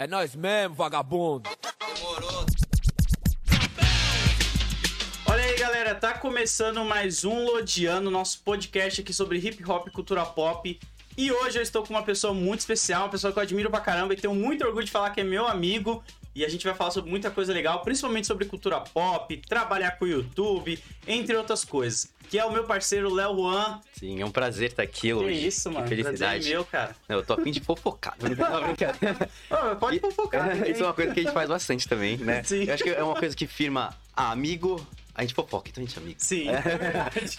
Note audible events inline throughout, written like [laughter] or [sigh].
É nós mesmo, vagabundo. Olha aí, galera, tá começando mais um Lodiano, nosso podcast aqui sobre hip hop e cultura pop. E hoje eu estou com uma pessoa muito especial, uma pessoa que eu admiro pra caramba e tenho muito orgulho de falar que é meu amigo. E a gente vai falar sobre muita coisa legal, principalmente sobre cultura pop, trabalhar com o YouTube, entre outras coisas. Que é o meu parceiro Léo Juan. Sim, é um prazer estar aqui Que hoje. isso, mano. Que felicidade. Prazer é meu, cara. Não, eu tô a fim de fofocar. [laughs] Não, brincadeira. Ô, pode fofocar. [laughs] Isso é uma coisa que a gente faz bastante também, né? [laughs] Sim. Eu acho que é uma coisa que firma amigo, a gente fofoca, então a gente é amigo. Sim, é verdade.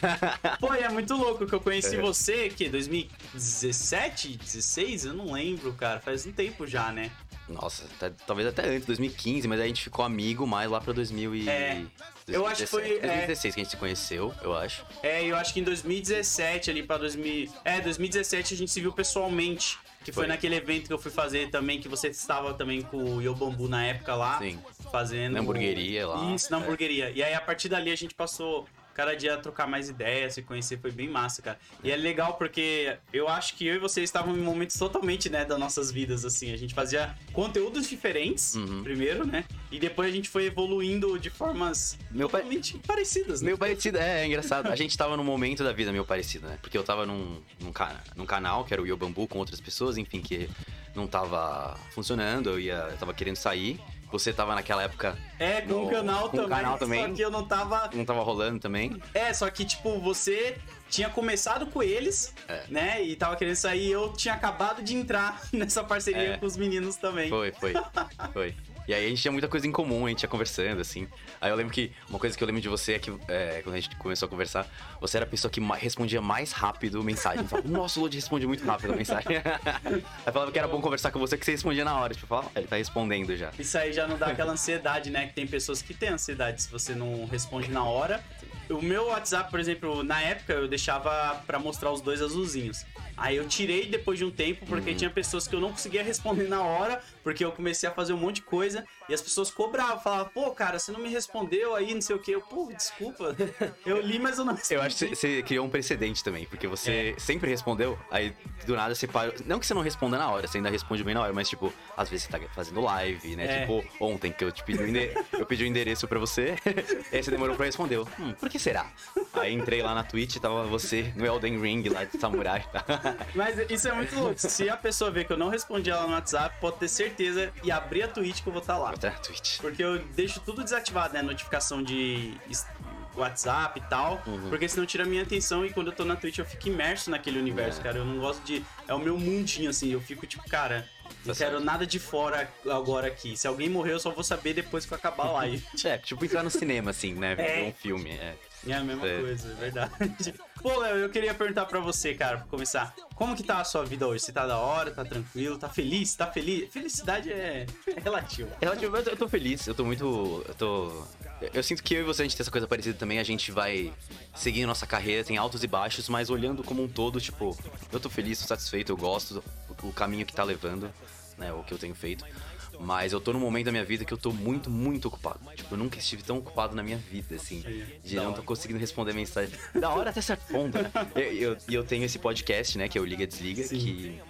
Pô, é muito louco que eu conheci É. você, que 2017, 16? Eu não lembro, cara. Faz um tempo já, né? Nossa, tá- talvez até antes, 2015, mas a gente ficou amigo mais lá pra 2000 e... É. Eu acho que foi, 2017. é. 2016 que a gente se conheceu, eu acho. É, eu acho que em 2017, ali pra 2000. É, 2017 a gente se viu pessoalmente. Que foi, Foi. naquele evento que eu fui fazer também, que você estava também com o Yo Bambu na época lá. Sim. Fazendo. Na hamburgueria lá. Isso, na É. hamburgueria. E aí, a partir dali, a gente passou cada dia trocar mais ideias, se conhecer, foi bem massa, cara. E é legal porque eu acho que eu e você estavam em momentos totalmente, né, das nossas vidas, assim. A gente fazia conteúdos diferentes, Uhum. primeiro, né? E depois a gente foi evoluindo de formas Meu totalmente parecidas, né? Meio parecido, é, é engraçado. A gente tava num momento da vida meio parecido, né? Porque eu tava num, num, cana- num canal, que era o Yo Bambu, com outras pessoas, enfim, que não tava funcionando, eu ia, eu tava querendo sair. Você tava naquela época, É, com o canal com também. canal Só também. que eu não tava. não tava rolando também. É, só que, tipo, você tinha começado com eles, É. né? E tava querendo sair. e Eu tinha acabado de entrar [laughs] nessa parceria É. com os meninos também. Foi, foi, [laughs] foi. E aí a gente tinha muita coisa em comum, a gente ia conversando, assim. Aí eu lembro que uma coisa que eu lembro de você é que é, quando a gente começou a conversar, você era a pessoa que respondia mais rápido mensagem. Eu falava, [laughs] Nossa, o Lodi responde muito rápido a mensagem. [laughs] aí falava que era bom conversar com você que você respondia na hora. Tipo, falava, "Ah, ele tá respondendo já. Isso aí já não dá aquela ansiedade, né? Que tem pessoas que têm ansiedade se você não responde na hora. O meu WhatsApp, por exemplo, na época eu deixava pra mostrar os dois azulzinhos. Aí eu tirei depois de um tempo, porque tinha pessoas que eu não conseguia responder na hora, porque eu comecei a fazer um monte de coisa, e as pessoas cobravam, falavam, pô, cara, você não me respondeu aí, não sei o que. Eu, pô, desculpa. [laughs] Eu li, mas eu não respondi. Eu acho que você- criou um precedente também, porque você sempre respondeu, aí do nada você parou. Não que você não responda na hora, você ainda responde bem na hora, mas tipo, às vezes você tá fazendo live, né? É. Tipo, ontem que eu te pedi o ende- eu pedi o endereço pra você, [laughs] aí você demorou pra responder. Eu, Hum, por que será? Aí entrei lá na Twitch, tava você no Elden Ring lá de samurai. Mas isso é muito louco. Se a pessoa ver que eu não respondi ela no WhatsApp, pode ter certeza e abrir a Twitch que eu vou estar lá. Até na Twitch. Porque eu deixo tudo desativado, né? Notificação de WhatsApp e tal. Uhum. Porque senão tira a minha atenção e quando eu tô na Twitch eu fico imerso naquele universo, É. cara. Eu não gosto de. É o meu mundinho, assim. Eu fico tipo, cara. Não Tá quero nada de fora agora aqui. Se alguém morrer, eu só vou saber depois que eu acabar a live. [laughs] É, tipo entrar no cinema, assim, né? Ver É. um filme. É. É a mesma É. coisa, é verdade. [laughs] Pô, Léo, eu queria perguntar pra você, cara, pra começar. Como que tá a sua vida hoje? Você tá da hora, tá tranquilo, tá feliz? Tá feliz? Felicidade é, é relativa. É relativo, eu tô- eu tô feliz, eu tô muito. Eu tô. Eu sinto que eu e você, a gente tem essa coisa parecida também, a gente vai seguindo nossa carreira, tem altos e baixos, mas olhando como um todo, tipo, eu tô feliz, tô satisfeito, eu gosto do o caminho que tá levando, né, o que eu tenho feito. Mas eu tô num momento da minha vida que eu tô muito, muito ocupado. Tipo, eu nunca estive tão ocupado na minha vida, assim. De Da não hora. tô conseguindo responder mensagem. [laughs] Da hora até certo ponto, né? E [laughs] eu, eu, eu tenho esse podcast, né, que é o Liga Desliga, Sim. que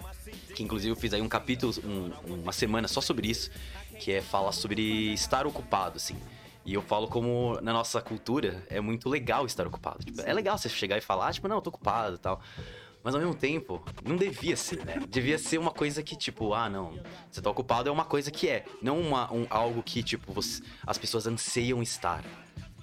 que inclusive eu fiz aí um capítulo, um- uma semana só sobre isso, que é falar sobre estar ocupado, assim. E eu falo como na nossa cultura é muito legal estar ocupado. Tipo, é legal você chegar e falar, tipo, não, eu tô ocupado e tal. Mas ao mesmo tempo, não devia ser, né? Devia ser uma coisa que, tipo, ah, não, você tá ocupado é uma coisa que é, não uma, um, algo que, tipo, você- as pessoas anseiam estar.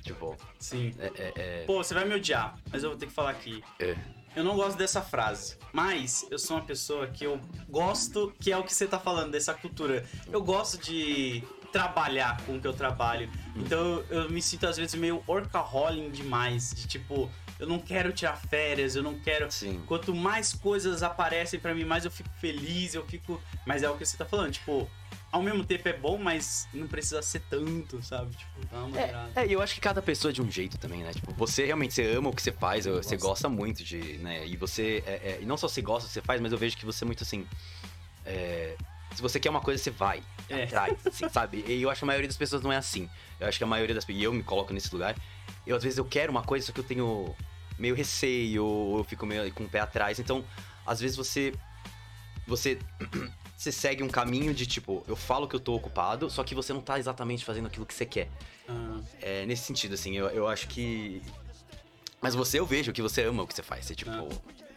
Tipo, Sim. é. é, é- Pô, você vai me odiar, mas eu vou ter que falar aqui. é. Eu não gosto dessa frase, mas eu sou uma pessoa que eu gosto, que é o que você tá falando, dessa cultura. Eu gosto de trabalhar com o que eu trabalho. Então eu, me sinto às vezes meio workaholic demais, de tipo, eu não quero tirar férias, eu não quero. Sim. Quanto mais coisas aparecem pra mim, mais eu fico feliz, eu fico. Mas é o que você tá falando, tipo, ao mesmo tempo é bom, mas não precisa ser tanto, sabe? Tipo, dá uma. É, e eu acho que cada pessoa é de um jeito também, né? Tipo, você realmente você ama o que você faz, você gosto. gosta muito de, né? E você. é- é- e não só você gosta do que você faz, mas eu vejo que você é muito assim. é, se você quer uma coisa, você vai É. atrás, assim, [laughs] sabe? E eu acho que a maioria das pessoas não é assim. Eu acho que a maioria das pessoas, e eu me coloco nesse lugar, eu às vezes eu quero uma coisa, só que eu tenho meio receio, ou eu fico meio com o pé atrás. Então, às vezes você. Você [clears throat] você segue um caminho de tipo, eu falo que eu tô ocupado, só que você não tá exatamente fazendo aquilo que você quer. Ah, É nesse sentido, assim, eu, eu acho que. Mas você, eu vejo que você ama o que você faz. Você, tipo. Ah.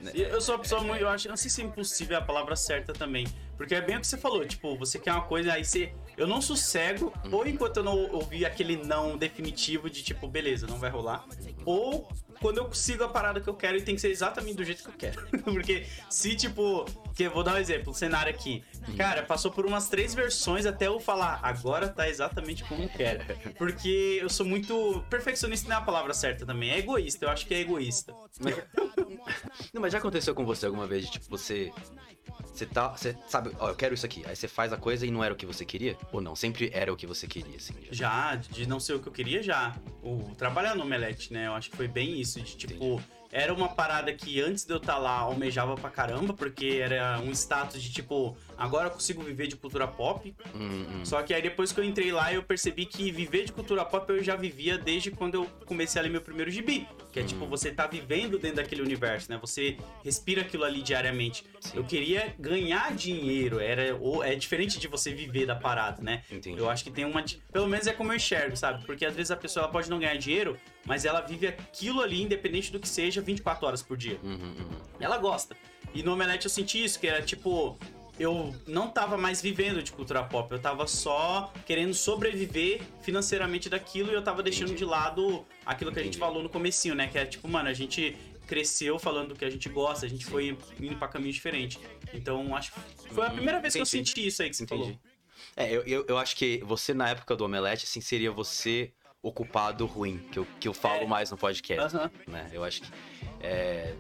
né? Eu sou uma pessoa muito. Eu acho, não sei se é impossível é a palavra certa também. Porque é bem o que você falou, tipo, você quer uma coisa, aí você. Eu não sossego, ou enquanto eu não ouvir aquele não definitivo de tipo, beleza, não vai rolar. Ou quando eu consigo a parada que eu quero e tem que ser exatamente do jeito que eu quero. [laughs] Porque se, tipo. Que, eu vou dar um exemplo, o cenário aqui. Cara, passou por umas três versões até eu falar, agora tá exatamente como eu quero. [laughs] Porque eu sou muito. Perfeccionista não é a palavra certa também. É egoísta, eu acho que é egoísta. Mas... [laughs] não, mas já aconteceu com você alguma vez de tipo, você. Você tá. Você sabe, ó, eu quero isso aqui. Aí você faz a coisa e não era o que você queria? Ou não? Sempre era o que você queria, assim. já? Já, de não ser o que eu queria, já. O trabalhar no Omelete, né? Eu acho que foi bem isso. De tipo, era uma parada que antes de eu estar lá almejava pra caramba, porque era um status de tipo, agora eu consigo viver de cultura pop. Hum, hum. Só que aí depois que eu entrei lá, eu percebi que viver de cultura pop eu já vivia desde quando eu comecei a ler meu primeiro gibi. Que é tipo, você tá vivendo dentro daquele universo, né? Você respira aquilo ali diariamente. Sim. Eu queria ganhar dinheiro, era ou é diferente de você viver da parada, né? Entendi. Eu acho que tem uma. Pelo menos é como eu enxergo, sabe? Porque às vezes a pessoa pode não ganhar dinheiro, mas ela vive aquilo ali, independente do que seja, 24 horas por dia. Uhum, uhum. Ela gosta. E no Omelete eu senti isso, que era tipo. Eu não tava mais vivendo de cultura pop, eu tava só querendo sobreviver financeiramente daquilo e eu tava deixando Entendi. de lado aquilo que a gente Entendi. falou no comecinho, né? Que é tipo, mano, a gente cresceu falando do que a gente gosta, a gente foi indo pra caminho diferente. Então, acho que foi a Hum, primeira vez que eu entendi. senti isso aí que você falou. Entendi. É, eu, eu, eu acho que você, na época do Omelete, assim, seria você ocupado ruim, que eu, que eu falo É. mais no podcast, Aham. né? Eu acho que... é,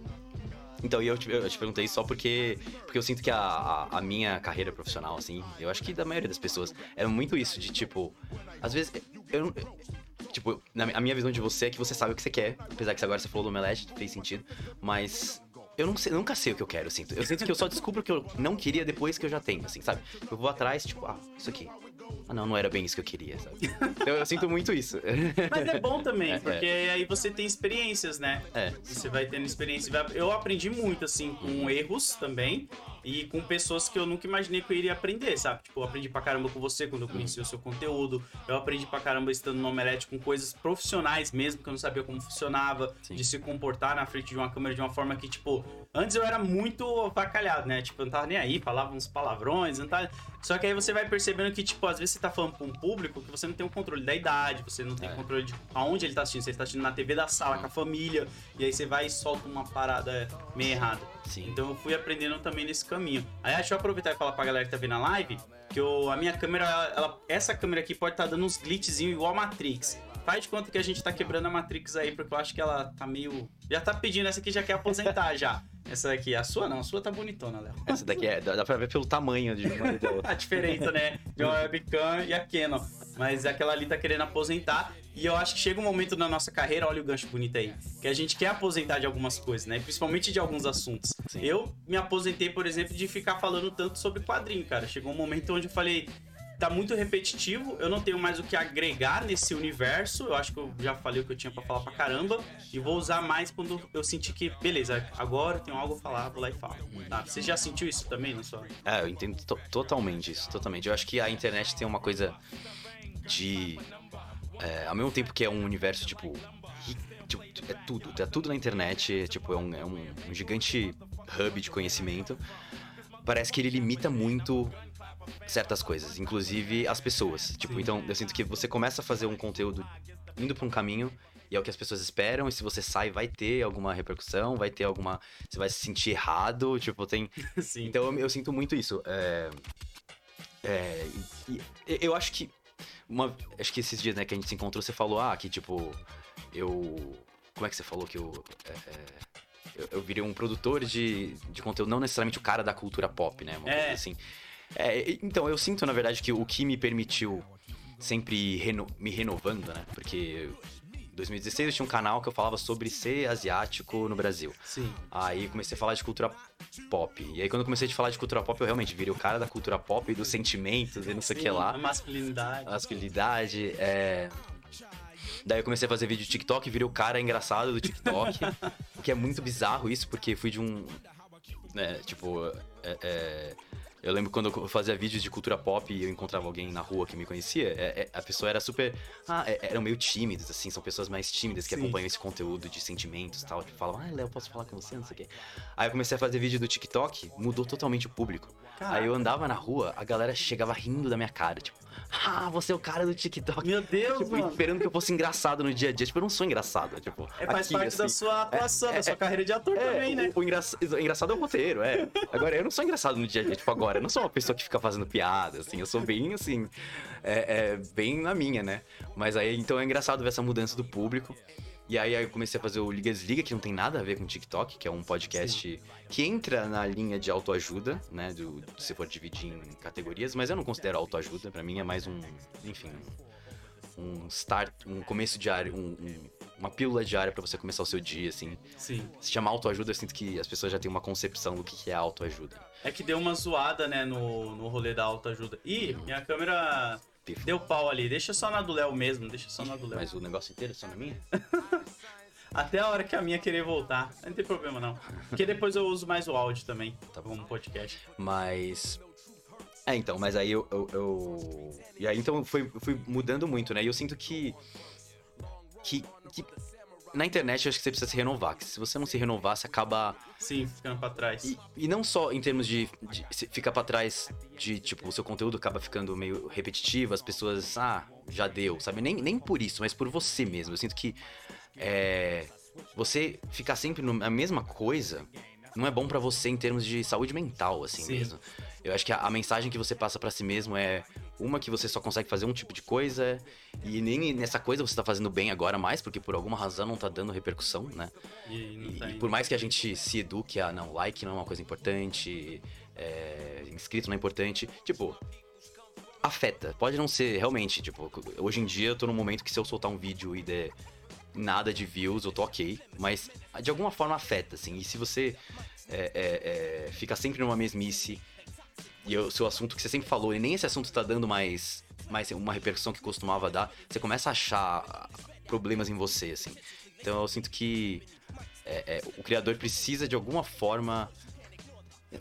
Então, e eu te, eu te perguntei só porque, porque eu sinto que a, a, a minha carreira profissional, assim, eu acho que da maioria das pessoas, é muito isso, de tipo, às vezes, eu não- Tipo, na, a minha visão de você é que você sabe o que você quer, apesar que agora você falou do Omelete, fez sentido, mas eu sei, eu nunca sei o que eu quero, eu sinto. Eu sinto que eu só descubro o que eu não queria depois que eu já tenho, assim, sabe? Eu vou atrás, tipo, ah, isso aqui. Ah, não, não era bem isso que eu queria, sabe? Então eu sinto muito isso. Mas é bom também, [laughs] É, porque aí você tem experiências, né? É. Você vai tendo experiência. Eu aprendi muito, assim, com erros também. E com pessoas que eu nunca imaginei que eu iria aprender, sabe? Tipo, eu aprendi pra caramba com você quando eu conheci o seu conteúdo. Eu aprendi pra caramba estando no Omelete com coisas profissionais mesmo, que eu não sabia como funcionava. Sim. De se comportar na frente de uma câmera de uma forma que, tipo... Antes eu era muito avacalhado, né? Tipo, eu não tava nem aí, falava uns palavrões, não tava... Só que aí você vai percebendo que, tipo, às vezes você tá falando pra um público que você não tem o controle da idade, você não tem É. controle de aonde ele tá assistindo. Se ele tá assistindo na TV da sala, com a família, e aí você vai e solta uma parada meio errada. Sim. Então eu fui aprendendo também nesse caminho. Aí deixa eu aproveitar e falar pra galera que tá vendo a live, que eu, a minha câmera, ela, essa câmera aqui pode estar dando uns glitchzinhos igual a Matrix. Faz de conta que a gente tá quebrando a Matrix aí, porque eu acho que ela tá meio. Já tá pedindo, essa aqui já quer aposentar já. Essa aqui, a sua não, a sua tá bonitona, Léo. Essa daqui é. Dá dá pra ver pelo tamanho de uma e da outra. A diferença, né? De uma webcam e a Canon. Mas aquela ali tá querendo aposentar. E eu acho que chega um momento na nossa carreira, olha o gancho bonito aí, que a gente quer aposentar de algumas coisas, né? Principalmente de alguns assuntos. Sim. Eu me aposentei, por exemplo, de ficar falando tanto sobre quadrinho, cara. Chegou um momento onde eu falei, tá muito repetitivo, eu não tenho mais o que agregar nesse universo. Eu acho que eu já falei o que eu tinha pra falar pra caramba. E vou usar mais quando eu sentir que, beleza, agora eu tenho algo a falar, vou lá e falo. Tá? Você já sentiu isso também na sua. É, eu entendo to- totalmente isso, totalmente. Eu acho que a internet tem uma coisa de. É, ao mesmo tempo que é um universo, tipo. tipo, é tudo, é tudo na internet, tipo, é um, é um, um gigante hub de conhecimento. Parece que ele limita muito certas coisas, inclusive as pessoas. Tipo, Sim. então eu sinto que você começa a fazer um conteúdo indo pra um caminho e é o que as pessoas esperam, e se você sai, vai ter alguma repercussão, vai ter alguma. Você vai se sentir errado, tipo, tem. [laughs] Sim. Então eu, eu sinto muito isso. É, é, eu acho que. Uma, acho que esses dias né, que a gente se encontrou, você falou, ah, que tipo. Eu. Como é que você falou que eu. é, é, eu, eu virei um produtor de, de conteúdo, não necessariamente o cara da cultura pop, né? Uma É. coisa assim. É, então, eu sinto, na verdade, que o que me permitiu sempre reno- me renovando, né? Porque 2016 eu tinha um canal que eu falava sobre ser asiático no Brasil. Sim. Aí comecei a falar de cultura pop. E aí quando eu comecei a falar de cultura pop, eu realmente virei o cara da cultura pop e dos sentimentos e não sei o que A lá. masculinidade. A masculinidade, é... Daí eu comecei a fazer vídeo de TikTok, virei o cara engraçado do TikTok. o [laughs] que é muito bizarro isso, porque fui de um... né, tipo, é, é, Eu lembro quando eu fazia vídeos de cultura pop e eu encontrava alguém na rua que me conhecia, é, é, a pessoa era super. Ah, é, eram meio tímidos, assim, são pessoas mais tímidas que Sim. acompanham esse conteúdo de sentimentos e tal. Tipo, falam, ah, Léo, posso falar com você? Não sei o quê. Aí eu comecei a fazer vídeo do TikTok, mudou totalmente o público. Caraca. Aí eu andava na rua, a galera chegava rindo da minha cara, tipo, ah, você é o cara do TikTok. Meu Deus, Tipo, mano. esperando que eu fosse engraçado no dia a dia. Tipo, eu não sou engraçado. Tipo, É, faz aqui, parte da assim. sua atuação, da sua carreira de ator É, também, né? o o engraçado é o roteiro, é. Agora, eu não sou engraçado no dia a dia, tipo, agora. Eu não sou uma pessoa que fica fazendo piada, assim. Eu sou bem, assim, é, é, bem na minha, né? Mas aí, então é engraçado ver essa mudança do público. E aí, aí eu comecei a fazer o Liga Desliga, que não tem nada a ver com TikTok, que é um podcast que entra na linha de autoajuda, né? Do, se for dividir em categorias, mas eu não considero autoajuda, pra mim é mais um, enfim, um start, um começo diário, um- um- uma pílula diária pra você começar o seu dia, assim. Sim. Se chama autoajuda, eu sinto que as pessoas já têm uma concepção do que que é autoajuda. É que deu uma zoada, né, no, no rolê da autoajuda. Ih, minha câmera Deu pau ali. Deixa só na do Léo mesmo, deixa só na do Léo. Mas o negócio inteiro é só na minha? [laughs] Até a hora que a minha querer voltar. Não tem problema, não. Porque depois eu uso mais o áudio também, Tá como podcast. Mas. É, então, mas aí eu. eu, eu- E aí então foi, fui mudando muito, né? E eu sinto que. Que. que na internet eu acho que você precisa se renovar. Que se você não se renovar, você acaba. Sim, ficando pra trás. E, e não só em termos de, de se fica pra trás de, tipo, o seu conteúdo acaba ficando meio repetitivo, as pessoas, ah, já deu, sabe? Nem, nem por isso, mas por você mesmo. Eu sinto que é, você ficar sempre na mesma coisa não é bom pra você em termos de saúde mental, assim Sim. mesmo. Eu acho que a, a mensagem que você passa pra si mesmo é uma que você só consegue fazer um tipo de coisa e nem nessa coisa você tá fazendo bem agora mais, porque por alguma razão não tá dando repercussão, né? E E, tá e por mais que a gente se eduque a não, like não é uma coisa importante, é, inscrito não é importante, tipo, afeta. Pode não ser realmente, tipo, hoje em dia eu tô num momento que se eu soltar um vídeo e der nada de views, eu tô ok, mas de alguma forma afeta, assim. E se você é, é, é, fica sempre numa mesmice e o seu assunto que você sempre falou, e nem esse assunto tá dando mais, mais uma repercussão que costumava dar, você começa a achar problemas em você, assim. Então eu sinto que é, é, o criador precisa de alguma forma.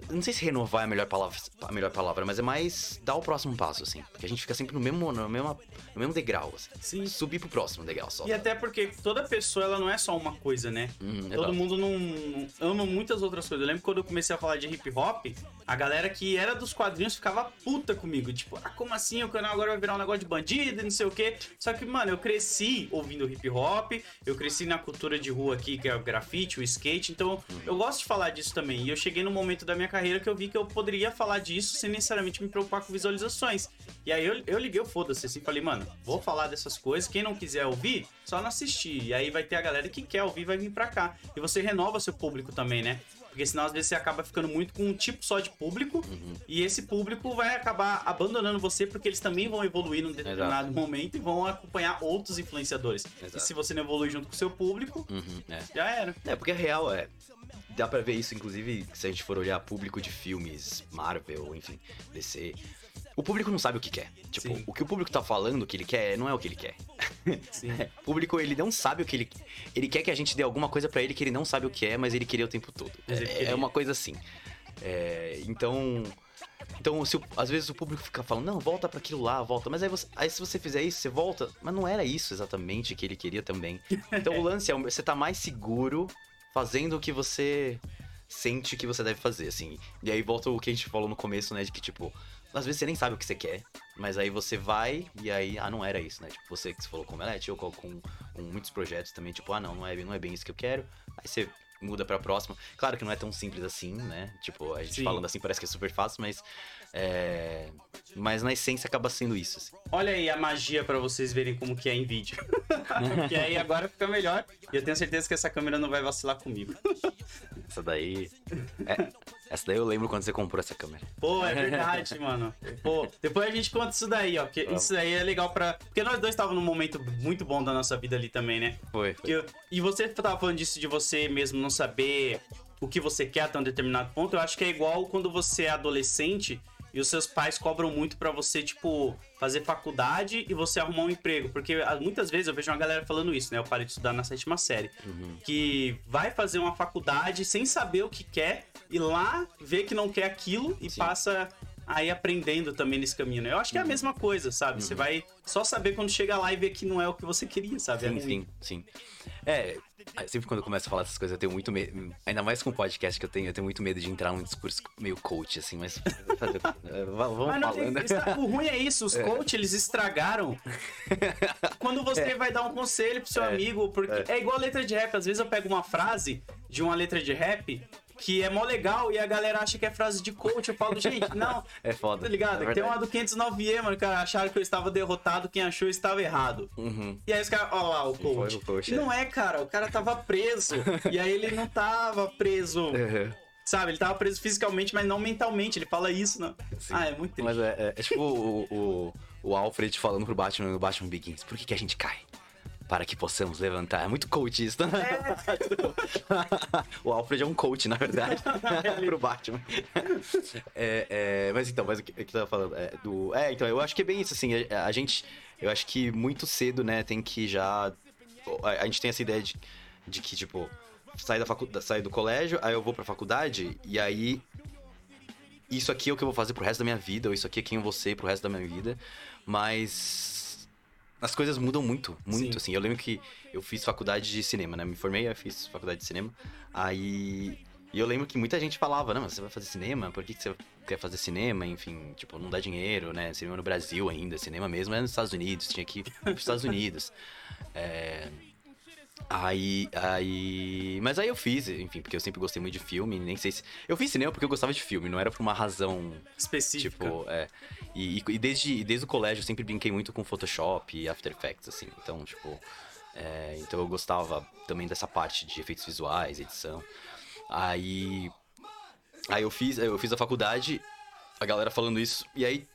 Não sei se renovar é a melhor palavra, a melhor palavra, mas é mais dar o próximo passo, assim. Porque a gente fica sempre no mesmo, no mesmo, no mesmo degrau, assim. Sim. Subir pro próximo degrau só. E até porque toda pessoa, ela não é só uma coisa, né? Hum, Todo exato. mundo não, não ama muitas outras coisas. Eu lembro quando eu comecei a falar de hip hop, a galera que era dos quadrinhos ficava puta comigo. Tipo, ah, como assim? O canal agora vai virar um negócio de bandido e não sei o quê. Só que, mano, eu cresci ouvindo hip hop, eu cresci na cultura de rua aqui, que é o grafite, o skate. Então, eu gosto de falar disso também. E eu cheguei no momento da minha carreira que eu vi que eu poderia falar disso sem necessariamente me preocupar com visualizações. E aí eu, eu liguei o foda-se assim, falei, mano, vou falar dessas coisas. Quem não quiser ouvir, só não assistir. E aí vai ter a galera que quer ouvir, vai vir pra cá. E você renova seu público também, né? Porque senão às vezes você acaba ficando muito com um tipo só de público e esse público vai acabar abandonando você porque eles também vão evoluir num determinado momento e vão acompanhar outros influenciadores. Exato. E se você não evoluir junto com o seu público, Uhum, é. já era. É, porque a real é. Dá pra ver isso, inclusive, se a gente for olhar público de filmes, Marvel, enfim, DC. O público não sabe o que quer. Tipo, Sim. o que o público tá falando que ele quer não é o que ele quer. [laughs] [laughs] O público, ele não sabe o que ele... Ele quer que a gente dê alguma coisa pra ele que ele não sabe o que é, mas ele queria o tempo todo. É, é uma coisa assim. É, então... Então, se às vezes o público fica falando, não, volta pra aquilo lá, volta. Mas aí, você- aí se você fizer isso, você volta. Mas não era isso exatamente que ele queria também. Então o [laughs] lance é, você tá mais seguro fazendo o que você sente que você deve fazer, assim. E aí volta o que a gente falou no começo, né? De que, tipo, às vezes você nem sabe o que você quer, mas aí você vai e aí, ah, não era isso, né? Tipo, você que você falou com o Melete, eu com, com, com muitos projetos também, tipo, ah, não, não é, não é bem isso que eu quero. Aí você muda pra próxima. Claro que não é tão simples assim, né? Tipo, a gente Sim. falando assim parece que é super fácil, mas. É... Mas na essência acaba sendo isso, assim. Olha aí a magia pra vocês verem como que é em vídeo. [laughs] Porque aí agora fica melhor. E eu tenho certeza que essa câmera não vai vacilar comigo. [laughs] Essa daí. é, essa daí eu lembro quando você comprou essa câmera. Pô, é verdade, [laughs] mano. Pô, depois a gente conta isso daí, ó. Porque isso aí é legal pra. Porque nós dois estávamos num momento muito bom da nossa vida ali também, né? Foi, foi. Eu- E você tava falando disso de você mesmo não saber o que você quer até um determinado ponto. Eu acho que é igual quando você é adolescente e os seus pais cobram muito pra você, tipo, fazer faculdade e você arrumar um emprego. Porque ah, muitas vezes eu vejo uma galera falando isso, né? Eu parei de estudar na sétima série. Que vai fazer uma faculdade sem saber o que quer e lá vê que não quer aquilo e Sim. passa a ir aprendendo também nesse caminho, né? Eu acho que é a mesma coisa, sabe? Você vai só saber quando chega lá e ver que não é o que você queria, sabe? É Sim, ruim. sim, sim. É, sempre quando eu começo a falar essas coisas, eu tenho muito medo. Ainda mais com o podcast que eu tenho, eu tenho muito medo de entrar num discurso meio coach, assim, mas. [laughs] é, vamos [laughs] Mas não tem, falando. está- o ruim é isso, os coaches eles estragaram. Quando você vai dar um conselho pro seu É, amigo, porque é. igual a letra de rap, às vezes eu pego uma frase de uma letra de rap que é mó legal e a galera acha que é frase de coach, eu falo, gente, [laughs] não. É foda. Tá ligado? É Tem uma do 509E, mano, cara, acharam que eu estava derrotado, quem achou estava errado. Uhum. E aí os caras, ó lá, o coach. o coach, é. não é, cara, o cara tava preso. e aí ele não tava preso. [laughs] Uhum. Sabe, ele tava preso fisicamente, mas não mentalmente. Ele fala isso, não. Sim. Ah, é muito triste. Mas é, é- é tipo o, o, o Alfred falando pro Batman no Batman Begins: Por que, que a gente cai? Para que possamos levantar. É muito coach isso, né? [laughs] o Alfred é um coach, na verdade, [laughs] pro Batman. É, é, mas então, mas o que, eu tava falando? É, do, é, então, eu acho que é bem isso, assim. A, a gente, eu acho que muito cedo, né, tem que já. A, a gente tem essa ideia de, de que, tipo, sai, da facu, sai do colégio, aí eu vou pra faculdade, e aí isso aqui é o que eu vou fazer pro resto da minha vida, ou isso aqui é quem eu vou ser pro resto da minha vida. Mas as coisas mudam muito, muito, Sim. assim. Eu lembro que eu fiz faculdade de cinema, né? Me formei, eu fiz faculdade de cinema. Aí. E eu lembro que muita gente falava, não, mas você vai fazer cinema? Por que, que você quer fazer cinema? Enfim, tipo, não dá dinheiro, né? Cinema no Brasil ainda, cinema mesmo é nos Estados Unidos, tinha que ir pros Estados Unidos. [laughs] É... Aí, aí. Mas aí eu fiz, enfim, porque eu sempre gostei muito de filme, nem sei se. Eu fiz cinema porque eu gostava de filme, não era por uma razão, Específica. tipo, é. E, e- desde, desde o colégio eu sempre brinquei muito com Photoshop e After Effects, assim. Então, tipo. é, então eu gostava também dessa parte de efeitos visuais, edição. Aí. Aí eu fiz, eu fiz a faculdade, a galera falando isso, e aí,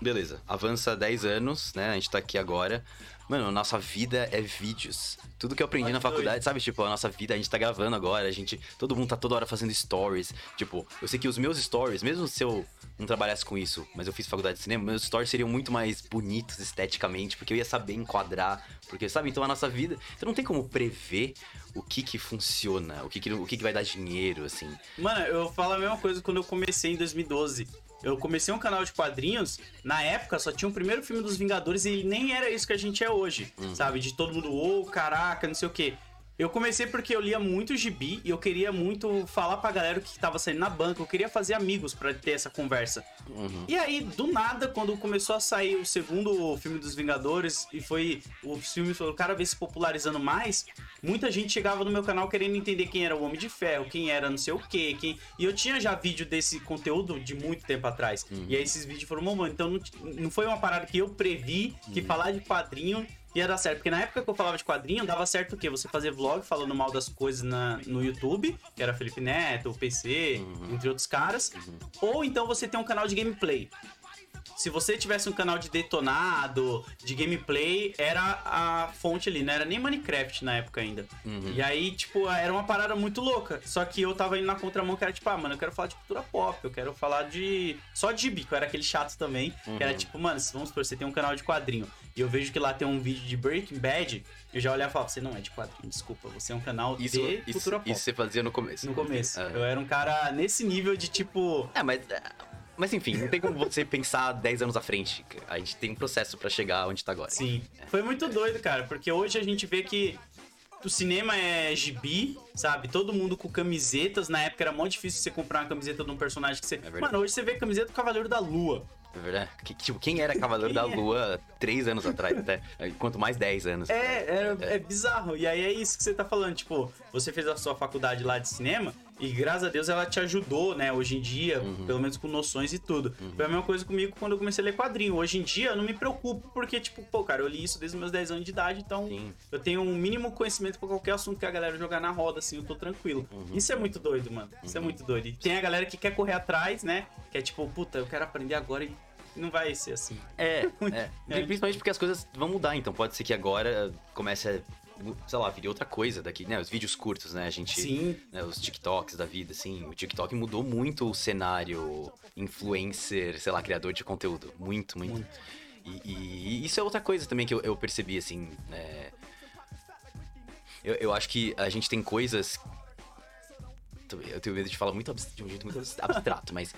beleza, avança 10 anos, né? A gente tá aqui agora. Mano, a nossa vida é vídeos. Tudo que eu aprendi na que doido. faculdade, sabe? Tipo, a nossa vida, a gente tá gravando agora, a gente. Todo mundo tá toda hora fazendo stories. Tipo, eu sei que os meus stories, mesmo se eu não trabalhasse com isso, mas eu fiz faculdade de cinema, meus stories seriam muito mais bonitos esteticamente, porque eu ia saber enquadrar. Porque, sabe, então a nossa vida. Então não tem como prever o que que funciona, o que que, o que, que vai dar dinheiro, assim. Mano, eu falo a mesma coisa quando eu comecei em 2012. Eu comecei um canal de quadrinhos, na época só tinha o primeiro filme dos Vingadores e nem era isso que a gente é hoje, sabe? De todo mundo, ô, caraca, não sei o quê. Eu comecei porque eu lia muito gibi e eu queria muito falar pra galera o que tava saindo na banca, eu queria fazer amigos pra ter essa conversa. E aí, do nada, quando começou a sair o segundo filme dos Vingadores e foi os filmes foram cada vez se popularizando mais, muita gente chegava no meu canal querendo entender quem era o Homem de Ferro, quem era não sei o quê, quem... E eu tinha já vídeo desse conteúdo de muito tempo atrás. E aí esses vídeos foram mamando. Então não, não foi uma parada que eu previ que falar de quadrinho ia dar certo. Porque na época que eu falava de quadrinho, dava certo o quê? Você fazer vlog falando mal das coisas na, no YouTube, que era Felipe Neto, o PC, entre outros caras. Ou então você tem um canal de gameplay. Se você tivesse um canal de detonado, de gameplay, era a fonte ali, não era nem Minecraft na época ainda. E aí, tipo, era uma parada muito louca. Só que eu tava indo na contramão que era tipo, ah, mano, eu quero falar de cultura pop, eu quero falar de. Só de eu era aquele chato também. Que era tipo, mano, vamos supor, você tem um canal de quadrinho. E eu vejo que lá tem um vídeo de Breaking Bad, eu já olhava e falava, você não é de quadrinho, desculpa, você é um canal Isso, de isso, cultura pop. isso você fazia no começo. No começo. É. Eu era um cara nesse nível de tipo. É, mas. Mas enfim, não tem como você pensar [laughs] 10 anos à frente. A gente tem um processo pra chegar onde tá agora. Sim. Foi muito doido, cara, porque hoje a gente vê que o cinema é gibi, sabe? Todo mundo com camisetas. Na época era mó difícil você comprar uma camiseta de um personagem que você. verdade. Mano, hoje você vê camiseta do Cavaleiro da Lua. É verdade? Que- tipo, quem era Cavaleiro da Quem é? Lua 3 anos atrás, até? Quanto mais 10 anos. É, é, é bizarro. E aí é isso que você tá falando. Tipo, você fez a sua faculdade lá de cinema e graças a Deus ela te ajudou, né? Hoje em dia, Uhum. pelo menos com noções e tudo. Foi a mesma coisa comigo quando eu comecei a ler quadrinho. Hoje em dia eu não me preocupo porque, tipo, pô, cara, eu li isso desde os meus 10 anos de idade, então Sim. eu tenho um mínimo conhecimento pra qualquer assunto que a galera jogar na roda, assim, eu tô tranquilo. Uhum. Isso é muito doido, mano. Isso é muito doido. E tem a galera que quer correr atrás, né? Que é tipo, puta, eu quero aprender agora e não vai ser assim. É, [laughs] é. É. Principalmente porque as coisas vão mudar, então pode ser que agora comece a, sei lá, vir outra coisa daqui, né? Os vídeos curtos, né? A gente. Sim. né, os TikToks da vida, assim. O TikTok mudou muito o cenário influencer, sei lá, criador de conteúdo. Muito, muito. E, e isso é outra coisa também que eu, eu percebi, assim. né? Eu, eu acho que a gente tem coisas. Eu tenho medo de falar muito de um jeito muito abs- abstrato, mas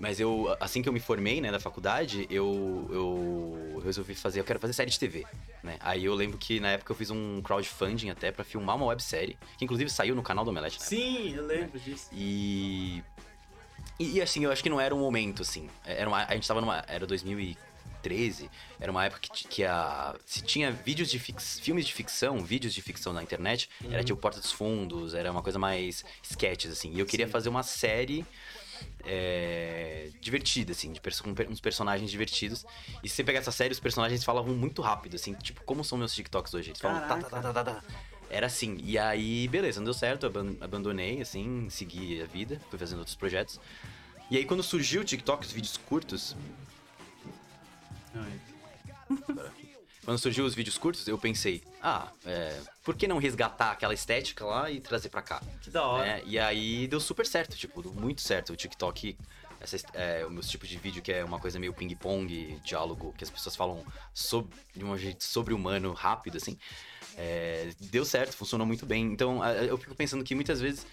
Mas eu, assim que eu me formei, né, da faculdade, eu, eu resolvi fazer, eu quero fazer série de TV, né? Aí eu lembro que na época eu fiz um crowdfunding até pra filmar uma websérie, que inclusive saiu no canal do Omelete. né? Sim, eu lembro disso. E, e. e, assim, eu acho que não era um momento, assim. Era uma, a gente tava numa. Era 2013. Era uma época que, que a. Se tinha vídeos de fix, filmes de ficção, vídeos de ficção na internet, era tipo Porta dos Fundos, era uma coisa mais sketches, assim. E eu queria Sim. fazer uma série. É, divertida, assim, de perso- com per- uns personagens divertidos. E se você pegar essa série, os personagens falavam muito rápido, assim, tipo, como são meus TikToks hoje? Eles falam tá, tá, tá, tá, tá, tá. Era assim. E aí, beleza, não deu certo, eu aban- abandonei, assim, segui a vida, fui fazendo outros projetos. E aí, quando surgiu o TikTok, os vídeos curtos, quando surgiu os vídeos curtos, eu pensei, ah, é, por que não resgatar aquela estética lá e trazer pra cá? Que da hora. né? E aí deu super certo, tipo, deu muito certo. O TikTok, essa, é, o meu tipo de vídeo que é uma coisa meio ping-pong, diálogo, que as pessoas falam sob, de um jeito sobre-humano, rápido, assim. é, deu certo, funcionou muito bem. Então, eu fico pensando que muitas vezes,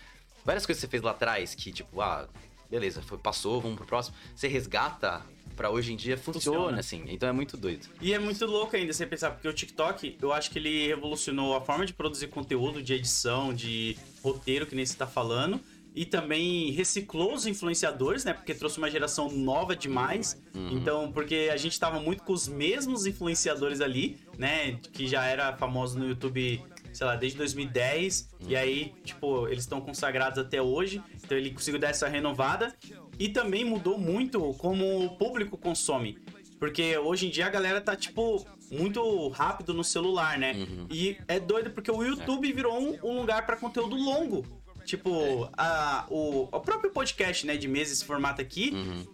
várias coisas que você fez lá atrás, que tipo, ah, beleza, foi, passou, vamos pro próximo, você resgata pra hoje em dia, funciona, Funciona. assim. Então é muito doido. E é muito louco ainda você pensar, porque o TikTok, eu acho que ele revolucionou a forma de produzir conteúdo, de edição, de roteiro, que nem você tá falando. E também reciclou os influenciadores, né? Porque trouxe uma geração nova demais. Então, porque a gente tava muito com os mesmos influenciadores ali, né? Que já era famoso no YouTube, sei lá, desde 2010. E aí, tipo, eles estão consagrados até hoje. Então ele conseguiu dar essa renovada. E também mudou muito como o público consome. Porque hoje em dia a galera tá, tipo, muito rápido no celular, né? E é doido porque o YouTube virou um, um lugar pra conteúdo longo. Tipo, a, o, o próprio podcast, né, de mesa, esse formato aqui,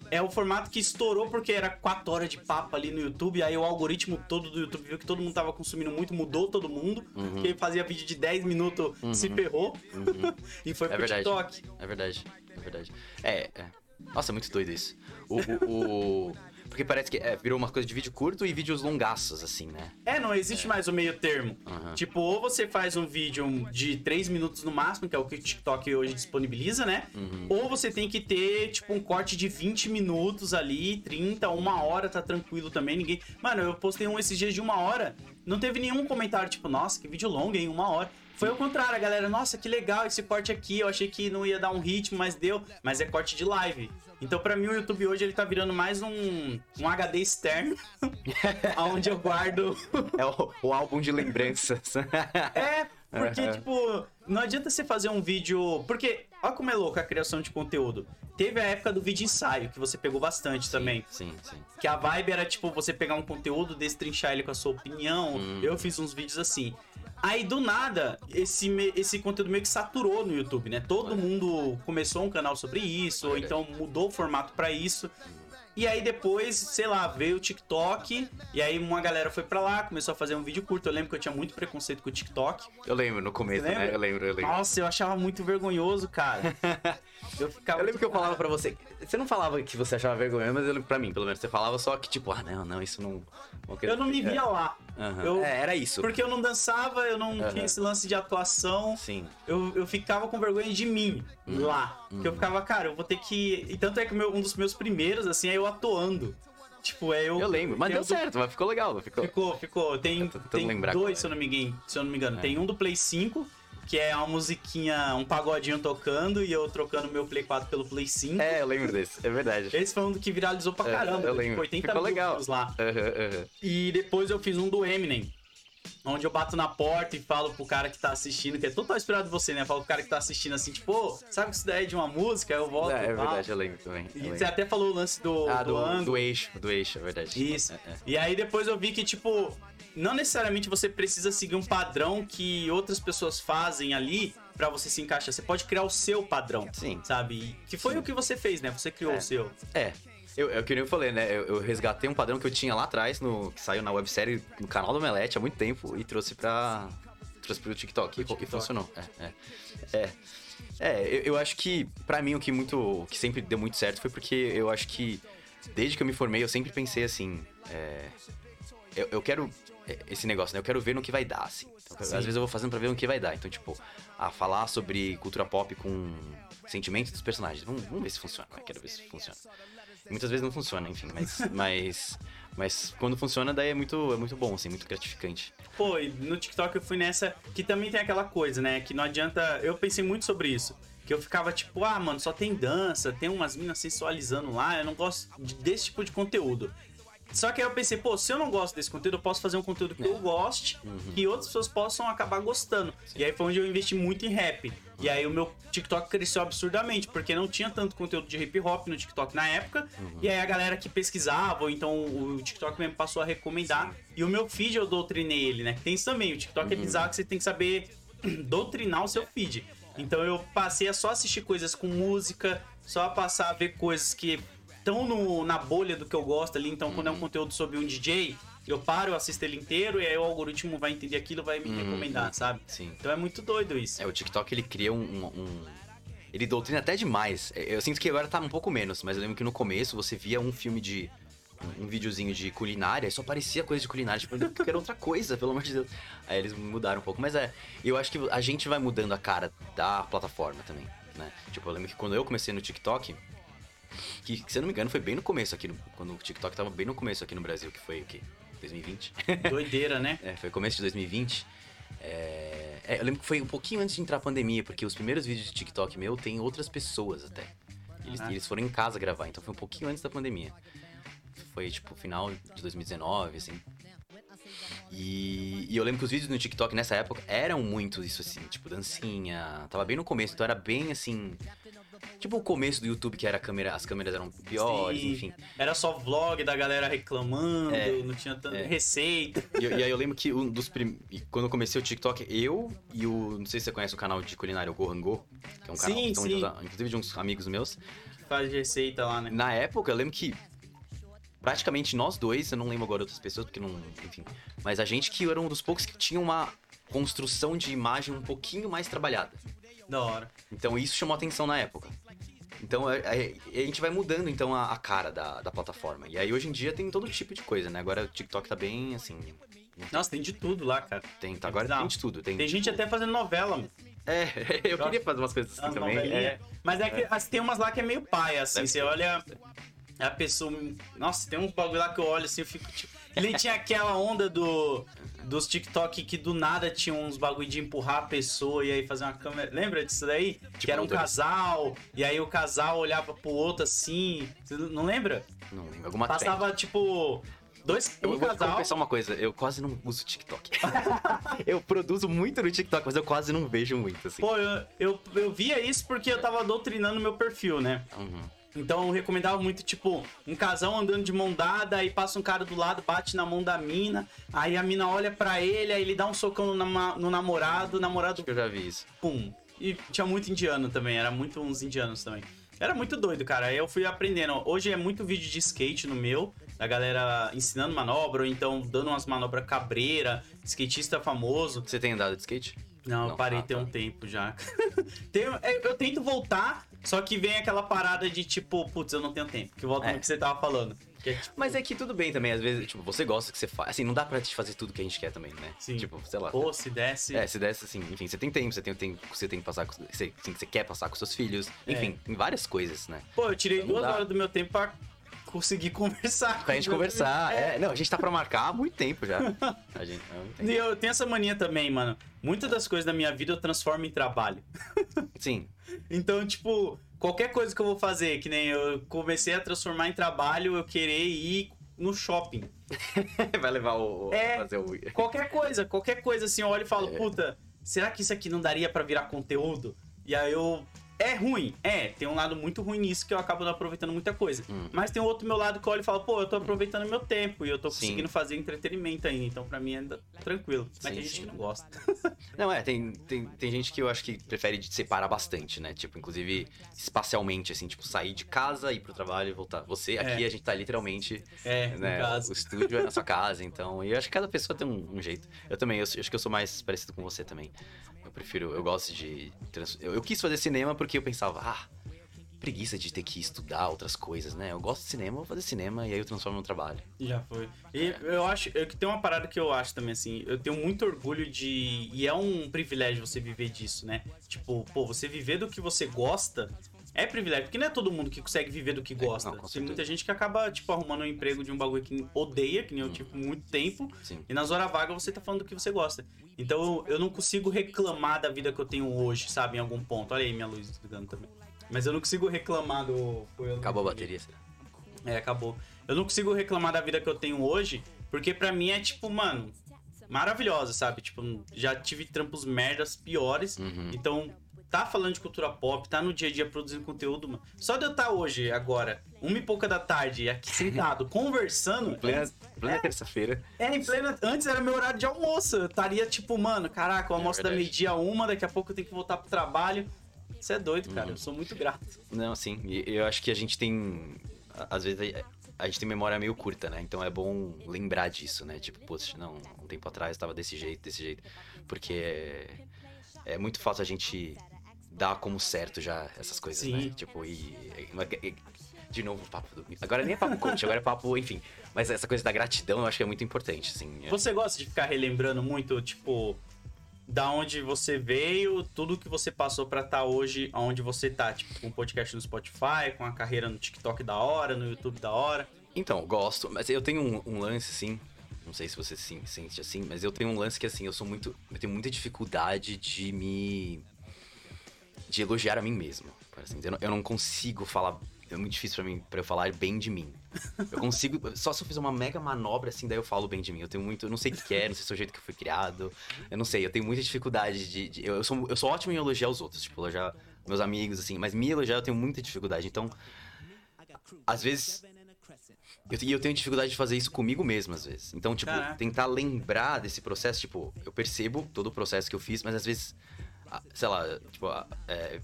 é o formato que estourou porque era 4 horas de papo ali no YouTube, aí o algoritmo todo do YouTube viu que todo mundo tava consumindo muito, mudou todo mundo, quem fazia vídeo de 10 minutos se ferrou [laughs] e foi É pro verdade. TikTok. É verdade, é verdade. É, é. Nossa, é muito doido isso. O, o- o- Porque parece que é, virou uma coisa de vídeo curto e vídeos longaços, assim, né? É, não existe mais o meio termo. Aham. Tipo, ou você faz um vídeo de 3 minutos no máximo, que é o que o TikTok hoje disponibiliza, né? Uhum. Ou você tem que ter, tipo, um corte de 20 minutos ali, 30, uma hora, tá tranquilo também. Ninguém. Mano, eu postei um esses dias de uma hora. Não teve nenhum comentário, tipo, nossa, que vídeo longo, hein? Uma hora. Foi ao contrário, a galera, nossa, que legal esse corte aqui. Eu achei que não ia dar um ritmo, mas deu. Mas é corte de live. Então, pra mim, o YouTube hoje ele tá virando mais um, um HD externo, [laughs] onde eu guardo É o, o álbum de lembranças. [laughs] é, porque, Aham. tipo, não adianta você fazer um vídeo. Porque, olha como é louco a criação de conteúdo. Teve a época do vídeo ensaio, que você pegou bastante também. Sim, sim. Que a vibe era, tipo, você pegar um conteúdo, destrinchar ele com a sua opinião. Hum. Eu fiz uns vídeos assim. Aí, do nada, esse, esse conteúdo meio que saturou no YouTube, né? Todo mundo começou um canal sobre isso, ou então mudou o formato pra isso. E aí depois, sei lá, veio o TikTok, e aí uma galera foi pra lá, começou a fazer um vídeo curto. Eu lembro que eu tinha muito preconceito com o TikTok. Eu lembro no começo, né? Eu lembro, eu lembro. Nossa, eu achava muito vergonhoso, cara. [laughs] Eu ficava. Eu lembro que eu falava [laughs] pra você. Você não falava que você achava vergonha, mas eu lembro pra mim, pelo menos. Você falava só que, tipo, ah, não, não, isso não. Eu não me via lá. Aham. Eu- É, era isso. Porque eu não dançava, eu não Aham. tinha esse lance de atuação. Sim. Eu, eu ficava com vergonha de mim Uhum. lá. Que eu ficava, cara, eu vou ter que. E tanto é que meu- um dos meus primeiros, assim, é eu atuando. Tipo, é eu. Eu lembro, mas tem deu do- certo, mas ficou legal, não ficou. Ficou, ficou. Tem, tem lembrar dois, é. se eu, não me engano, se eu não me engano. É. Tem um do Play 5, que é uma musiquinha, um pagodinho tocando, e eu trocando meu Play 4 pelo Play 5. É, eu lembro desse, é verdade. Esse foi um do que viralizou pra É, caramba. eu deu, lembro. Tipo, 80 Ficou mil legal. lá. Aham, aham. E depois eu fiz um do Eminem. Onde eu bato na porta e falo pro cara que tá assistindo, que é total inspirado de você, né? Falo pro cara que tá assistindo assim, tipo, "Pô, sabe que isso daí é de uma música? Aí eu volto. É, é verdade, eu lembro também. eu E lembro. você até falou o lance do, Ah, do, do, ângulo. do eixo, do eixo, é verdade. Isso. É, é. E aí depois eu vi que, tipo, não necessariamente você precisa seguir um padrão que outras pessoas fazem ali pra você se encaixar. Você pode criar o seu padrão. Sim. Sabe? Que foi o que você fez, né? Você criou É. o seu. É. Eu, eu que nem eu falei, né? Eu, eu resgatei um padrão que eu tinha lá atrás, no, que saiu na websérie no canal do Omelete há muito tempo e trouxe pra. trouxe pro TikTok. E, TikTok. e funcionou. É, é. É, É, eu, eu acho que, pra mim, o que muito. o que sempre deu muito certo foi porque eu acho que desde que eu me formei, eu sempre pensei assim. é, eu, eu quero. É, Esse negócio, né? Eu quero ver no que vai dar, assim. Então, às vezes eu vou fazendo pra ver no que vai dar. Então, tipo, a falar sobre cultura pop com sentimentos dos personagens. Vamos, vamos ver se funciona. né? Quero ver se funciona. Muitas vezes não funciona, enfim, mas. [laughs] mas mas quando funciona, daí é muito, é muito bom, assim, muito gratificante. Pô, e no TikTok eu fui nessa que também tem aquela coisa, né? Que não adianta. Eu pensei muito sobre isso. Que eu ficava tipo, ah, mano, só tem dança, tem umas minas sensualizando lá, eu não gosto de- desse tipo de conteúdo. Só que aí eu pensei, pô, se eu não gosto desse conteúdo, eu posso fazer um conteúdo que eu goste que outras pessoas possam acabar gostando. E aí foi onde eu investi muito em rap. E aí o meu TikTok cresceu absurdamente, porque não tinha tanto conteúdo de hip hop no TikTok na época. E aí a galera que pesquisava, ou então o TikTok mesmo passou a recomendar. E o meu feed eu doutrinei ele, né? Que tem isso também. O TikTok é bizarro que você tem que saber [clears throat] doutrinar o seu feed. Então eu passei a só assistir coisas com música, só a passar a ver coisas que estão na bolha do que eu gosto ali. Então, quando é um conteúdo sobre um DJ, eu paro, eu assisto ele inteiro e aí o algoritmo vai entender aquilo e vai me recomendar, sabe? Sim. Então é muito doido isso. É, o TikTok ele cria um, um- um- Ele doutrina até demais. É, Eu sinto que agora tá um pouco menos, mas eu lembro que no começo você via um filme de. Um, videozinho de culinária e só parecia coisa de culinária. Tipo, eu quero outra coisa, pelo amor de Deus. Aí eles mudaram um pouco. Mas é, eu acho que a gente vai mudando a cara da plataforma também, né? Tipo, eu lembro que quando eu comecei no TikTok. Que, se eu não me engano, foi bem no começo aqui, no- quando o TikTok tava bem no começo aqui no Brasil, que foi o quê? 2020? [laughs] Doideira, né? É, foi começo de 2020. É, é, eu lembro que foi um pouquinho antes de entrar a pandemia, porque os primeiros vídeos de TikTok meu tem outras pessoas até. Eles, Ah. eles foram em casa gravar, então foi um pouquinho antes da pandemia. Foi tipo final de 2019, assim. E, e eu lembro que os vídeos no TikTok nessa época eram muito isso assim, tipo dancinha. Tava bem no começo, então era bem assim. Tipo o começo do YouTube, que era câmera, as câmeras eram piores, Sim. enfim. Era só vlog da galera reclamando, É, não tinha tanta é. receita. E, e aí eu lembro que um dos prim... e quando eu comecei o TikTok, eu e o. Não sei se você conhece o canal de culinária, o Gohango, que é um canal Sim, que de sim. inclusive de uns amigos meus. Faz receita lá, né? Na época, eu lembro que praticamente nós dois, eu não lembro agora outras pessoas, porque não. Enfim. Mas a gente que era um dos poucos que tinha uma construção de imagem um pouquinho mais trabalhada. Da hora. Então isso chamou atenção na época. Então a, a- a gente vai mudando então a, a cara da, da plataforma. E aí hoje em dia tem todo tipo de coisa, né? Agora o TikTok tá bem assim. Nossa, tem de tudo lá, cara. Tem, tá, agora tem de tudo. Tem, Tem gente até fazendo novela, mano. É, [laughs] eu queria fazer umas coisas assim As também. É, Mas é que as- tem umas lá que é meio paia, assim. Deve Você ser. olha. A pessoa. Nossa, tem uns bagulho lá que eu olho assim, eu fico tipo. Ele tinha aquela onda do. Dos TikTok que do nada tinham uns bagulho de empurrar a pessoa e aí fazer uma câmera. Lembra disso daí? que Tipo era um casal, e aí o casal olhava pro outro assim. Você não lembra? não lembro, alguma Passava tipo. Dois. Eu Um vou casal. confessar uma coisa, eu quase não uso TikTok. [laughs] eu produzo muito no TikTok, mas eu quase não vejo muito, assim. Pô, eu, eu, eu via isso porque eu tava doutrinando meu perfil, né? Uhum. Então eu recomendava muito, tipo, um casal andando de mão dada, aí passa um cara do lado, bate na mão da mina, aí a mina olha pra ele, aí ele dá um socão no, no namorado, o namorado, eu já vi isso. pum. E tinha muito indiano também, era muito uns indianos também. Era muito doido, cara. Aí eu fui aprendendo. Hoje é muito vídeo de skate no meu, da galera ensinando manobra, ou então dando umas manobras cabreira, skatista famoso. Você tem andado de skate? Não, eu Não, parei ah, tem tá. um tempo já. [laughs] É, eu tento voltar, só que vem aquela parada de tipo, putz, eu não tenho tempo. Que volta É. no que você tava falando. É, tipo, Mas é que tudo bem também, às vezes, tipo, você gosta que você faz. Assim, não dá pra te fazer tudo que a gente quer também, né? Sim. Tipo, sei lá. pô, se desse. É, se desse assim, enfim, você tem tempo, você tem o tempo que você tem que passar com. Você, assim, você quer passar com seus filhos. É. Enfim, tem várias coisas, né? Pô, eu tirei Não duas dá. horas do meu tempo pra conseguir [laughs] conversar. Pra gente conversar. filho. É. não, a gente tá pra marcar há muito tempo já. A gente. muito tempo. E eu tenho essa mania também, mano. Muitas das coisas da minha vida eu transformo em trabalho. [laughs] Sim. Então, tipo, qualquer coisa que eu vou fazer, que nem eu comecei a transformar em trabalho, eu querer ir no shopping. [laughs] Vai levar o. É. Fazer o. Qualquer coisa, qualquer coisa assim, eu olho e falo, É. puta, será que isso aqui não daria pra virar conteúdo? E aí eu. É ruim, é, tem um lado muito ruim nisso que eu acabo não aproveitando muita coisa. Hum. Mas tem outro meu lado que eu olho e falo, pô, eu tô aproveitando meu tempo e eu tô Sim. conseguindo fazer entretenimento ainda, então pra mim ainda tranquilo. Mas Sim, tem gente sim. que não gosta. [laughs] Não, é, tem, tem, tem gente que eu acho que prefere de separar bastante, né? Tipo, inclusive espacialmente, assim, tipo, sair de casa, ir pro trabalho e voltar. Você, aqui, É. a gente tá literalmente, É, né? O estúdio é na sua casa, então. E eu acho que cada pessoa tem um, um jeito. Eu também, eu, acho que eu sou mais parecido com você também. Eu prefiro, eu gosto de. trans- Eu, eu quis fazer cinema porque eu pensava, ah. preguiça de ter que estudar outras coisas, né? Eu gosto de cinema, vou fazer cinema e aí eu transformo no trabalho. Já foi. E eu acho eu, que tem uma parada que eu acho também, assim, eu tenho muito orgulho de. E é um privilégio você viver disso, né? Tipo, pô, você viver do que você gosta é privilégio, porque não é todo mundo que consegue viver do que gosta. não, Tem muita gente que acaba, tipo, arrumando um emprego de um bagulho que odeia, que nem eu, tipo, muito tempo. Sim. E nas horas vagas você tá falando do que você gosta. Então eu não consigo reclamar da vida que eu tenho hoje, sabe, em algum ponto. Olha aí minha luz desligando também. Mas eu não consigo reclamar do. Acabou a bateria. será? É, acabou. Eu não consigo reclamar da vida que eu tenho hoje, porque pra mim é tipo, mano, maravilhosa, sabe? Tipo, já tive trampos merdas piores. Uhum. Então, tá falando de cultura pop, tá no dia a dia produzindo conteúdo, mano. Só de eu estar hoje, agora, uma e pouca da tarde, aqui sentado, conversando. Plena, plena terça-feira. É, em plena. Antes era meu horário de almoço. Eu estaria tipo, mano, caraca, eu almoço da verdade. meio-dia a uma, daqui a pouco eu tenho que voltar pro trabalho. Você é doido, cara. Uhum. Eu sou muito grato. Não, sim. Eu acho que a gente tem. Às vezes a, gente tem memória meio curta, né? Então é bom lembrar disso, né? Tipo, poxa, não, um tempo atrás tava desse jeito, desse jeito. Porque é, é muito fácil a gente dar como certo já essas coisas, Sim. né? Tipo, e. e- de novo, papo do. Agora nem é papo coach, agora é papo, enfim. Mas essa coisa da gratidão eu acho que é muito importante, assim. é- Você gosta de ficar relembrando muito, tipo, da onde você veio, tudo que você passou pra estar hoje onde você tá, tipo, com um podcast no Spotify, com a carreira no TikTok da hora, no YouTube da hora. Então, gosto, mas eu tenho um, um lance, assim. Não sei se você se sente assim, mas eu tenho um lance que, assim, eu sou muito. Eu tenho muita dificuldade de me. De elogiar a mim mesmo. assim. Eu não, eu não consigo falar. É muito difícil pra mim pra eu falar bem de mim. Eu consigo. [laughs] Só se eu fizer uma mega manobra assim, daí eu falo bem de mim. Eu tenho muito. Eu não sei o que é, não sei se é o jeito que eu fui criado. Eu não sei, eu tenho muita dificuldade de. de- eu, eu sou, eu sou ótimo em elogiar os outros, tipo, elogiar meus amigos, assim, mas me elogiar eu tenho muita dificuldade. Então, às vezes. Eu, e eu tenho dificuldade de fazer isso comigo mesmo, às vezes. Então, tipo, Caraca. tentar lembrar desse processo, tipo, eu percebo todo o processo que eu fiz, mas às vezes, sei lá, tipo, é,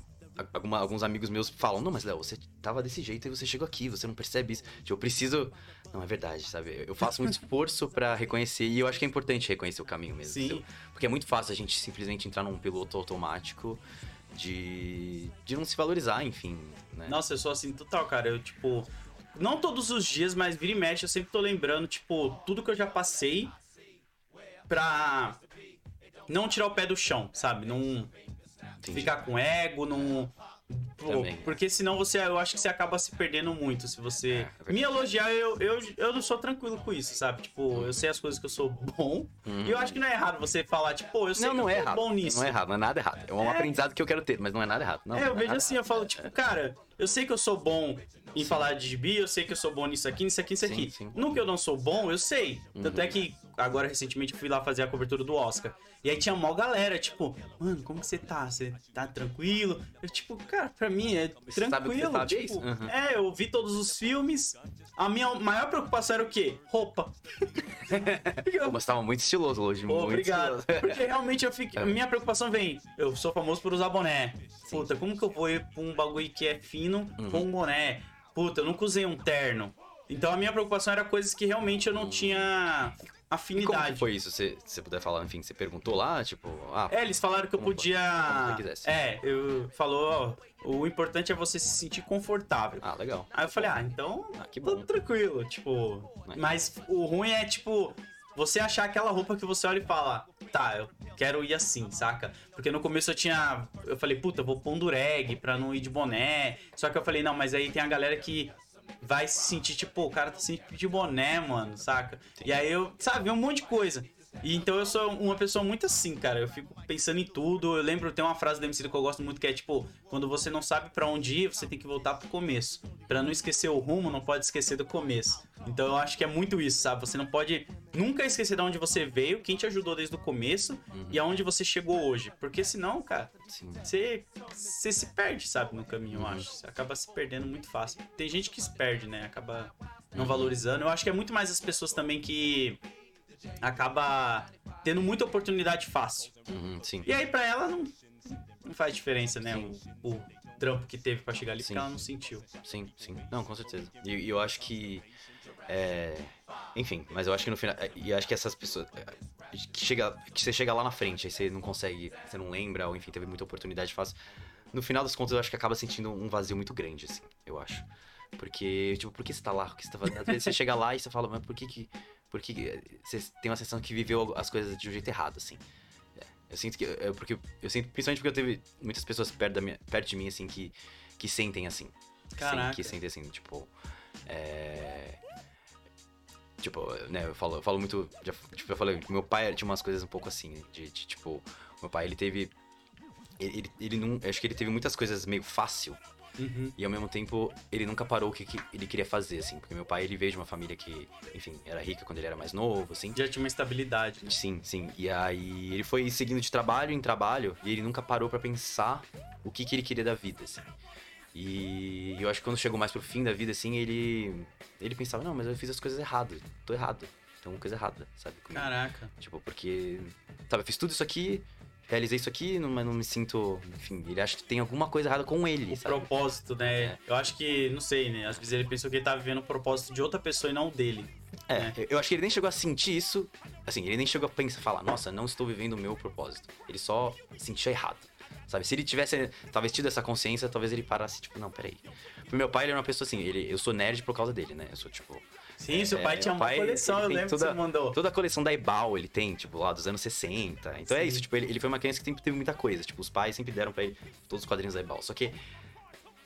alguma- alguns amigos meus falam, não, mas Léo, você tava desse jeito e você chegou aqui, você não percebe isso. Tipo, eu preciso. Não, é verdade, sabe? Eu faço muito [laughs] esforço pra reconhecer e eu acho que é importante reconhecer o caminho mesmo. Sim. Porque é muito fácil a gente simplesmente entrar num piloto automático de, de não se valorizar, enfim. Né? Nossa, eu sou assim total, cara. Eu, tipo, não todos os dias, mas vira e mexe, eu sempre tô lembrando, tipo, tudo que eu já passei pra não tirar o pé do chão, sabe? Não Entendi. ficar com ego, não. Pô, porque senão você, eu acho que você acaba se perdendo muito se você. É, é. Me elogiar, eu, eu, eu não sou tranquilo com isso, sabe? Tipo, eu sei as coisas que eu sou bom. E eu acho que não é errado você falar, tipo, pô, eu sei. Não, que não eu é sou errado. bom nisso. Não é errado, não é nada errado. É um aprendizado que eu quero ter, mas não é nada errado. Não, É, eu vejo nada assim, eu falo, tipo, cara, eu sei que eu sou bom em falar de gibi, eu sei que eu sou bom nisso aqui, nisso aqui, nisso Sim, aqui. sim. No que eu não sou bom, eu sei. Tanto é que agora, recentemente, fui lá fazer a cobertura do Oscar. E aí tinha mó galera, tipo, mano, como que você tá? Você tá tranquilo? Eu, tipo, cara, pra mim é Você sabe o que tranquilo. sabe, é tipo? Uhum. é, eu vi todos os filmes. A minha maior preocupação era o quê? Roupa. [laughs] Mas tava muito estiloso hoje. Pô, muito obrigado. estiloso. [laughs] Porque realmente eu fico. É. Minha preocupação vem. Eu sou famoso por usar boné. Puta, como que eu vou ir pra um bagulho que é fino Uhum. com um boné? Puta, eu nunca usei um terno. Então a minha preocupação era coisas que realmente eu não tinha Uhum. E como afinidade. foi isso? Se você puder falar, enfim, você perguntou lá, tipo, ah, É, eles falaram que eu podia. como você quisesse. É, eu falou, ó, o importante é você se sentir confortável. ah, legal. Aí eu falei, ah, então Ah, que bom. tranquilo, tipo. Mas o ruim é, tipo, você achar aquela roupa que você olha e fala, tá, eu quero ir assim, saca? Porque no começo eu tinha. Eu falei, puta, eu vou pôr um dureg pra não ir de boné. Só que eu falei, não, mas aí tem a galera que vai se sentir, tipo, o cara tá sempre de boné, mano, saca? E aí eu, sabe, um monte de coisa. E então eu sou uma pessoa muito assim, cara. Eu fico pensando em tudo. Eu lembro, tem uma frase do MC que eu gosto muito que é tipo: quando você não sabe pra onde ir, você tem que voltar pro começo. Pra não esquecer o rumo, não pode esquecer do começo. Então eu acho que é muito isso, sabe? Você não pode nunca esquecer de onde você veio, quem te ajudou desde o começo e aonde você chegou hoje. Porque senão, cara, você, você se perde, sabe, no caminho, eu acho. Você acaba se perdendo muito fácil. Tem gente que se perde, né? Acaba não valorizando. Eu acho que é muito mais as pessoas também que acaba tendo muita oportunidade fácil. Uhum, sim. E aí pra ela não, não faz diferença, né? O, o trampo que teve pra chegar ali, Sim. porque ela não sentiu. Sim, sim. Não, com certeza. E eu acho que. é, Enfim, mas eu acho que no final. E eu acho que essas pessoas. Que, chega, que você chega lá na frente, aí você não consegue, você não lembra, ou enfim, teve muita oportunidade fácil. no final das contas, eu acho que acaba sentindo um vazio muito grande, assim, eu acho. Porque, tipo, por que você tá lá? O que você tá? Às vezes você chega lá e você fala, mas por que que. Por que que- Você tem uma sensação que viveu as coisas de um jeito errado, assim. Eu sinto que. é, porque, eu sinto, principalmente porque eu teve muitas pessoas perto, da minha, perto de mim, assim, que, que sentem assim. Caraca. Que sentem assim, tipo. É. Tipo, né, eu falo, eu falo muito. Já, tipo, eu falei, meu pai tinha umas coisas um pouco assim, de, de, tipo. Meu pai, ele teve. Ele, ele, ele não. eu Acho que ele teve muitas coisas meio fácil. Uhum. E ao mesmo tempo, ele nunca parou o que, que ele queria fazer, assim. Porque meu pai, ele veio de uma família que, enfim, era rica quando ele era mais novo, assim. Já tinha uma estabilidade, né? Sim, sim. E aí ele foi seguindo de trabalho em trabalho e ele nunca parou pra pensar o que, que ele queria da vida, assim. E eu acho que quando chegou mais pro fim da vida, assim, ele. Ele pensava, não, mas eu fiz as coisas erradas, tô errado. Tem uma coisa errada, sabe? comigo." Caraca. Tipo, porque. Sabe, eu fiz tudo isso aqui, realizei isso aqui, não- mas não me sinto. Enfim, ele acha que tem alguma coisa errada com ele, O sabe? propósito, né? É. Eu acho que, não sei, né? Às vezes ele pensou que ele tava vivendo o propósito de outra pessoa e não o dele. É, eu- eu acho que ele nem chegou a sentir isso. Assim, ele nem chegou a pensar, falar, nossa, não estou vivendo o meu propósito. Ele só sentia errado. Sabe? Se ele tivesse, talvez, tido essa consciência, talvez ele parasse, tipo, não, peraí. Pro meu pai, ele era uma pessoa assim, ele, eu sou nerd por causa dele, né? Eu sou, tipo. Sim, seu É, pai tinha uma pai, coleção, eu lembro toda- que você mandou. Toda a coleção da Ebal ele tem, tipo, lá dos anos 60. Então é Sim. isso, tipo, ele, ele foi uma criança que sempre teve muita coisa. Tipo, os pais sempre deram pra ele todos os quadrinhos da Ebal. Só que.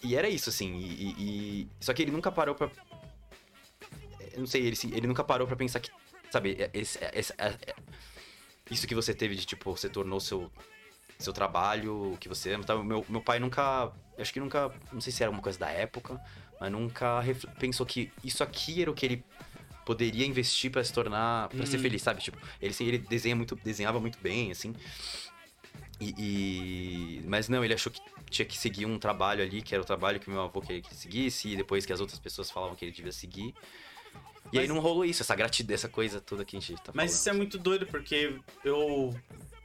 E era isso, assim, e. e- Só que ele nunca parou pra. Eu não sei, ele, ele nunca parou pra pensar que. Sabe, é- esse- é- esse- é- é- isso que você teve de, tipo, você tornou seu. Seu trabalho, o que você ama. Então, meu, meu pai nunca. Acho que nunca. Não sei se era uma coisa da época, mas nunca pensou que isso aqui era o que ele poderia investir pra se tornar. pra ser Hum. feliz, sabe? Tipo, ele, ele desenha muito, desenhava muito bem, assim. E, e- Mas não, ele achou que tinha que seguir um trabalho ali, que era o trabalho que meu avô queria que ele seguisse, e depois que as outras pessoas falavam que ele devia seguir. E aí Mas- não rolou isso, essa gratidão, essa coisa toda que a gente tá Mas isso é falando. muito doido, porque eu.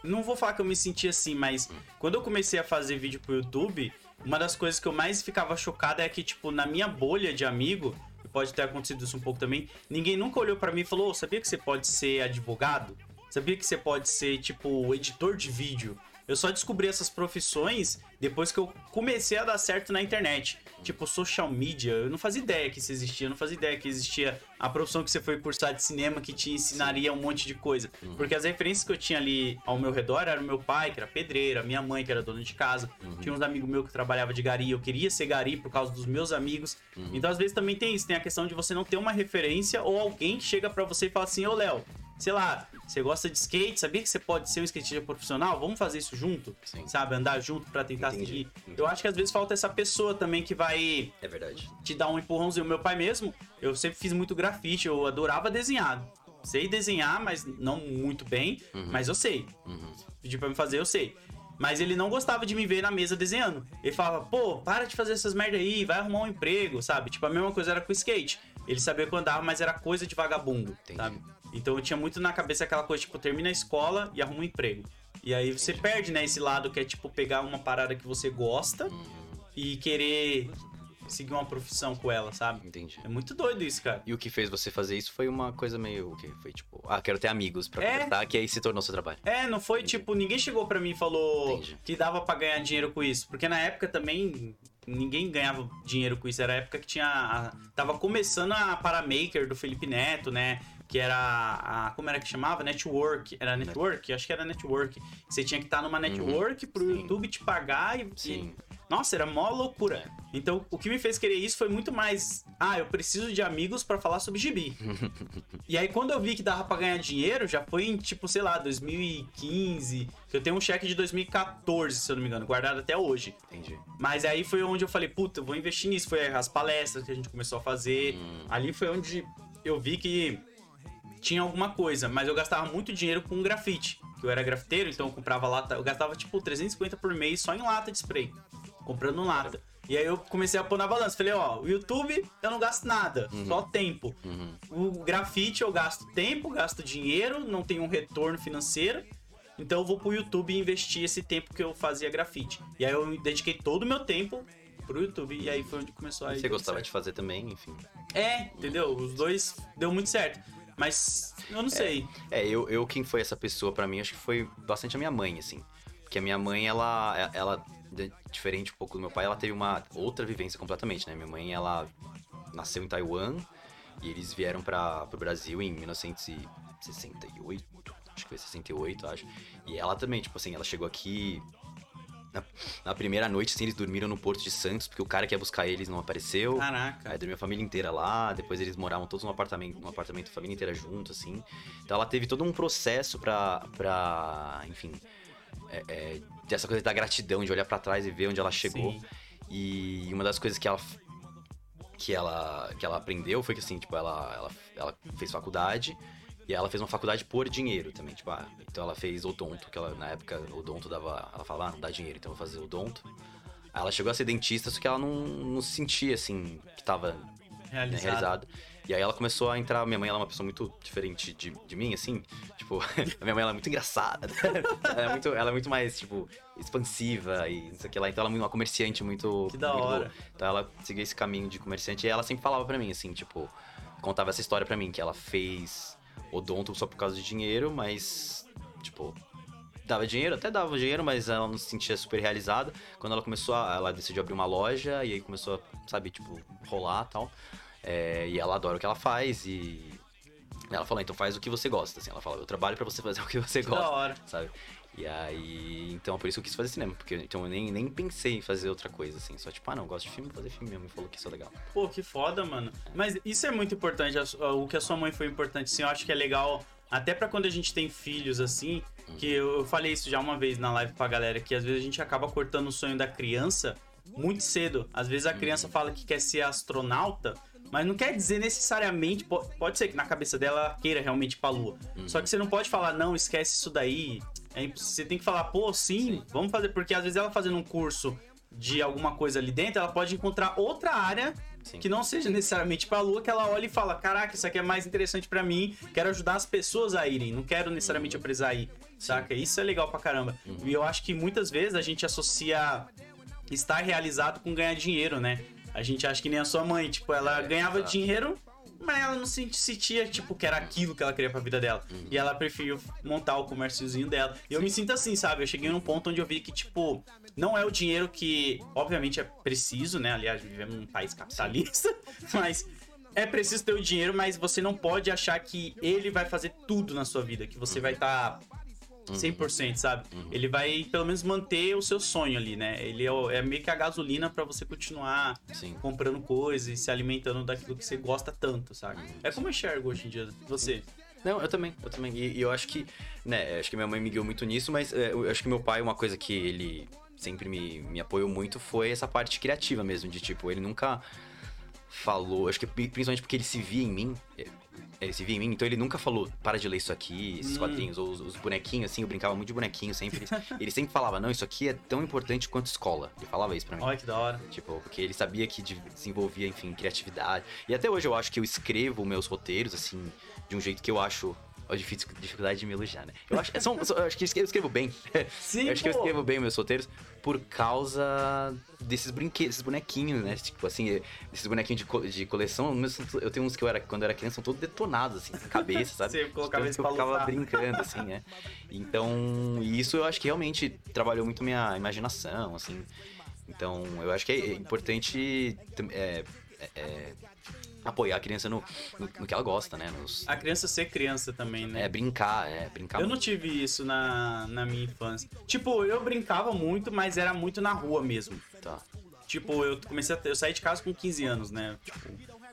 Não vou falar que eu me senti assim, mas Hum. quando eu comecei a fazer vídeo pro YouTube, uma das coisas que eu mais ficava chocada é que, tipo, na minha bolha de amigo, e pode ter acontecido isso um pouco também, ninguém nunca olhou pra mim e falou: "Ô, sabia que você pode ser advogado? Sabia que você pode ser, tipo, editor de vídeo? Eu só descobri essas profissões depois que eu comecei a dar certo na internet. Tipo, social media, eu não fazia ideia que isso existia, eu não fazia ideia que existia a profissão que você foi cursar de cinema que te ensinaria um monte de coisa. Uhum. Porque as referências que eu tinha ali ao meu redor era o meu pai, que era pedreiro, minha mãe, que era dona de casa, Uhum. tinha uns amigos meus que trabalhava de gari, eu queria ser gari por causa dos meus amigos. Uhum. Então, às vezes também tem isso, tem a questão de você não ter uma referência ou alguém que chega pra você e fala assim: "Ô, Léo, sei lá, você gosta de skate, sabia que você pode ser um skatista profissional? Vamos fazer isso junto?" Sim. Sabe, andar junto pra tentar Entendi, seguir. entendi. Eu acho que às vezes falta essa pessoa também que vai É verdade. te dar um empurrãozinho. Meu pai mesmo, eu sempre fiz muito grafite, eu adorava desenhar. Sei desenhar, mas não muito bem, mas eu sei. Uhum. Pedir pra me fazer, eu sei. Mas ele não gostava de me ver na mesa desenhando. Ele falava, pô, para de fazer essas merda aí, vai arrumar um emprego, sabe? Tipo, a mesma coisa era com o skate. Ele sabia que eu andava, mas era coisa de vagabundo, Entendi. sabe? Então eu tinha muito na cabeça aquela coisa, tipo, termina a escola e arruma um emprego. E aí você perde, né, esse lado que é, tipo, pegar uma parada que você gosta e querer seguir uma profissão com ela, sabe? Entendi. É muito doido isso, cara. E o que fez você fazer isso foi uma coisa meio. O que Foi tipo, ah, quero ter amigos pra É. conversar, que aí se tornou seu trabalho. É, não foi Entendi. tipo, ninguém chegou pra mim e falou Entendi. que dava pra ganhar dinheiro com isso. Porque na época também ninguém ganhava dinheiro com isso. Era a época que tinha. a- tava começando a Paramaker do Felipe Neto, né? Que era a. Como era que chamava? Network. Era network? Acho que era network. Você tinha que estar numa network pro Sim. YouTube te pagar e. Sim. e- Nossa, era mó loucura. Então, o que me fez querer isso foi muito mais. Ah, eu preciso de amigos pra falar sobre gibi. [laughs] E aí, quando eu vi que dava pra ganhar dinheiro, já foi em, tipo, sei lá, 2015. Que eu tenho um cheque de 2014, se eu não me engano, guardado até hoje. Entendi. Mas aí foi onde eu falei, puta, eu vou investir nisso. Foi as palestras que a gente começou a fazer. Hum. Ali foi onde eu vi que tinha alguma coisa, mas eu gastava muito dinheiro com grafite. Que eu era grafiteiro, então eu comprava lata. Eu gastava tipo 350 por mês só em lata de spray. Comprando lata. E aí eu comecei a pôr na balança. Falei, ó, o YouTube eu não gasto nada, só tempo. Uhum. O grafite eu gasto tempo, gasto dinheiro, não tenho um retorno financeiro. Então eu vou pro YouTube e investir esse tempo que eu fazia grafite. E aí eu dediquei todo o meu tempo pro YouTube. E aí foi onde começou a Você gostava certo. de fazer também, enfim. É, entendeu? Os dois deu muito certo. Mas eu não sei. É, eu, eu quem foi essa pessoa pra mim, acho que foi bastante a minha mãe, assim. que a minha mãe, ela, ela, diferente um pouco do meu pai, ela teve uma outra vivência completamente, né? Minha mãe, ela nasceu em Taiwan e eles vieram para o Brasil em 1968, acho que foi 68, acho. E ela também, tipo assim, ela chegou aqui na, na, primeira noite, assim, eles dormiram no Porto de Santos, porque o cara que ia buscar eles não apareceu. Caraca. Aí dormiu a família inteira lá, depois eles moravam todos num apartamento, num apartamento, a família inteira junto, assim. Então ela teve todo um processo pra, pra enfim, é, é, dessa coisa da gratidão, de olhar para trás e ver onde ela chegou. Sim. E uma das coisas que ela que ela que ela aprendeu foi que assim, tipo, ela, ela, ela fez faculdade e ela fez uma faculdade por dinheiro também, tipo, ah, então ela fez odonto, que ela, na época o odonto dava, ela falava, ah, não dá dinheiro, então eu vou fazer odonto. Aí ela chegou a ser dentista, só que ela não, não se sentia, assim, que tava realizado. Né, realizado. E aí ela começou a entrar, minha mãe ela é uma pessoa muito diferente de, de mim, assim, tipo, [laughs] a minha mãe ela é muito engraçada, [laughs] ela, é muito, ela é muito mais, tipo, expansiva e não sei o que lá, então ela é uma comerciante muito... Que da muito hora. Boa. Então ela seguiu esse caminho de comerciante e ela sempre falava para mim, assim, tipo, contava essa história para mim, que ela fez odonto só por causa de dinheiro, mas, tipo, dava dinheiro, até dava dinheiro, mas ela não se sentia super realizada. Quando ela começou a, ela decidiu abrir uma loja e aí começou a, sabe, tipo, rolar e tal. É, e ela adora o que ela faz e ela falou, então faz o que você gosta, assim. Ela fala, eu trabalho para você fazer o que você gosta, da hora. sabe? E aí, então por isso eu quis fazer cinema, porque então eu nem, nem pensei em fazer outra coisa, assim. Só tipo, ah, não, gosto de filme, vou fazer filme mesmo. E falou que isso é legal. Pô, que foda, mano. Mas isso é muito importante, o que a sua mãe foi importante, assim, eu acho que é legal, até para quando a gente tem filhos, assim, hum. que eu falei isso já uma vez na live pra galera, que às vezes a gente acaba cortando o sonho da criança muito cedo. Às vezes a criança hum. fala que quer ser astronauta, mas não quer dizer necessariamente. Pode ser que na cabeça dela queira realmente ir pra lua. Uhum. Só que você não pode falar, não, esquece isso daí. É, você tem que falar, pô, sim, sim, vamos fazer. Porque às vezes ela fazendo um curso de alguma coisa ali dentro, ela pode encontrar outra área Sim. que não seja necessariamente para a lua, que ela olha e fala: Caraca, isso aqui é mais interessante para mim, quero ajudar as pessoas a irem, não quero necessariamente uhum. a ir, saca? Isso é legal pra caramba. Uhum. E eu acho que muitas vezes a gente associa estar realizado com ganhar dinheiro, né? A gente acha que nem a sua mãe, tipo, ela é, ganhava exato. dinheiro, mas ela não se sentia, tipo, que era aquilo que ela queria pra vida dela. Uhum. E ela preferiu montar o comérciozinho dela. E eu me sinto assim, sabe? Eu cheguei num ponto onde eu vi que, tipo, não é o dinheiro que, obviamente, é preciso, né? Aliás, vivemos num país capitalista, [laughs] mas é preciso ter o dinheiro, mas você não pode achar que ele vai fazer tudo na sua vida, que você vai estar tá 100%, uhum. sabe? Uhum. Ele vai pelo menos manter o seu sonho ali, né? Ele é, é meio que a gasolina para você continuar Sim. comprando coisas e se alimentando daquilo que você gosta tanto, sabe? Uhum. É como eu enxergo hoje em dia. Você. Não, eu também, eu também. E, e, eu acho que, né, acho que minha mãe me guiou muito nisso, mas é, eu acho que meu pai, uma coisa que ele sempre me, me apoiou muito foi essa parte criativa mesmo, de tipo, ele nunca falou, acho que principalmente porque ele se via em mim, ele se via em mim, então ele nunca falou, para de ler isso aqui, esses hum. quadrinhos, ou os, os, bonequinhos, assim, eu brincava muito de bonequinho sempre. [laughs] ele sempre falava, não, isso aqui é tão importante quanto escola. Ele falava isso pra mim. Olha que da hora. Tipo, porque ele sabia que desenvolvia, enfim, criatividade. E até hoje eu acho que eu escrevo meus roteiros, assim, de um jeito que eu acho a dificuldade de me elogiar, né? Eu acho, são, eu acho que eu escrevo bem. [laughs] Sim, eu acho pô. que eu escrevo bem meus roteiros por causa desses brinquedos, esses bonequinhos, né? Tipo assim, esses bonequinhos de, co de coleção. Eu tenho uns que eu era, quando eu era criança, são todos detonados, assim, na cabeça, sabe? Você colocava então, eu ficava brincando, [laughs] assim, né? Então, isso eu acho que realmente trabalhou muito minha imaginação, assim. Então, eu acho que é importante é, é, é apoiar a criança no, no, no, que ela gosta, né? Nos... A criança ser criança também, né? É, brincar, é, brincar Eu muito. não tive isso na, na minha infância. Tipo, eu brincava muito, mas era muito na rua mesmo. Tá. Tipo, eu comecei a ter, eu saí de casa com 15 anos, né? Tipo,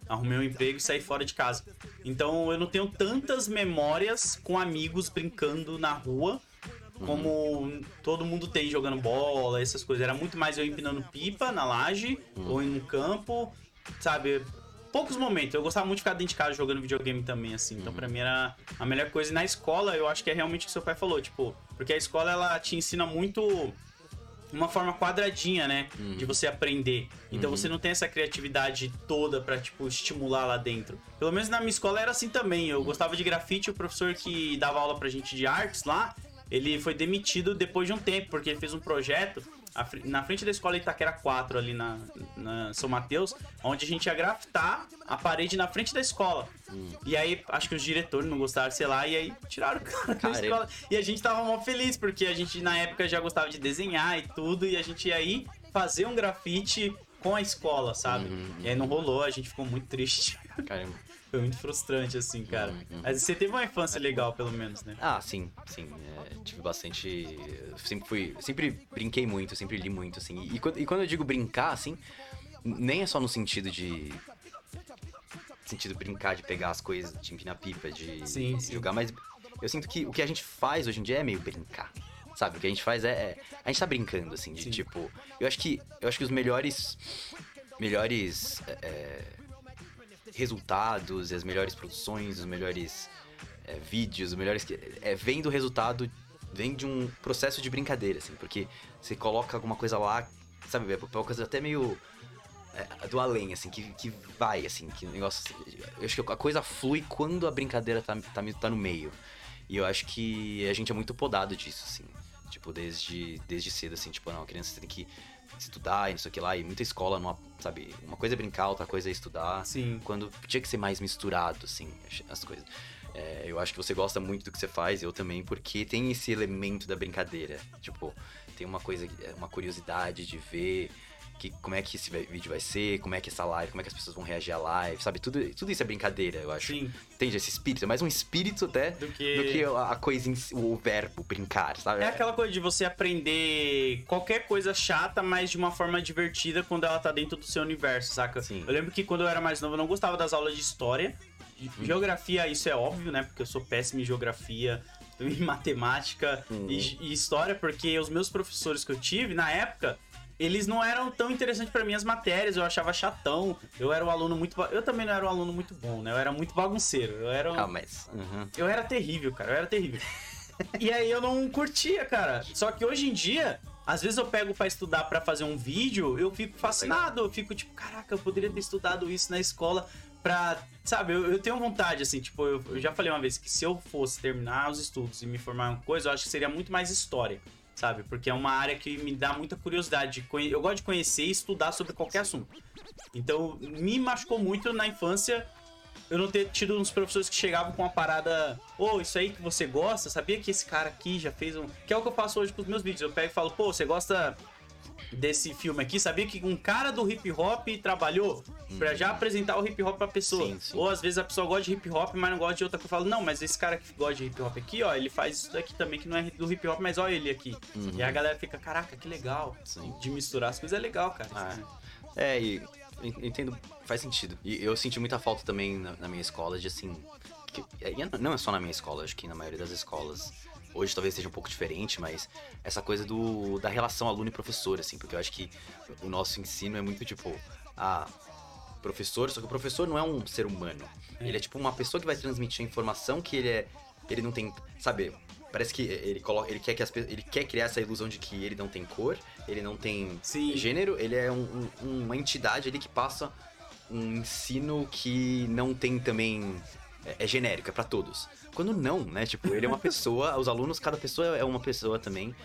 arrumei um emprego e saí fora de casa. Então eu não tenho tantas memórias com amigos brincando na rua como uhum. todo mundo tem jogando bola, essas coisas. Era muito mais eu empinando pipa na laje uhum. ou em um campo, sabe? Poucos momentos. Eu gostava muito de ficar dentro de casa jogando videogame também, assim. Então, uhum. pra mim era a melhor coisa. E na escola, eu acho que é realmente o que seu pai falou, tipo, porque a escola ela te ensina muito uma forma quadradinha, né? Uhum. De você aprender. Então uhum. você não tem essa criatividade toda para tipo, estimular lá dentro. Pelo menos na minha escola era assim também. Eu gostava de grafite, o professor que dava aula pra gente de artes lá, ele foi demitido depois de um tempo, porque ele fez um projeto na frente da escola Itaquera 4, ali na, na São Mateus, onde a gente ia grafitar a parede na frente da escola. E aí, acho que os diretores não gostaram, sei lá, e aí tiraram o cara da escola. E a gente tava mó feliz, porque a gente na época já gostava de desenhar e tudo, e a gente ia aí fazer um grafite com a escola, sabe? E aí não rolou, a gente ficou muito triste. Caramba. Foi muito frustrante, assim, cara. Uhum. Mas você teve uma infância legal, pelo menos, né? Ah, sim, sim. é, tive bastante. Sempre fui. Sempre brinquei muito, sempre li muito, assim. E, quando- e quando eu digo brincar, assim, nem é só no sentido de. Sentido brincar, de pegar as coisas, de empinar pipa, de Sim, sim. jogar, mas eu sinto que o que a gente faz hoje em dia é meio brincar. Sabe? O que a gente faz é. é- a gente tá brincando, assim, de Sim. tipo. Eu acho que. Eu acho que os melhores. Melhores. é, resultados, e as melhores produções, os melhores é, vídeos, os melhores. É, vem do resultado, vem de um processo de brincadeira, assim, porque você coloca alguma coisa lá, sabe? É uma coisa até meio. é, do além, assim, que, que vai, assim, que negócio. Eu acho que a coisa flui quando a brincadeira tá, tá, tá no meio. E eu acho que a gente é muito podado disso, assim. Tipo, desde, desde cedo, assim, tipo, não, a criança tem que estudar e não sei o que lá, e muita escola, não, sabe? Uma coisa é brincar, outra coisa é estudar Sim. quando tinha que ser mais misturado, assim, as coisas. É, eu acho que você gosta muito do que você faz, eu também, porque tem esse elemento da brincadeira. Tipo, tem uma coisa, uma curiosidade de ver que, como é que esse vídeo vai ser, como é que essa live, como é que as pessoas vão reagir à live, sabe? Tudo, tudo isso é brincadeira, eu acho. Sim. Entende? Esse espírito, é mais um espírito até Do que- do que a coisa si, o verbo, brincar, sabe? É aquela coisa de você aprender qualquer coisa chata, mas de uma forma divertida quando ela tá dentro do seu universo, saca? Sim. Eu lembro que quando eu era mais novo eu não gostava das aulas de história. Uhum. Ge- Geografia, isso é óbvio, né? Porque eu sou péssimo em geografia, [laughs] em matemática Uhum. e, e história, porque os meus professores que eu tive na época. Eles não eram tão interessantes pra mim as matérias, eu achava chatão. Eu era um aluno muito. Eu também não era um aluno muito bom, né? Eu era muito bagunceiro. Eu era um, Ah, mas. uhum. eu era terrível, cara. Eu era terrível. [laughs] e aí eu não curtia, cara. Só que hoje em dia, às vezes eu pego pra estudar pra fazer um vídeo, eu fico fascinado. Eu fico tipo, caraca, eu poderia ter estudado isso na escola pra. Sabe, eu, eu tenho vontade, assim, tipo, eu, eu já falei uma vez que se eu fosse terminar os estudos e me formar em uma coisa, eu acho que seria muito mais história. Sabe? Porque é uma área que me dá muita curiosidade. Eu gosto de conhecer e estudar sobre qualquer assunto. Então, me machucou muito na infância eu não ter tido uns professores que chegavam com uma parada, ô, isso aí que você gosta, sabia que esse cara aqui já fez um. Que é o que eu faço hoje com os meus vídeos. Eu pego e falo, pô, você gosta desse filme aqui? Sabia que um cara do hip hop trabalhou pra já apresentar o hip hop pra pessoa? Sim, sim. Ou às vezes a pessoa gosta de hip hop, mas não gosta de outra coisa. Eu falo, não, mas esse cara que gosta de hip hop aqui, ó, ele faz isso daqui também que não é do hip hop, mas ó ele aqui. E a galera fica, caraca, que legal. Sim. De misturar as coisas é legal, cara. Ah, É, e eu entendo, faz sentido. E eu senti muita falta também na, na minha escola de assim. que- e não é só na minha escola, acho que na maioria das escolas. Hoje talvez seja um pouco diferente, mas essa coisa do, da relação aluno e professor, assim, porque eu acho que o nosso ensino é muito tipo, ah, professor, só que o professor não é um ser humano. Ele é tipo uma pessoa que vai transmitir a informação que ele é. Ele não tem. Sabe? Parece que ele coloca. Ele quer que as Ele quer criar essa ilusão de que ele não tem cor, ele não tem Sim. gênero, ele é um- um- uma entidade ali que passa um ensino que não tem também. É, é genérico, é pra todos. Quando não, né? Tipo, ele é uma [laughs] pessoa, os alunos, cada pessoa é uma pessoa também.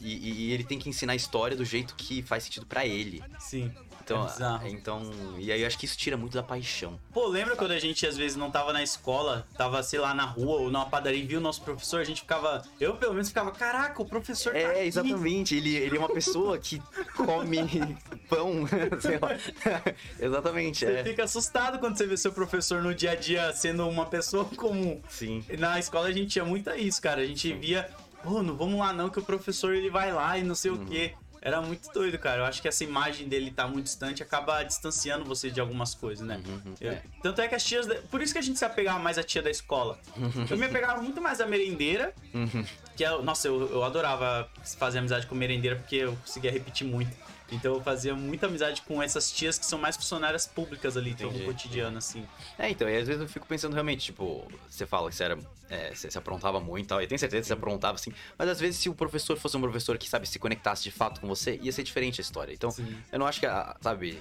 E, e- ele tem que ensinar a história do jeito que faz sentido pra ele. Sim. Então, É bizarro. então, e aí eu acho que isso tira muito da paixão. Pô, lembra quando a gente às vezes não tava na escola, tava, sei lá, na rua ou numa padaria e viu o nosso professor, a gente ficava. Eu pelo menos ficava, caraca, o professor tá É, aqui. exatamente. Ele, ele é uma pessoa que come [laughs] pão, [laughs] sei lá. exatamente, Você é. fica assustado quando você vê seu professor no dia a dia sendo uma pessoa comum. Sim. Na escola a gente tinha muito isso, cara. A gente via, pô, não vamos lá não, que o professor ele vai lá e não sei Uhum. o quê. Era muito doido, cara. Eu acho que essa imagem dele tá muito distante acaba distanciando você de algumas coisas, né? Uhum, Eu- é. Tanto é que as tias. Por isso que a gente se apegava mais à tia da escola. Eu me apegava muito mais à merendeira. Uhum. Que é, nossa, eu, eu adorava fazer amizade com merendeira porque eu conseguia repetir muito. Então eu fazia muita amizade com essas tias que são mais funcionárias públicas ali, então, no cotidiano, assim. É, então, e às vezes eu fico pensando realmente, tipo, você fala que você era. é, você se aprontava muito e tal, eu tenho certeza que você aprontava, assim, mas às vezes se o professor fosse um professor que, sabe, se conectasse de fato com você, ia ser diferente a história. Então, Sim. eu não acho que, a, sabe,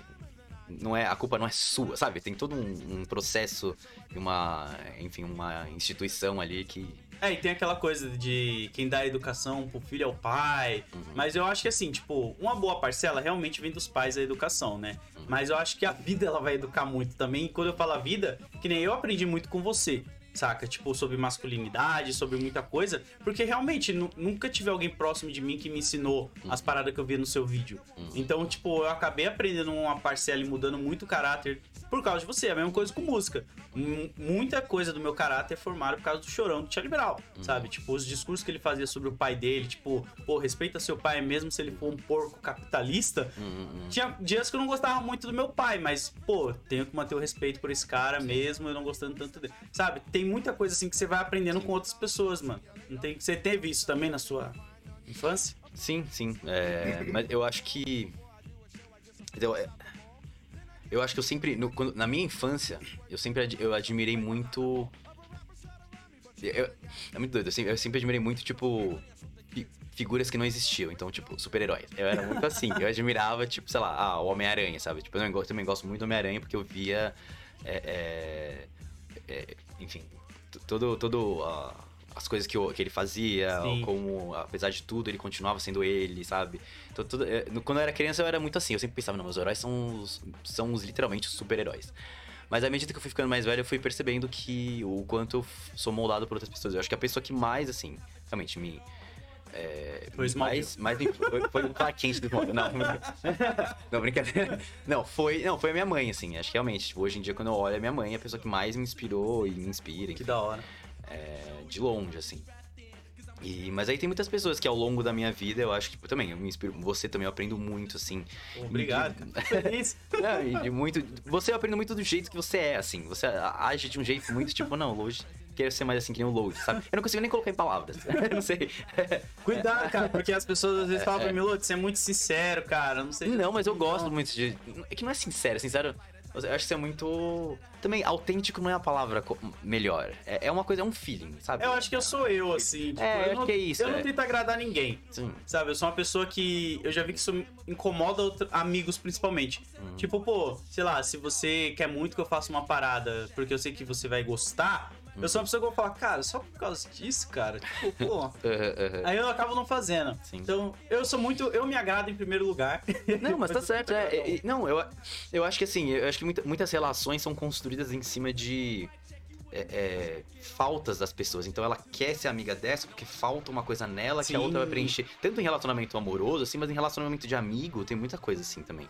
não é, a culpa não é sua, sabe? Tem todo um, um processo e uma, enfim, uma instituição ali que, É, e tem aquela coisa de quem dá educação pro filho é o pai. Uhum. Mas eu acho que assim, tipo, uma boa parcela realmente vem dos pais a educação, né? Uhum. Mas eu acho que a vida ela vai educar muito também. E quando eu falo a vida, que nem eu aprendi muito com você. Saca? Tipo, sobre masculinidade, sobre muita coisa. Porque realmente, nu- nunca tive alguém próximo de mim que me ensinou Uhum. as paradas que eu via no seu vídeo. Então, tipo, eu acabei aprendendo uma parcela e mudando muito o caráter por causa de você. É a mesma coisa com música. Muita coisa do meu caráter é formada por causa do chorão do Charlie Brown, sabe? Tipo, os discursos que ele fazia sobre o pai dele, tipo, pô, respeita seu pai mesmo se ele for um porco capitalista. Uhum. Tinha dias que eu não gostava muito do meu pai, mas, pô, tenho que manter o respeito por esse cara mesmo, eu não gostando tanto dele. Sabe? Tem muita coisa assim que você vai aprendendo com outras pessoas, mano. Não tem... Você teve isso também na sua infância? Sim, sim. É, mas eu acho que. É, eu acho que eu sempre. no- quando- na minha infância, eu sempre ad- eu admirei muito. eu- é muito doido. Eu sempre, eu sempre admirei muito, tipo. fi- Figuras que não existiam, então, tipo, super-heróis. Eu era muito assim. Eu admirava, tipo, sei lá, ah, o Homem-Aranha, sabe? Tipo, eu também gosto muito do Homem-Aranha porque eu via. é, é, é, enfim, todo. todo ah, as coisas que, que ele fazia, como, apesar de tudo, ele continuava sendo ele, sabe? Então, tudo, é, quando eu era criança, eu era muito assim. Eu sempre pensava, não, meus heróis são, os, são os, literalmente os super-heróis. Mas à medida que eu fui ficando mais velho, eu fui percebendo que o quanto eu sou moldado por outras pessoas. Eu acho que a pessoa que mais, assim, realmente me. É, Foi mais, mais foi, foi o Clark Kent do Smallville. Não, brincadeira. [laughs] não, brincadeira. Não, foi, não, foi a minha mãe, assim. Acho que realmente, tipo, hoje em dia, quando eu olho a minha mãe, é a pessoa que mais me inspirou e me inspira. Que enfim da hora. É, de longe, assim. E, mas aí tem muitas pessoas que ao longo da minha vida, eu acho que tipo, também, eu me inspiro, você também eu aprendo muito, assim. Obrigado. Fico Feliz. [laughs] Não, e de muito. Você eu aprendo muito do jeito que você é, assim. Você age de um jeito muito tipo, não, Load, quero ser mais assim que nem o Load, sabe? Eu não consigo nem colocar em palavras. [laughs] eu não sei. Cuidado, cara, porque as pessoas às vezes falam pra mim, Lô, você é muito sincero, cara. Não sei. Não, mas eu gosto muito de. É que não é sincero, sincero. Eu acho que você é muito. Também, autêntico não é a palavra melhor. É, é uma coisa, é um feeling, sabe? Eu acho que eu sou eu, assim. Tipo, É, eu acho não, que é isso, Eu não é. tento agradar ninguém. Sim. Sabe, eu sou uma pessoa que. Eu já vi que isso incomoda outra- amigos, principalmente. Uhum. Tipo, pô, sei lá, se você quer muito que eu faça uma parada porque eu sei que você vai gostar, eu sou uma pessoa que eu vou falar, cara, só por causa disso, cara. Tipo, pô. [laughs] Aí eu acabo não fazendo. Sim. Então, eu sou muito. Eu me agrado em primeiro lugar. [laughs] Não, mas tá certo. É, é, não, eu, eu acho que assim, eu acho que muita- muitas relações são construídas em cima de é, é, faltas das pessoas. Então ela quer ser amiga dessa porque falta uma coisa nela que a Sim. outra vai preencher. Tanto em relacionamento amoroso, assim, mas em relacionamento de amigo tem muita coisa assim também.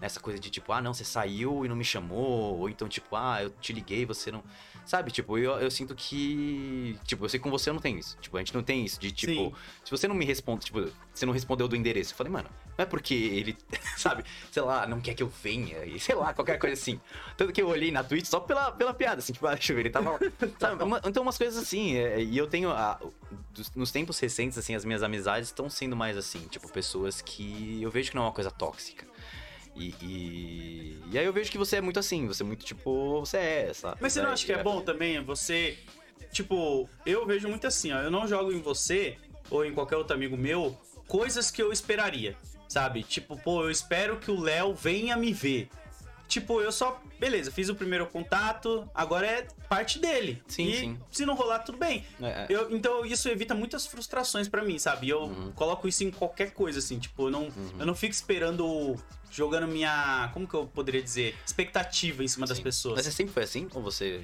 Essa coisa de tipo, ah, não, você saiu e não me chamou. Ou então, tipo, ah, eu te liguei e você não. Sabe, tipo, eu, eu sinto que. Tipo, eu sei que com você eu não tenho isso. Tipo, a gente não tem isso de tipo. Sim. Se você não me responde, tipo, você não respondeu do endereço. Eu falei, mano, não é porque ele, [laughs] sabe, sei lá, não quer que eu venha, e sei lá, qualquer coisa assim. Tanto que eu olhei na Twitch só pela, pela piada, assim, tipo, ah, deixa eu ver, ele tava. Sabe, uma- então umas coisas assim, é, e eu tenho, a- dos- nos tempos recentes, assim, as minhas amizades estão sendo mais assim, tipo, pessoas que eu vejo que não é uma coisa tóxica. E, e, e aí eu vejo que você é muito assim, você é muito tipo, você é, sabe? Mas você não acha que é bom também você. Tipo, eu vejo muito assim, ó. Eu não jogo em você ou em qualquer outro amigo meu coisas que eu esperaria, sabe? Tipo, pô, eu espero que o Léo venha me ver. Tipo, eu só. Beleza, fiz o primeiro contato, agora é parte dele. Sim, e sim. se não rolar, tudo bem. É, é. Eu- então isso evita muitas frustrações pra mim, sabe? Eu Uhum. coloco isso em qualquer coisa, assim, tipo, eu não, eu não fico esperando. Jogando minha. Como que eu poderia dizer? Expectativa em cima das Sim. pessoas. Mas você sempre foi assim? Ou você.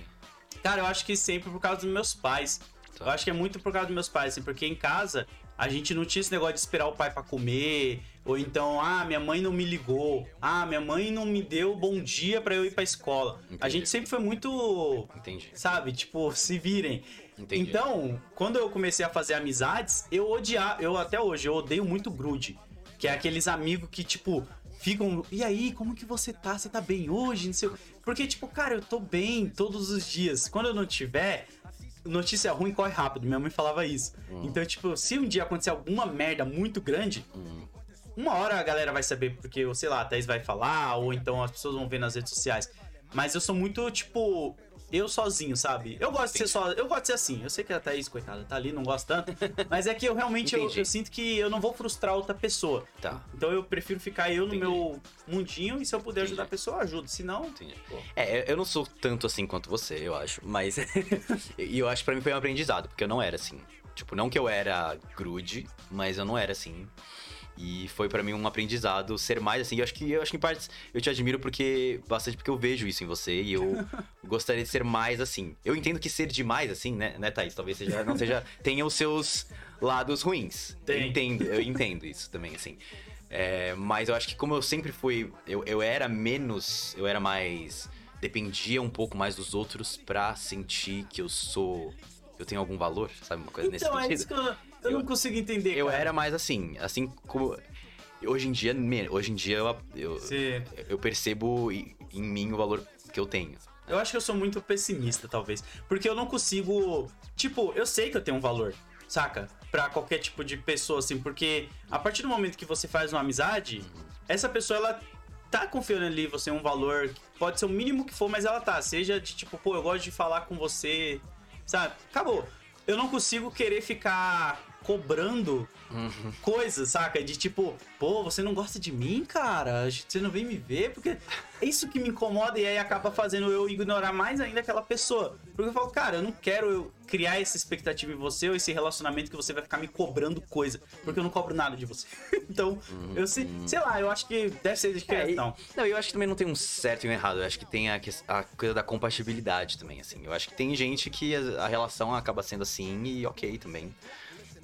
Cara, eu acho que sempre por causa dos meus pais. Tá. Eu acho que é muito por causa dos meus pais, assim, porque em casa a gente não tinha esse negócio de esperar o pai pra comer, ou então, ah, minha mãe não me ligou, ah, minha mãe não me deu bom dia pra eu ir pra escola. A Entendi. gente sempre foi muito, Entendi. sabe, tipo, se virem. Entendi. Então, quando eu comecei a fazer amizades, eu odiava, eu até hoje, eu odeio muito grude, que é aqueles amigos que, tipo, ficam, e aí, como que você tá? Você tá bem hoje? Não sei. Porque, tipo, cara, eu tô bem todos os dias. Quando eu não tiver, notícia ruim corre rápido. Minha mãe falava isso. Então, tipo, se um dia acontecer alguma merda muito grande, Hum, uma hora a galera vai saber, porque, sei lá, a Thaís vai falar, ou então as pessoas vão ver nas redes sociais. Mas eu sou muito, tipo, eu sozinho, sabe? Eu gosto de ser só, eu gosto de ser assim. Eu sei que a Thaís, coitada, tá ali, não gosta tanto, [laughs] mas é que eu realmente eu, Entendi. eu sinto que eu não vou frustrar outra pessoa. Tá. Então eu prefiro ficar eu no Entendi. meu mundinho e se eu puder ajudar a Entendi. pessoa, eu ajudo. Se não, Entendi. pô. É, eu não sou tanto assim quanto você, eu acho. Mas. [laughs] e eu acho que pra mim foi um aprendizado, porque eu não era assim. Tipo, não que eu era grude, mas eu não era assim. E foi pra mim um aprendizado ser mais assim. Eu acho que eu acho que em partes eu te admiro porque bastante porque eu vejo isso em você e eu [laughs] gostaria de ser mais assim. Eu entendo que ser demais assim, né, né, Thaís? Talvez seja não seja [laughs] tenha os seus lados ruins. Eu Tem. entendo, eu entendo isso também assim. É, mas eu acho que como eu sempre fui, eu, eu era menos, eu era mais dependia um pouco mais dos outros pra sentir que eu sou eu tenho algum valor, sabe, uma coisa Então, é nesse isso sentido. que eu, eu não Eu- consigo entender. Eu cara. era mais assim, assim como. Hoje em dia, hoje em dia eu, eu, eu percebo em mim o valor que eu tenho. Eu acho que eu sou muito pessimista, talvez. Porque eu não consigo. Tipo, eu sei que eu tenho um valor, saca? Pra qualquer tipo de pessoa, assim. Porque a partir do momento que você faz uma amizade, essa pessoa, ela tá confiando ali em você um valor. Pode ser o mínimo que for, mas ela tá. Seja de tipo, pô, eu gosto de falar com você, sabe? Acabou. Eu não consigo querer ficar cobrando coisas, saca? De tipo, pô, você não gosta de mim, cara? Você não vem me ver? Porque é isso que me incomoda e aí acaba fazendo eu ignorar mais ainda aquela pessoa. Porque eu falo, cara, eu não quero eu criar essa expectativa em você ou esse relacionamento que você vai ficar me cobrando coisa. Porque eu não cobro nada de você. [laughs] então, eu sei, sei lá, eu acho que deve ser de É, e- questão. não, eu acho que também não tem um certo e um errado. Eu acho que tem a, a coisa da compatibilidade também, assim. Eu acho que tem gente que a, a relação acaba sendo assim e ok também.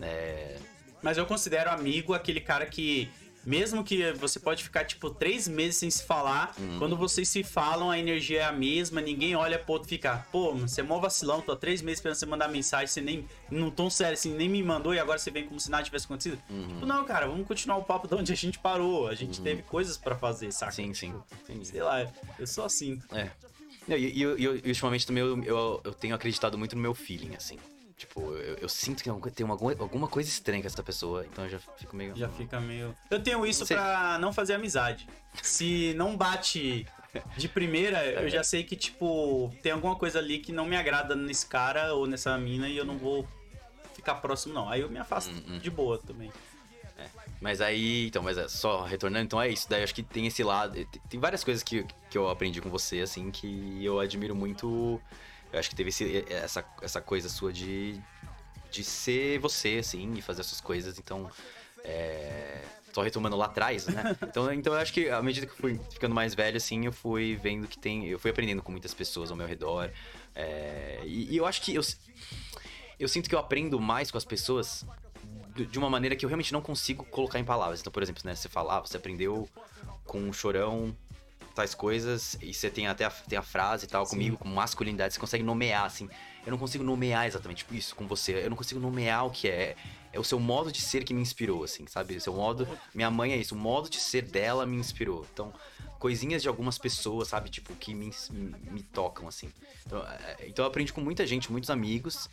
É, Mas eu considero amigo aquele cara que, mesmo que você pode ficar, tipo, três meses sem se falar, quando vocês se falam, a energia é a mesma, ninguém olha pro outro e fica, pô, você é mó vacilão, tô há três meses esperando você mandar mensagem, você nem, num tom sério, assim, nem me mandou e agora você vem como se nada tivesse acontecido. Tipo, não, cara, vamos continuar o papo de onde a gente parou, a gente teve coisas pra fazer, saca? sim, sim. Entendi. Sei lá, eu sou assim. É. Não, E, e, e, e ultimamente também eu, eu, eu tenho acreditado muito no meu feeling, assim. Tipo, eu, eu sinto que tem uma, alguma coisa estranha com essa pessoa, então eu já fico meio. Já fica meio. Eu tenho isso sei. pra não fazer amizade. Se não bate de primeira, eu já sei que, tipo, tem alguma coisa ali que não me agrada nesse cara ou nessa mina e eu não vou ficar próximo, não. Aí eu me afasto Hum, de boa também. Mas aí, então, mas é só retornando, então é isso. Daí eu acho que tem esse lado. tem- Tem várias coisas que, que eu aprendi com você, assim, que eu admiro muito. Eu acho que teve esse- essa, essa coisa sua de, de ser você, assim, e fazer essas coisas. Então, é, Só retomando lá atrás, né? [laughs] Então, então eu acho que à medida que eu fui ficando mais velho, assim, eu fui vendo que tem. Eu fui aprendendo com muitas pessoas ao meu redor. é, e, e eu acho que eu, eu sinto que eu aprendo mais com as pessoas de- uma maneira que eu realmente não consigo colocar em palavras. Então, por exemplo, né, você fala, ah, você aprendeu com um chorão tais coisas, e você tem até a, tem a frase e tal comigo, com masculinidade, você consegue nomear, assim. Eu não consigo nomear exatamente tipo, isso com você. Eu não consigo nomear o que é. É o seu modo de ser que me inspirou, assim, sabe? O seu modo. Minha mãe é isso, o modo de ser dela me inspirou. Então, coisinhas de algumas pessoas, sabe? Tipo, que me, ins- me tocam, assim. Então, é, então eu aprendi com muita gente, muitos amigos.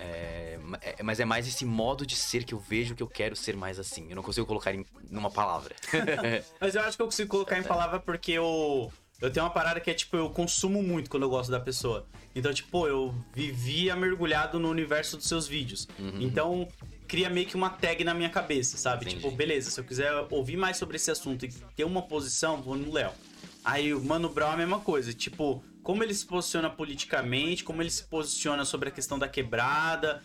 É, é- mas é mais esse modo de ser que eu vejo que eu quero ser mais assim. Eu não consigo colocar em numa palavra. [laughs] Mas eu acho que eu consigo colocar em palavra porque eu. Eu tenho uma parada que é tipo, eu consumo muito quando eu gosto da pessoa. Então, tipo, eu vivia mergulhado no universo dos seus vídeos. Então, cria meio que uma tag na minha cabeça, sabe? Entendi. Tipo, beleza, se eu quiser ouvir mais sobre esse assunto e ter uma posição, vou no Léo. Aí o Mano Brown é a mesma coisa, tipo, como ele se posiciona politicamente, como ele se posiciona sobre a questão da quebrada.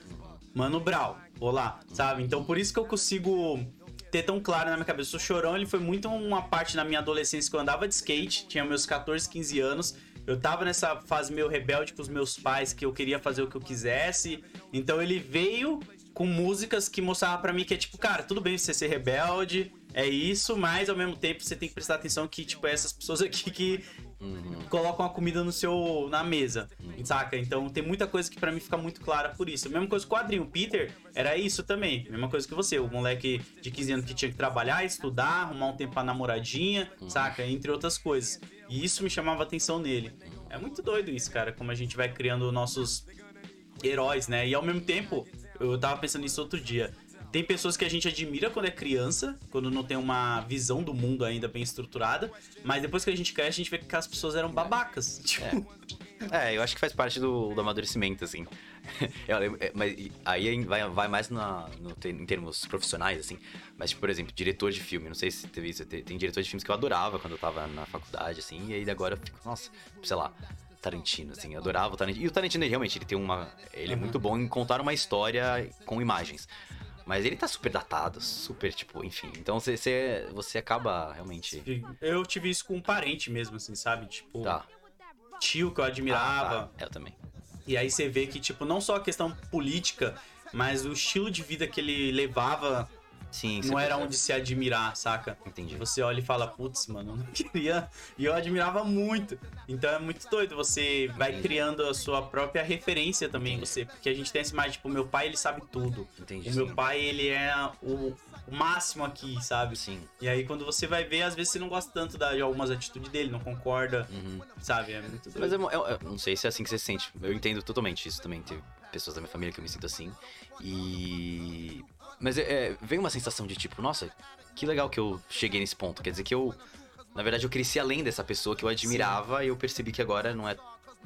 Mano Brown, vou lá, sabe? Então por isso que eu consigo ter tão claro na minha cabeça. O Chorão, ele foi muito uma parte na minha adolescência que eu andava de skate, tinha meus 14, 15 anos. Eu tava nessa fase meio rebelde com os meus pais, que eu queria fazer o que eu quisesse. Então ele veio com músicas que mostravam pra mim que é tipo, cara, tudo bem você ser rebelde, é isso, mas ao mesmo tempo você tem que prestar atenção que, tipo, é essas pessoas aqui que colocam a comida no seu na mesa, saca? Então tem muita coisa que pra mim fica muito clara por isso. Mesma coisa com o quadrinho, o Peter era isso também. Mesma coisa que você, o moleque de 15 anos que tinha que trabalhar, estudar, arrumar um tempo pra namoradinha, saca? Entre outras coisas. E isso me chamava atenção nele. É muito doido isso, cara, como a gente vai criando nossos heróis, né? E ao mesmo tempo, eu tava pensando nisso outro dia. Tem pessoas que a gente admira quando é criança, quando não tem uma visão do mundo ainda bem estruturada, mas depois que a gente cresce, a gente vê que as pessoas eram babacas. [laughs] Tipo, É, eu acho que faz parte do, do amadurecimento, assim. [laughs] Eu lembro- é, mas aí vai, vai mais na, no em termos profissionais, assim. Mas, tipo, por exemplo, diretor de filme. Não sei se teve isso. Tem, tem diretores de filmes que eu adorava quando eu tava na faculdade, assim. E aí agora eu fico, nossa, sei lá, Tarantino, assim. Eu adorava o Tarantino. E o Tarantino, ele, realmente, ele tem uma. Ele é muito bom em contar uma história com imagens. Mas ele tá super datado, super, tipo, enfim. Então você, você, você acaba realmente. eu tive isso com um parente mesmo, assim, sabe? Tipo, Tá. tio que eu admirava. Ah, tá. Eu também. E aí você vê que, tipo, não só a questão política, mas o estilo de vida que ele levava Sim, não era onde se admirar, saca? Entendi. Você olha e fala, putz, mano, eu não [laughs] queria. E eu admirava muito. Então é muito doido. Você vai Entendi. criando a sua própria referência também, Entendi. você. Porque a gente tem essa imagem, tipo, meu pai, ele sabe tudo. Entendi. O meu pai, ele é o, máximo aqui, sabe? Sim. E aí quando você vai ver, às vezes você não gosta tanto de algumas atitudes dele, não concorda, Uhum. sabe? É muito Mas doido. eu, eu- eu não sei se é assim que você se sente. Eu entendo totalmente isso também. Teve pessoas da minha família que eu me sinto assim. E. Mas é, é, vem uma sensação de tipo, nossa, que legal que eu cheguei nesse ponto. Quer dizer que eu. Na verdade, eu cresci além dessa pessoa que eu admirava e eu percebi que agora não é.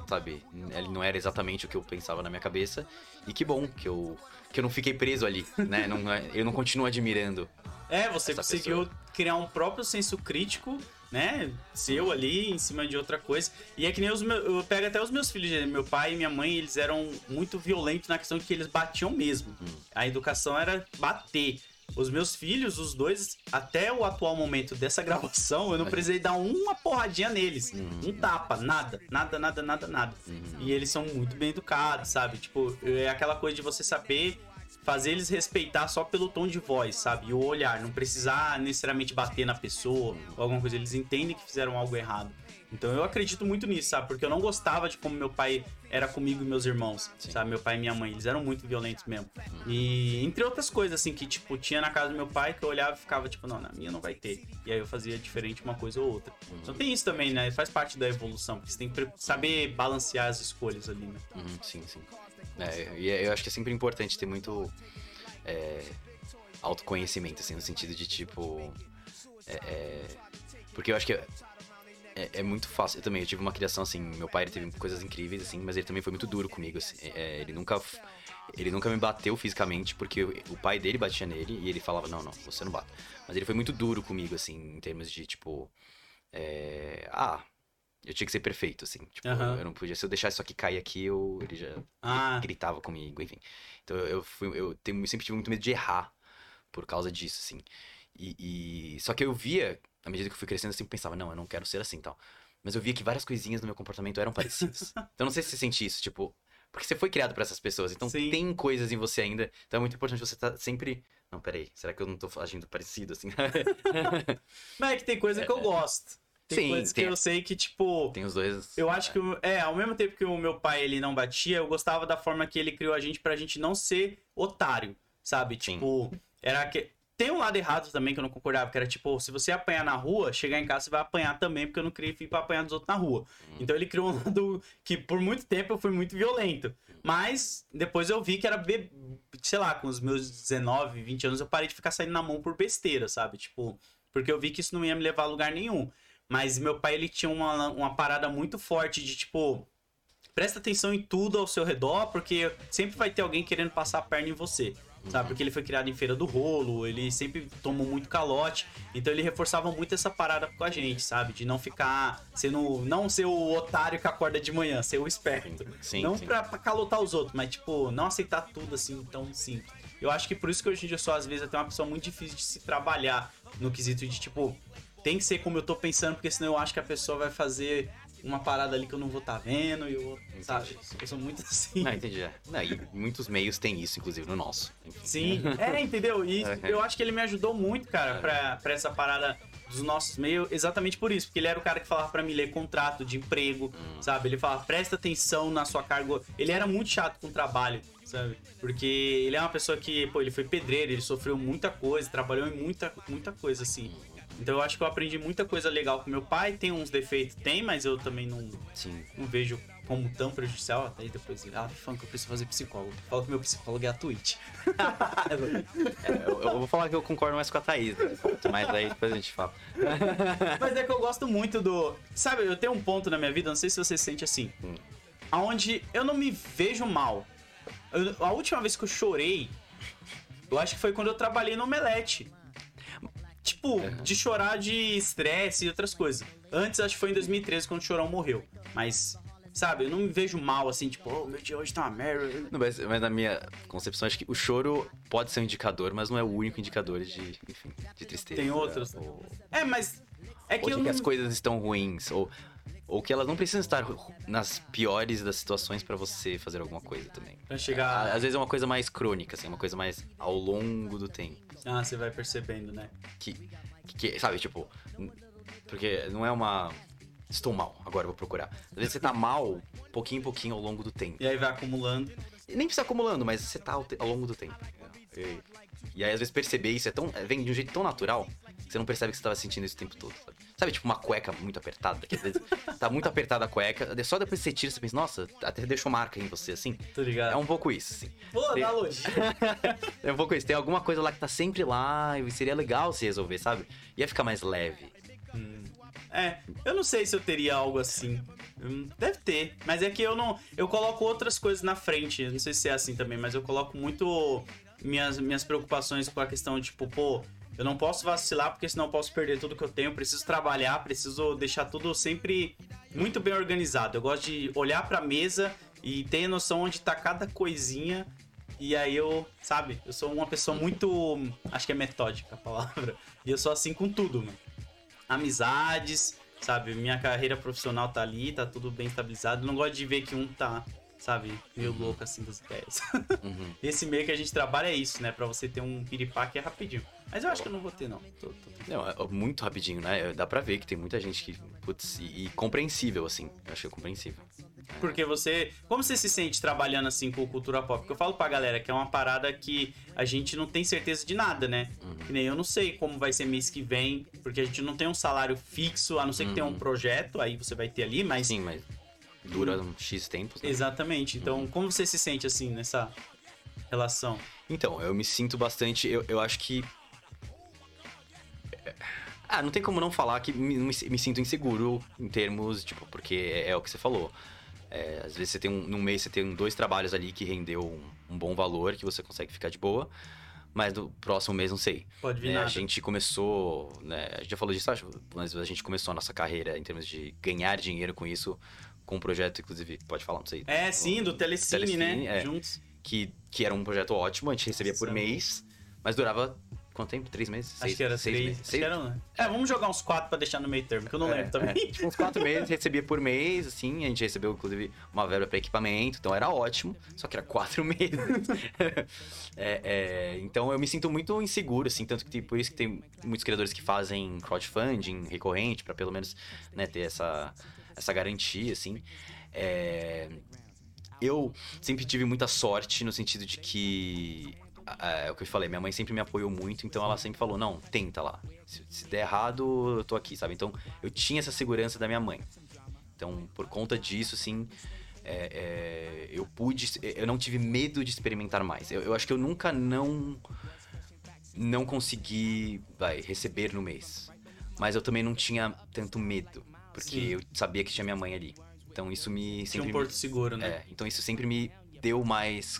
Sabe? Ele não era exatamente o que eu pensava na minha cabeça. E que bom que eu. Que eu não fiquei preso ali, né? Não, é- eu não continuo admirando. [laughs] É, você conseguiu criar um próprio senso crítico, né? Seu ali, em cima de outra coisa. E é que nem os meus. Eu pego até os meus filhos, meu pai e minha mãe, eles eram muito violentos na questão de que eles batiam mesmo. A educação era bater. Os meus filhos, os dois, até o atual momento dessa [laughs] gravação, eu não precisei dar uma porradinha neles. Um tapa, nada, nada, nada, nada, nada. E eles são muito bem educados, sabe? Tipo, é aquela coisa de você saber fazer eles respeitar só pelo tom de voz, sabe? E o olhar, não precisar necessariamente bater na pessoa ou alguma coisa. Eles entendem que fizeram algo errado. Então eu acredito muito nisso, sabe? Porque eu não gostava de como meu pai era comigo e meus irmãos, Sim. sabe? Meu pai e minha mãe, eles eram muito violentos mesmo. E entre outras coisas, assim, que, tipo, tinha na casa do meu pai que eu olhava e ficava, tipo, não, na minha não vai ter. E aí eu fazia diferente uma coisa ou outra. Então tem isso também, né? Faz parte da evolução, porque você tem que saber balancear as escolhas ali, né? Uhum, sim, sim. É, e eu acho que é sempre importante ter muito é, autoconhecimento, assim, no sentido de tipo. é, é, porque eu acho que é, é- é muito fácil. Eu também, eu tive uma criação assim. Meu pai teve coisas incríveis, assim, mas ele também foi muito duro comigo. assim, é, ele nunca. Ele nunca me bateu fisicamente, porque o o pai dele batia nele e ele falava, não, não, você não bate. Mas ele foi muito duro comigo, assim, em termos de, tipo. é, ah, eu tinha que ser perfeito, assim. Tipo, Aham. eu não podia. Se eu deixar isso aqui cair aqui, eu, ele já Ah, gritava comigo, enfim. Então eu, eu fui, eu tenho- sempre tive muito medo de errar por causa disso, assim. E, e- só que eu via, à medida que eu fui crescendo, eu sempre pensava, não, eu não quero ser assim, e tal. Mas eu via que várias coisinhas no meu comportamento eram parecidas. [laughs] então eu não sei se você sente isso, tipo, porque você foi criado por essas pessoas, então Sim. tem coisas em você ainda. Então é muito importante você estar sempre, não, peraí, será que eu não tô agindo parecido assim? [laughs] mas é que tem coisa que eu [laughs] gosto. Tem Sim, coisas que tem- eu sei que, tipo, tem os dois. Eu acho que, é, ao mesmo tempo que o meu pai ele não batia, eu gostava da forma que ele criou a gente pra gente não ser otário, sabe? Sim. Tipo, era que. Tem um lado errado também que eu não concordava, que era tipo, se você apanhar na rua, chegar em casa você vai apanhar também, porque eu não queria ir pra apanhar dos outros na rua. Então ele criou um lado que por muito tempo eu fui muito violento. Mas depois eu vi que era, be... sei lá, com os meus 19, 20 anos, eu parei de ficar saindo na mão por besteira, sabe? Tipo, porque eu vi que isso não ia me levar a lugar nenhum. Mas meu pai, ele tinha uma, uma parada muito forte de tipo. Presta atenção em tudo ao seu redor, porque sempre vai ter alguém querendo passar a perna em você. Sabe? Porque ele foi criado em feira do rolo, ele sempre tomou muito calote. Então ele reforçava muito essa parada com a gente, sabe? De não ficar sendo. Não ser o otário que acorda de manhã, ser o esperto. Sim, não sim. Pra, pra calotar os outros, mas tipo, não aceitar tudo assim tão simples. Eu acho que por isso que hoje em dia eu sou, às vezes, até uma pessoa muito difícil de se trabalhar no quesito de, tipo, tem que ser como eu tô pensando, porque senão eu acho que a pessoa vai fazer uma parada ali que eu não vou tá vendo e eu, sabe? Eu sou muito [laughs] assim. Não, entendi. é. Não, e muitos meios têm isso, inclusive no nosso. Enfim. Sim, é, entendeu? E [laughs] É. eu acho que ele me ajudou muito, cara, É. pra, pra essa parada dos nossos meios, exatamente por isso, porque ele era o cara que falava pra mim ler contrato de emprego, Hum. sabe? Ele falava, presta atenção na sua carga. Ele era muito chato com o trabalho, sabe? Porque ele é uma pessoa que, pô, ele foi pedreiro, ele sofreu muita coisa, trabalhou em muita, muita coisa, assim. Então eu acho que eu aprendi muita coisa legal com meu pai. Tem uns defeitos, tem, mas eu também não, Sim. não vejo como tão prejudicial, até aí depois ah, funk, eu preciso fazer psicólogo. Fala que meu psicólogo é a Twitch. [laughs] É, eu, eu vou falar que eu concordo mais com a Thaís, né? mas aí depois a gente fala. [laughs] Mas é que eu gosto muito do. Sabe, eu tenho um ponto na minha vida, não sei se você se sente assim. Hum. Aonde eu não me vejo mal. Eu- a última vez que eu chorei, eu acho que foi quando eu trabalhei no Omelete. Tipo, de chorar de estresse e outras coisas. Antes, acho que foi em 2013, quando o Chorão morreu. Mas, sabe, eu não me vejo mal assim, tipo, oh, meu dia hoje tá uma merda. Não, mas, mas na minha concepção, acho que o choro pode ser um indicador, mas não é o único indicador de, enfim, de tristeza. Tem outros. Ou, É, mas. É ou que eu que não... as coisas estão ruins, ou, ou que elas não precisam estar nas piores das situações pra você fazer alguma coisa também. Pra chegar. Às vezes é uma coisa mais crônica, assim, uma coisa mais ao longo do tempo. Ah, você vai percebendo, né? que, que, sabe, tipo, porque não é uma estou mal, agora vou procurar. Às vezes você tá mal, pouquinho em pouquinho ao longo do tempo. E aí vai acumulando. E nem precisa acumulando, mas você tá ao, te- ao longo do tempo. E, e aí às vezes perceber isso é tão vem de um jeito tão natural que você não percebe que você tava sentindo isso o tempo todo, sabe? Sabe, tipo uma cueca muito apertada, que às vezes tá muito apertada a cueca, só depois que você tira, você pensa, nossa, até deixou marca em você, assim. Tô ligado. É um pouco isso, assim. Boa Tem- analogia. [laughs] É um pouco isso. Tem alguma coisa lá que tá sempre lá e seria legal se resolver, sabe? Ia ficar mais leve. É, eu não sei se eu teria algo assim. Hum, Deve ter, mas é que eu não. Eu coloco outras coisas na frente. Eu Não sei se é assim também, mas eu coloco muito minhas, minhas preocupações com a questão de, tipo, pô, eu não posso vacilar porque senão eu posso perder tudo que eu tenho. Eu preciso trabalhar, preciso deixar tudo sempre muito bem organizado. Eu gosto de olhar pra mesa e ter noção onde tá cada coisinha. E aí eu, sabe, eu sou uma pessoa muito. Acho que é metódica a palavra. [laughs] E eu sou assim com tudo, mano amizades, sabe? Minha carreira profissional tá ali, tá tudo bem estabilizado. Não gosto de ver que um tá, sabe, meio louco assim das ideias. [laughs] Uhum. Esse meio que a gente trabalha é isso, né? Pra você ter um piripaque é rapidinho. Mas eu acho que eu não vou ter, não. Tô- tô- Não, é muito rapidinho, né? Dá pra ver que tem muita gente que. Putz, e, e compreensível, assim. Eu achei compreensível. Porque você. Como você se sente trabalhando assim com cultura pop? Porque eu falo pra galera que é uma parada que a gente não tem certeza de nada, né? Que nem eu não sei como vai ser mês que vem, porque a gente não tem um salário fixo, a não ser que tenha um projeto, aí você vai ter ali, mas. Sim, mas dura um X tempos. Né? Exatamente. Então, como você se sente assim nessa relação? Então, eu me sinto bastante. Eu, eu acho que. Ah, não tem como não falar que me, me, sinto inseguro em termos, tipo, porque é, é o que você falou. É, às vezes você tem um. Num mês você tem dois trabalhos ali que rendeu um, um bom valor, que você consegue ficar de boa. Mas no próximo mês não sei. Pode vir É, nada. a gente começou, né, a gente já falou disso, acho, mas a gente começou a nossa carreira em termos de ganhar dinheiro com isso, com um projeto, inclusive, pode falar, não sei. É, sim, do Telecine, Telecine, né? é. Juntos. Que, que era um projeto ótimo, a gente recebia por Sim. mês, mas durava quanto tempo? Três meses? Acho Seis- que era seis três. meses? Acho Seis- que era, né? É, vamos jogar uns quatro pra deixar no meio termo, que eu não É, lembro também. é. Tipo, uns quatro meses, recebia por mês, assim, a gente recebeu, inclusive, uma verba para equipamento, então era ótimo, só que era quatro [laughs] meses. É, é, então eu me sinto muito inseguro, assim, tanto que por isso que tem muitos criadores que fazem crowdfunding recorrente, para pelo menos né, ter essa, essa garantia, assim. É, eu sempre tive muita sorte no sentido de que. É, é o que eu falei, minha mãe sempre me apoiou muito, então ela sempre falou: não, tenta lá. Se, se der errado, eu tô aqui, sabe? Então eu tinha essa segurança da minha mãe. Então, por conta disso, assim, é, é, eu pude. Eu não tive medo de experimentar mais. Eu, eu acho que eu nunca não. Não consegui, vai, receber no mês. Mas eu também não tinha tanto medo, porque Sim. eu sabia que tinha minha mãe ali. Então isso me Tinha sempre um me- porto seguro, né? é, então isso sempre me deu mais.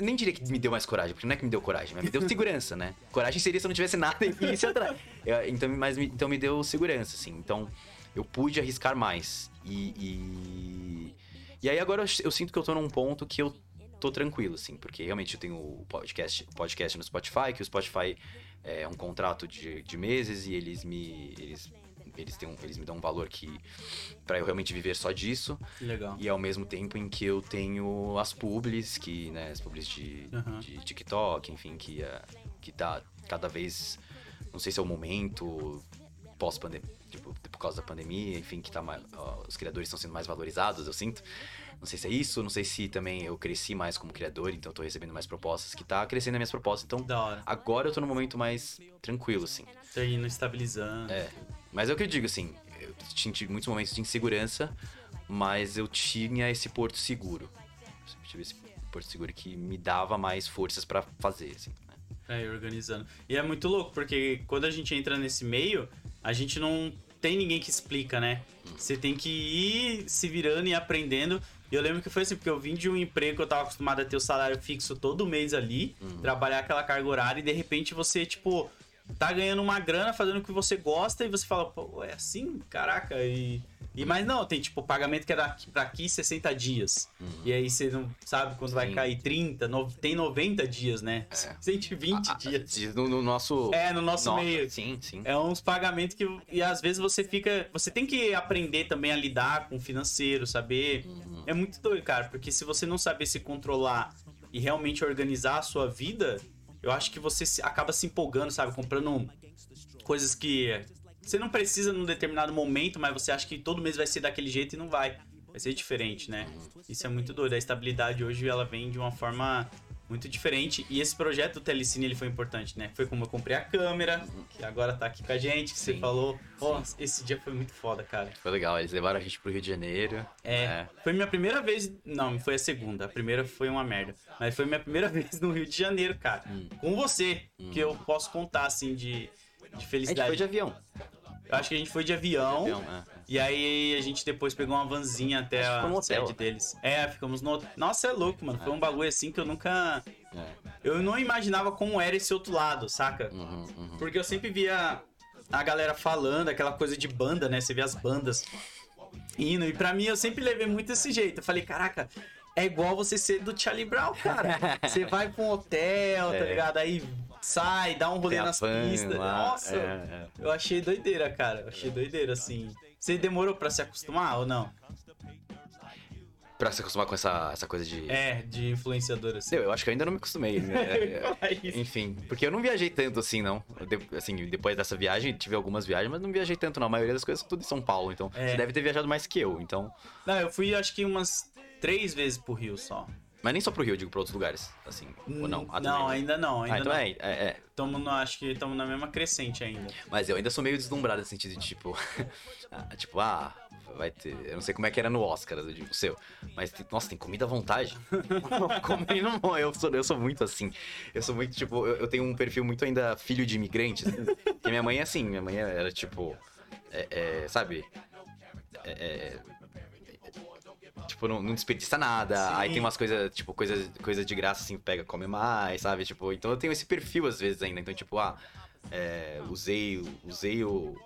Nem diria que me deu mais coragem, porque não é que me deu coragem, mas me deu segurança, né? Coragem seria se eu não tivesse nada e isso atrás. Eu- Então, mas, então me deu segurança, assim. Então eu pude arriscar mais. E. E, e aí agora eu, eu sinto que eu tô num ponto que eu tô tranquilo, assim, porque realmente eu tenho o podcast, podcast no Spotify, que o Spotify é um contrato de, de meses e eles me. Eles, eles, têm um- eles me dão um valor que. para eu realmente viver só disso. Legal. E ao mesmo tempo em que eu tenho as publis, que, né, as publis de, Aham. de TikTok, enfim, que, eh, que tá cada vez, não sei se é o momento pós-pandemia, tipo, por causa da pandemia, enfim, que tá mais, ó, os criadores estão sendo mais valorizados, eu sinto. Não sei se é isso, não sei se também eu cresci mais como criador, então eu tô recebendo mais propostas, que tá crescendo as minhas propostas, então agora eu tô num momento mais tranquilo, assim. Tá indo estabilizando. É. Mas é o que eu digo, assim, eu tive muitos momentos de insegurança, mas eu tinha esse porto seguro. Eu sempre tive esse porto seguro que me dava mais forças pra fazer, assim. né? É, organizando. E é muito louco, porque quando a gente entra nesse meio, a gente não tem ninguém que explica, né? Você tem que ir se virando e aprendendo. E eu lembro que foi assim, porque eu vim de um emprego que eu tava acostumado a ter o salário fixo todo mês ali, trabalhar aquela carga horária, e de repente você, tipo, tá ganhando uma grana fazendo o que você gosta e você fala, pô, é assim? Caraca, e. E, mas não, tem tipo pagamento que é daqui pra aqui 60 dias. E aí você não sabe quando vai cair 30, no- tem 90 dias, né? É. 120 Ah, dias. diz No, no nosso. É, no nosso Nossa, meio. Sim, sim. É uns pagamentos que. E às vezes você fica. Você tem que aprender também a lidar com o financeiro, saber. Uhum. É muito doido, cara, porque se você não saber se controlar e realmente organizar a sua vida, eu acho que você acaba se empolgando, sabe? Comprando coisas que você não precisa num determinado momento, mas você acha que todo mês vai ser daquele jeito e não vai. Vai ser diferente, né? Isso é muito doido. A estabilidade hoje ela vem de uma forma muito diferente. E esse projeto do Telecine ele foi importante, né? Foi como eu comprei a câmera, que agora tá aqui com a gente, que você Sim. falou. Pô, esse dia foi muito foda, cara. Foi legal. Eles levaram a gente pro Rio de Janeiro. É, né? foi minha primeira vez. Não, foi a segunda. A primeira foi uma merda. Mas foi minha primeira [laughs] vez no Rio de Janeiro, cara. Hum. Com você. Que eu posso contar, assim, de, de A gente felicidade. foi de avião. Eu acho que a gente foi de avião. avião é. E aí a gente depois pegou uma vanzinha até a no hotel. sede deles. É, ficamos no. Nossa, é louco, mano. Foi um bagulho assim que eu nunca. É. Eu não imaginava como era esse outro lado, saca? Uhum, uhum. Porque eu sempre via a galera falando, aquela coisa de banda, né? Você vê as bandas indo. E pra mim eu sempre levei muito desse jeito. Eu falei, caraca, é igual você ser do Charlie Brown, cara. [laughs] Você vai pra um hotel, tá É. ligado? Aí sai, dá um rolê nas pistas. lá, Nossa, é, é. eu achei doideira, cara. Eu achei doideira, assim. Você demorou pra se acostumar ou não? Pra se acostumar com essa, essa coisa de. É, de influenciador, assim. Eu, eu acho que eu ainda não me acostumei. né? [laughs] Falar isso. Enfim, porque eu não viajei tanto assim, não. De- assim, depois dessa viagem, tive algumas viagens, mas não viajei tanto, não. A maioria das coisas tudo em São Paulo, então. É. Você deve ter viajado mais que eu, então. Não, eu fui acho que umas três vezes pro Rio só. Mas nem só pro Rio, eu digo pra outros lugares, assim. ou não? Ah, não, ainda não, ainda Ah, então não. é, é, é. Tamo no- acho que estamos na mesma crescente ainda. Mas eu ainda sou meio deslumbrado nesse sentido de tipo. [laughs] ah, tipo, ah, vai ter. Eu não sei como é que era no Oscar, eu digo, o seu. Mas, tem- nossa, tem comida à vontade. [laughs] Comer não. Eu sou, eu sou muito assim. Eu sou muito, tipo, eu, eu tenho um perfil muito ainda filho de imigrante. assim. Porque minha mãe é assim, minha mãe era tipo. é- é, sabe? É, é, Tipo, não, não desperdiça nada. Sim. Aí tem umas coisas, tipo, coisas coisa de graça, assim, pega, come mais, sabe? Tipo, então eu tenho esse perfil às vezes ainda. Então, tipo, ah, é, usei, usei o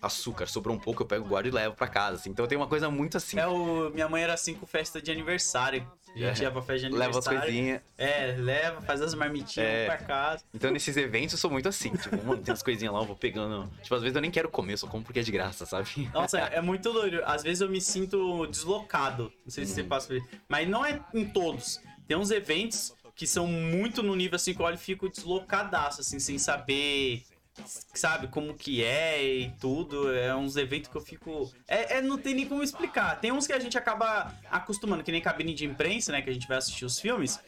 açúcar, sobrou um pouco, eu pego, guardo e levo pra casa. Assim. Então eu tenho uma coisa muito assim. É o. Minha mãe era assim com festa de aniversário. A gente É. ia pra festa de Leva as coisinhas. É, leva, faz as marmitinhas É. pra casa. Então nesses eventos eu sou muito assim. Tipo, mano, tem umas coisinhas lá, eu vou pegando. Tipo, às vezes eu nem quero comer, eu só como porque é de graça, sabe? Nossa, [laughs] é muito doido. Às vezes eu me sinto deslocado. Não sei se Uhum. você passa por isso. Mas não é em todos. Tem uns eventos que são muito no nível assim que eu olho e fico deslocadaço, assim, sem saber. Sabe como que é e tudo. É uns eventos que eu fico. É, é- não tem nem como explicar. Tem uns que a gente acaba acostumando, que nem cabine de imprensa, né? Que a gente vai assistir os filmes.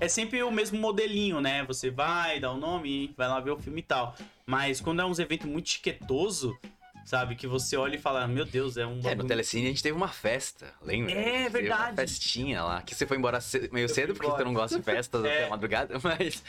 É sempre o mesmo modelinho, né? Você vai, dá o nome, vai lá ver o filme e tal. Mas quando é uns eventos muito chiquetoso, sabe? Que você olha e fala, meu Deus, é um É, no Telecine a gente teve uma festa, lembra? É, verdade. Uma festinha lá, que você foi embora ce- meio Eu cedo, porque embora. você não gosta de festas [laughs] É. até a madrugada, [laughs] mas...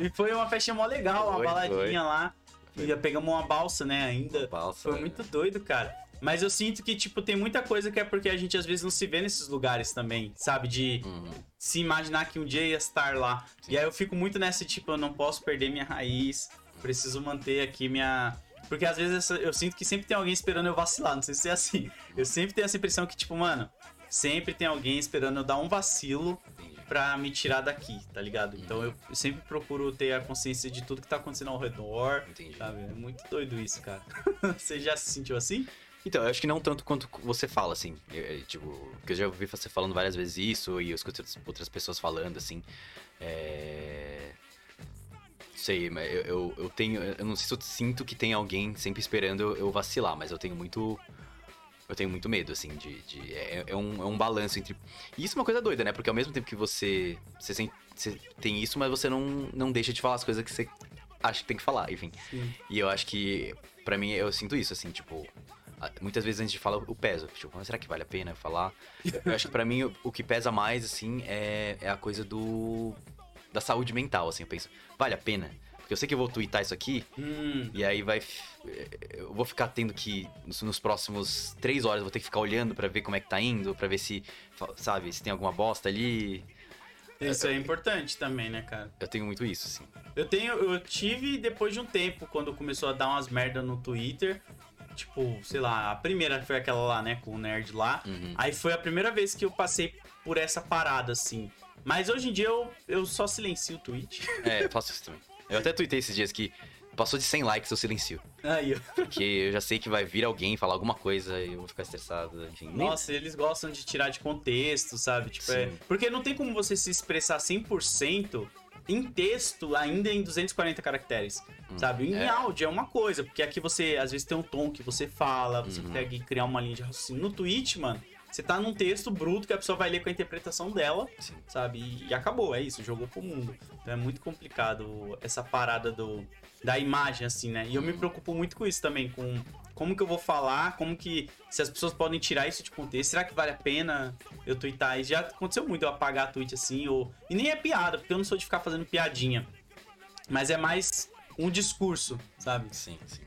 E foi uma festinha mó legal, uma Foi, baladinha lá. E pegamos uma balsa, né, ainda. Balsa, Foi é. muito doido, cara. Mas eu sinto que, tipo, tem muita coisa que é porque a gente às vezes não se vê nesses lugares também, sabe? De Uhum. se imaginar que um dia ia estar lá. E aí eu fico muito nessa, tipo, eu não posso perder minha raiz, preciso manter aqui minha. Porque às vezes eu sinto que sempre tem alguém esperando eu vacilar, não sei se é assim. Eu sempre tenho essa impressão que, tipo, mano, sempre tem alguém esperando eu dar um vacilo pra me tirar daqui, tá ligado? Então eu sempre procuro ter a consciência de tudo que tá acontecendo ao redor, Entendi. sabe? É muito doido isso, cara. [laughs] Você já se sentiu assim? Então, eu acho que não tanto quanto você fala, assim. Eu- eu, tipo, porque eu já ouvi você falando várias vezes isso e eu escuto outras pessoas falando, assim. É... Sei, mas eu, eu, eu tenho. Eu não sei se eu sinto que tem alguém sempre esperando eu, vacilar, mas eu tenho muito. Eu tenho muito medo, assim, de. de- é, é um, é um balanço entre. E isso é uma coisa doida, né? Porque ao mesmo tempo que você. Você, sen- você tem isso, mas você não, não deixa de falar as coisas que você acha que tem que falar, enfim. Sim. E eu acho que, pra mim, eu sinto isso, assim, tipo. Ah, Muitas vezes antes de falar, eu peso. Tipo, mas será que vale a pena falar? [laughs] Eu acho que pra mim o, o que pesa mais, assim, é, é a coisa do. Da saúde mental, assim. Eu penso, vale a pena? Porque eu sei que eu vou twittar isso aqui, Hum, e aí vai. Eu vou ficar tendo que. Nos, próximos três horas, eu vou ter que ficar olhando pra ver como é que tá indo, pra ver se. Sabe, se tem alguma bosta ali. isso é importante também, né, cara? Eu tenho muito isso, assim. Eu tenho, eu tive depois de um tempo, quando começou a dar umas merda no Twitter. Tipo, sei lá, a primeira foi aquela lá, né, com o nerd lá. Uhum. Aí foi a primeira vez que eu passei por essa parada, assim. Mas hoje em dia eu, eu só silencio o tweet. É, eu faço isso também. Eu até tuitei esses dias que passou de 100 likes eu silencio. Aí, ó. Porque eu já sei que vai vir alguém falar alguma coisa e eu vou ficar estressado, enfim. Nem- Nossa, eles gostam de tirar de contexto, sabe? Tipo, é... Porque não tem como você se expressar 100% em texto, ainda em 240 caracteres, sabe? Em é. áudio é uma coisa, porque aqui você, às vezes, tem um tom que você fala, você Uhum. consegue criar uma linha de raciocínio. No tweet, mano, você tá num texto bruto que a pessoa vai ler com a interpretação dela, Sim. sabe? E, e acabou, é isso, jogou pro mundo. Então é muito complicado essa parada do, da imagem, assim, né? E eu me Uhum. preocupo muito com isso também, com como que eu vou falar, como que. Se as pessoas podem tirar isso de contexto, será que vale a pena eu twittar? E já aconteceu muito eu apagar tweet assim, ou. E nem é piada, porque eu não sou de ficar fazendo piadinha. Mas é mais um discurso, sabe? Sim, sim.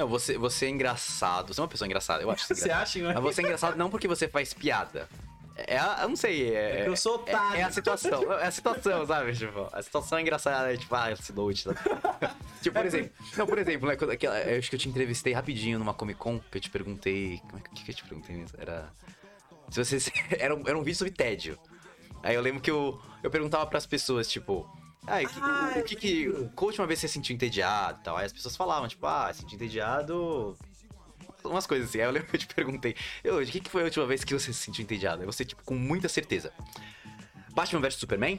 Não, você, você é engraçado. Você é uma pessoa engraçada, eu acho que [laughs] Você engraçado. acha, né? Mas você é engraçado não porque você faz piada. É, a- eu não sei, é. É que eu sou otário. É, é a situação, é a situação, sabe? Tipo, a situação é engraçada, é tipo, ah, esse noite. Sabe? [laughs] tipo, por exemplo. Não, por exemplo, né, quando aquela- eu acho que eu te entrevistei rapidinho numa Comic Con, que eu te perguntei. Como é que que eu te perguntei mesmo? Era. Se você. [laughs] Era um, era um vídeo sobre tédio. Aí eu lembro que eu, eu perguntava pras pessoas, tipo. Ah, o que, Ah, o, o que, que. Qual a última vez você se sentiu entediado e tal? Aí as pessoas falavam, tipo, ah, senti entediado. Umas coisas assim. Aí eu lembro que eu te perguntei, "Ô, de que, que foi a última vez que você se sentiu entediado? Aí você, tipo, com muita certeza. Batman vs Superman?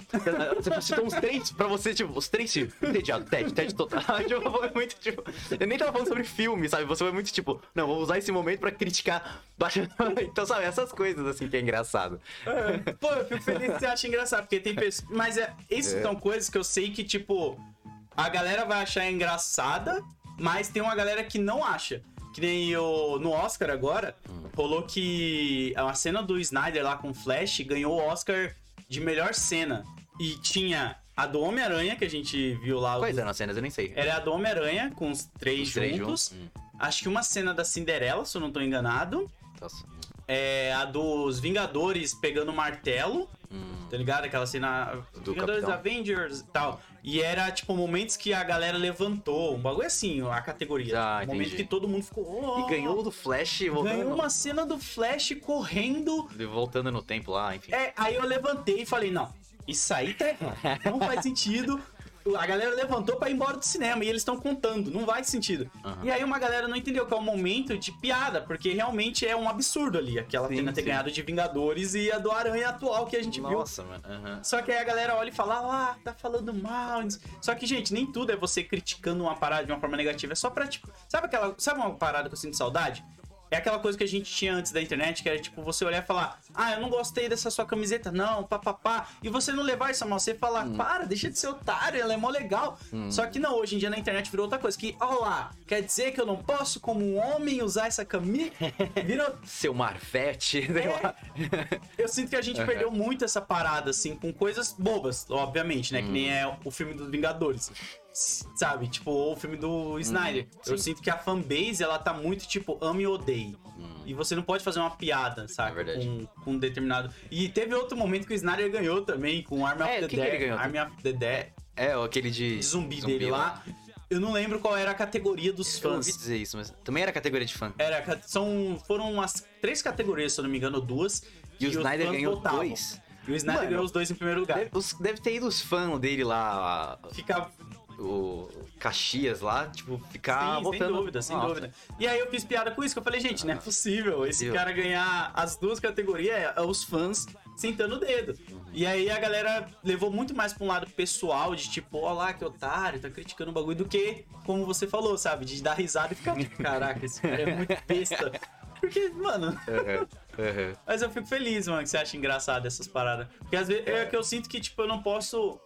Você citou uns três pra você, tipo, os três filmes. Entediado, Ted, Ted total. [laughs] tipo, foi muito, tipo. Eu nem tava falando sobre filme, sabe? Você foi muito, tipo, não, vou usar esse momento pra criticar Batman. [laughs] Então, sabe, essas coisas assim que é engraçado. É. Pô, eu fico feliz que você acha engraçado, porque tem pessoas. Mas é, isso É. são coisas que eu sei que, tipo, a galera vai achar engraçada, mas tem uma galera que não acha. Que nem o, no Oscar agora, Hum. rolou que a cena do Snyder lá com o Flash ganhou o Oscar de melhor cena. E tinha a do Homem-Aranha, que a gente viu lá. Quais eram as cenas? Eu nem sei. Era a do Homem-Aranha, com os três Os três juntos. juntos. Hum, Acho que uma cena da Cinderela, se eu não tô enganado. nossa. É a dos Vingadores pegando o martelo. Hum, Tá ligado? Aquela cena. Do Vingadores Capitão. Avengers e tal. E era, tipo, momentos que a galera levantou. Um bagulho assim, a categoria. Ah, um momento entendi. que todo mundo ficou. "Oh!" E ganhou do Flash voltando. Ganhou uma cena do Flash correndo. Voltando no tempo lá, enfim. É, aí eu levantei e falei, não, isso aí tá errado. Não faz sentido. A galera levantou pra ir embora do cinema e eles estão contando, não faz sentido. Aham. E aí uma galera não entendeu que é um momento de piada, porque realmente é um absurdo ali, aquela Sim, pena ter sim. ganhado de Vingadores e a do Aranha atual que a gente viu. Nossa, mano. aham. Só que aí a galera olha e fala, ah, tá falando mal. Só que, gente, nem tudo é você criticando uma parada de uma forma negativa. É só pra, tipo, sabe aquela. Sabe uma parada que eu sinto saudade? É aquela coisa que a gente tinha antes da internet, que era tipo você olhar e falar, ah, eu não gostei dessa sua camiseta, não, papapá. E você não levar isso a mal, você falar, para, deixa de ser otário, ela é mó legal. Só que não, hoje em dia na internet virou outra coisa. Que, ó lá, quer dizer que eu não posso, como um homem, usar essa camisa? [laughs] Virou, Seu Marvete, sei lá. eu sinto que a gente Uhum. perdeu muito essa parada, assim, com coisas bobas, obviamente, né? Que nem é o filme dos Vingadores. Sabe? Tipo, o filme do Snyder. eu sim. sinto que a fanbase, ela tá muito, tipo, ame e odeie. E você não pode fazer uma piada, sabe? É com, com um determinado. E teve outro momento que o Snyder ganhou também, com Army É, of o the Dead. Army of the Dead. É, aquele de. de zumbi, dele lá. Eu não lembro qual era a categoria dos Eu ouvi fãs. dizer isso, mas também era categoria de fã. Era, são, foram umas três categorias, se eu não me engano, duas. E o Snyder ganhou votavam. dois. E o Snyder Mano, ganhou os dois em primeiro lugar. Deve, os- deve ter ido os fãs dele lá, Fica. O Caxias lá, tipo, ficar Sim, sem dúvida, sem Nossa. dúvida. E aí eu fiz piada com isso, que eu falei, gente, não é possível esse possível. cara ganhar as duas categorias, é, é os fãs sentando o dedo. E aí a galera levou muito mais pra um lado pessoal, de tipo, ó lá, que otário, tá criticando o bagulho, do que, como você falou, sabe, de dar risada e ficar tipo, caraca, esse cara é muito besta. [laughs] Porque, mano, Aham, aham. mas eu fico feliz, mano, que você acha engraçado essas paradas. Porque às vezes é que eu sinto que, tipo, eu não posso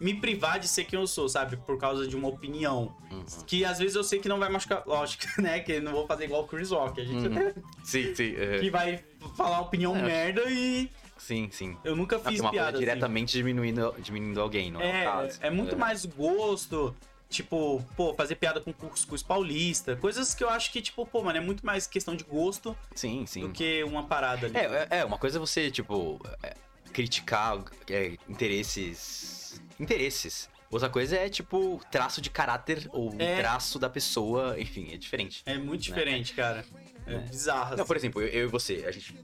me privar de ser quem eu sou, sabe? Por causa de uma opinião. Uhum. Que às vezes eu sei que não vai machucar. Lógico, [laughs] né? Que não vou fazer igual o Chris Rock. A gente Uhum. até [laughs] Sim, sim. é. que vai falar opinião É. merda e Sim, sim. eu nunca fiz uma piada. coisa assim. diretamente diminuindo, diminuindo alguém, não é, o É, caso. é muito mais gosto. Tipo, pô, fazer piada com cuscuz paulista. Coisas que eu acho que, tipo, pô, mano, é muito mais questão de gosto Sim, sim. do que uma parada ali. É, é, é, uma coisa é você, tipo, é, criticar é, interesses. Interesses. Outra coisa é, tipo, traço de caráter ou É. traço da pessoa, enfim, é diferente. É muito diferente, cara. É Né? bizarro. Não, assim. por exemplo, eu, eu e você, a gente.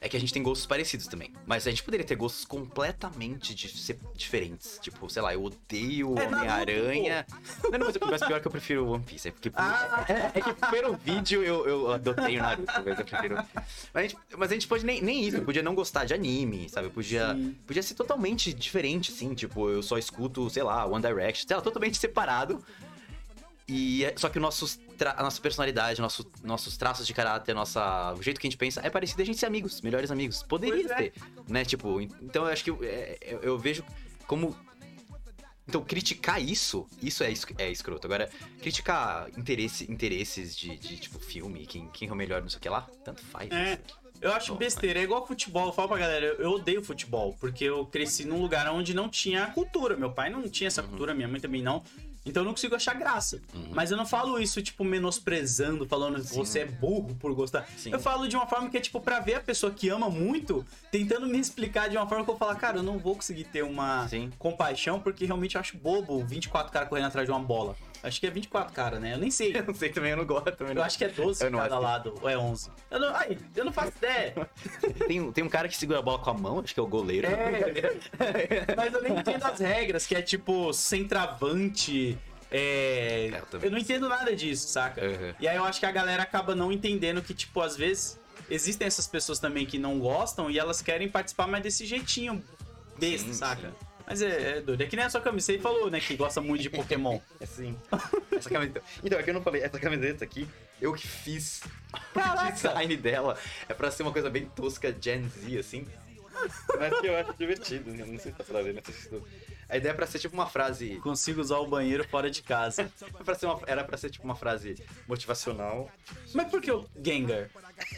É que a gente tem gostos parecidos também. Mas a gente poderia ter gostos completamente diferentes. Tipo, sei lá, eu odeio É, Homem-Aranha. Não, não, mas, mas pior que eu prefiro One Piece. É porque Ah. é, [laughs] é que pelo vídeo eu, eu adotei o Naruto, mas eu prefiro. Mas a gente, mas a gente pode nem, nem isso, eu podia não gostar de anime, sabe? Eu podia, Sim. podia ser totalmente diferente, assim. Tipo, eu só escuto, sei lá, One Direction, sei lá, totalmente separado. E é- só que nossos a nossa personalidade, nosso, nossos traços de caráter, nossa, o jeito que a gente pensa é parecido a gente ser amigos, melhores amigos. Poderia Pois é. ter, né? Tipo, en- então eu acho que eu, é, eu- eu vejo como. Então, criticar isso, isso é, é escroto. Agora, criticar interesse, interesses de, de, tipo, filme, quem, quem é o melhor, não sei o que lá, tanto faz. É. Eu acho Bom, besteira, é igual futebol. Eu falo pra galera, eu eu odeio futebol, porque eu cresci num lugar onde não tinha cultura. Meu pai não tinha essa cultura, minha mãe também não. Então eu não consigo achar graça. Uhum. Mas eu não falo isso, tipo, menosprezando, falando você é burro por gostar. Sim. Eu falo de uma forma que é, tipo, pra ver a pessoa que ama muito, tentando me explicar de uma forma que eu falar, cara, eu não vou conseguir ter uma Sim. compaixão, porque realmente eu acho bobo 24 caras correndo atrás de uma bola. Acho que é 24 caras, né? Eu nem sei. [laughs] Eu não sei também, eu não gosto também. Eu não. acho que é 12 Eu cada acho. lado, ou é 11. Eu não, ai, eu não faço ideia. [laughs] Tem, um- tem um cara que segura a bola com a mão, acho que é o goleiro. É, mas eu nem entendo as regras, que é tipo centravante. É... É, eu. Eu não entendo nada disso, saca? Uhum. E aí eu acho que a galera acaba não entendendo que, tipo, às vezes existem essas pessoas também que não gostam e elas querem participar mais desse jeitinho besta, Sim, saca? sim. Mas é, é doido. É que nem a sua camiseta aí falou, né? Que gosta muito de Pokémon. [laughs] É sim. Essa camiseta. Então, é que eu não falei, essa camiseta aqui, eu que fiz. Caraca! O design dela é pra ser uma coisa bem tosca, Gen Z, assim. Mas que eu acho divertido, né? não sei se tá pra ver, mas. A ideia é pra ser tipo uma frase. Consigo usar o banheiro fora de casa. [laughs] pra ser uma- era pra ser tipo uma frase motivacional. Mas por que o Gengar?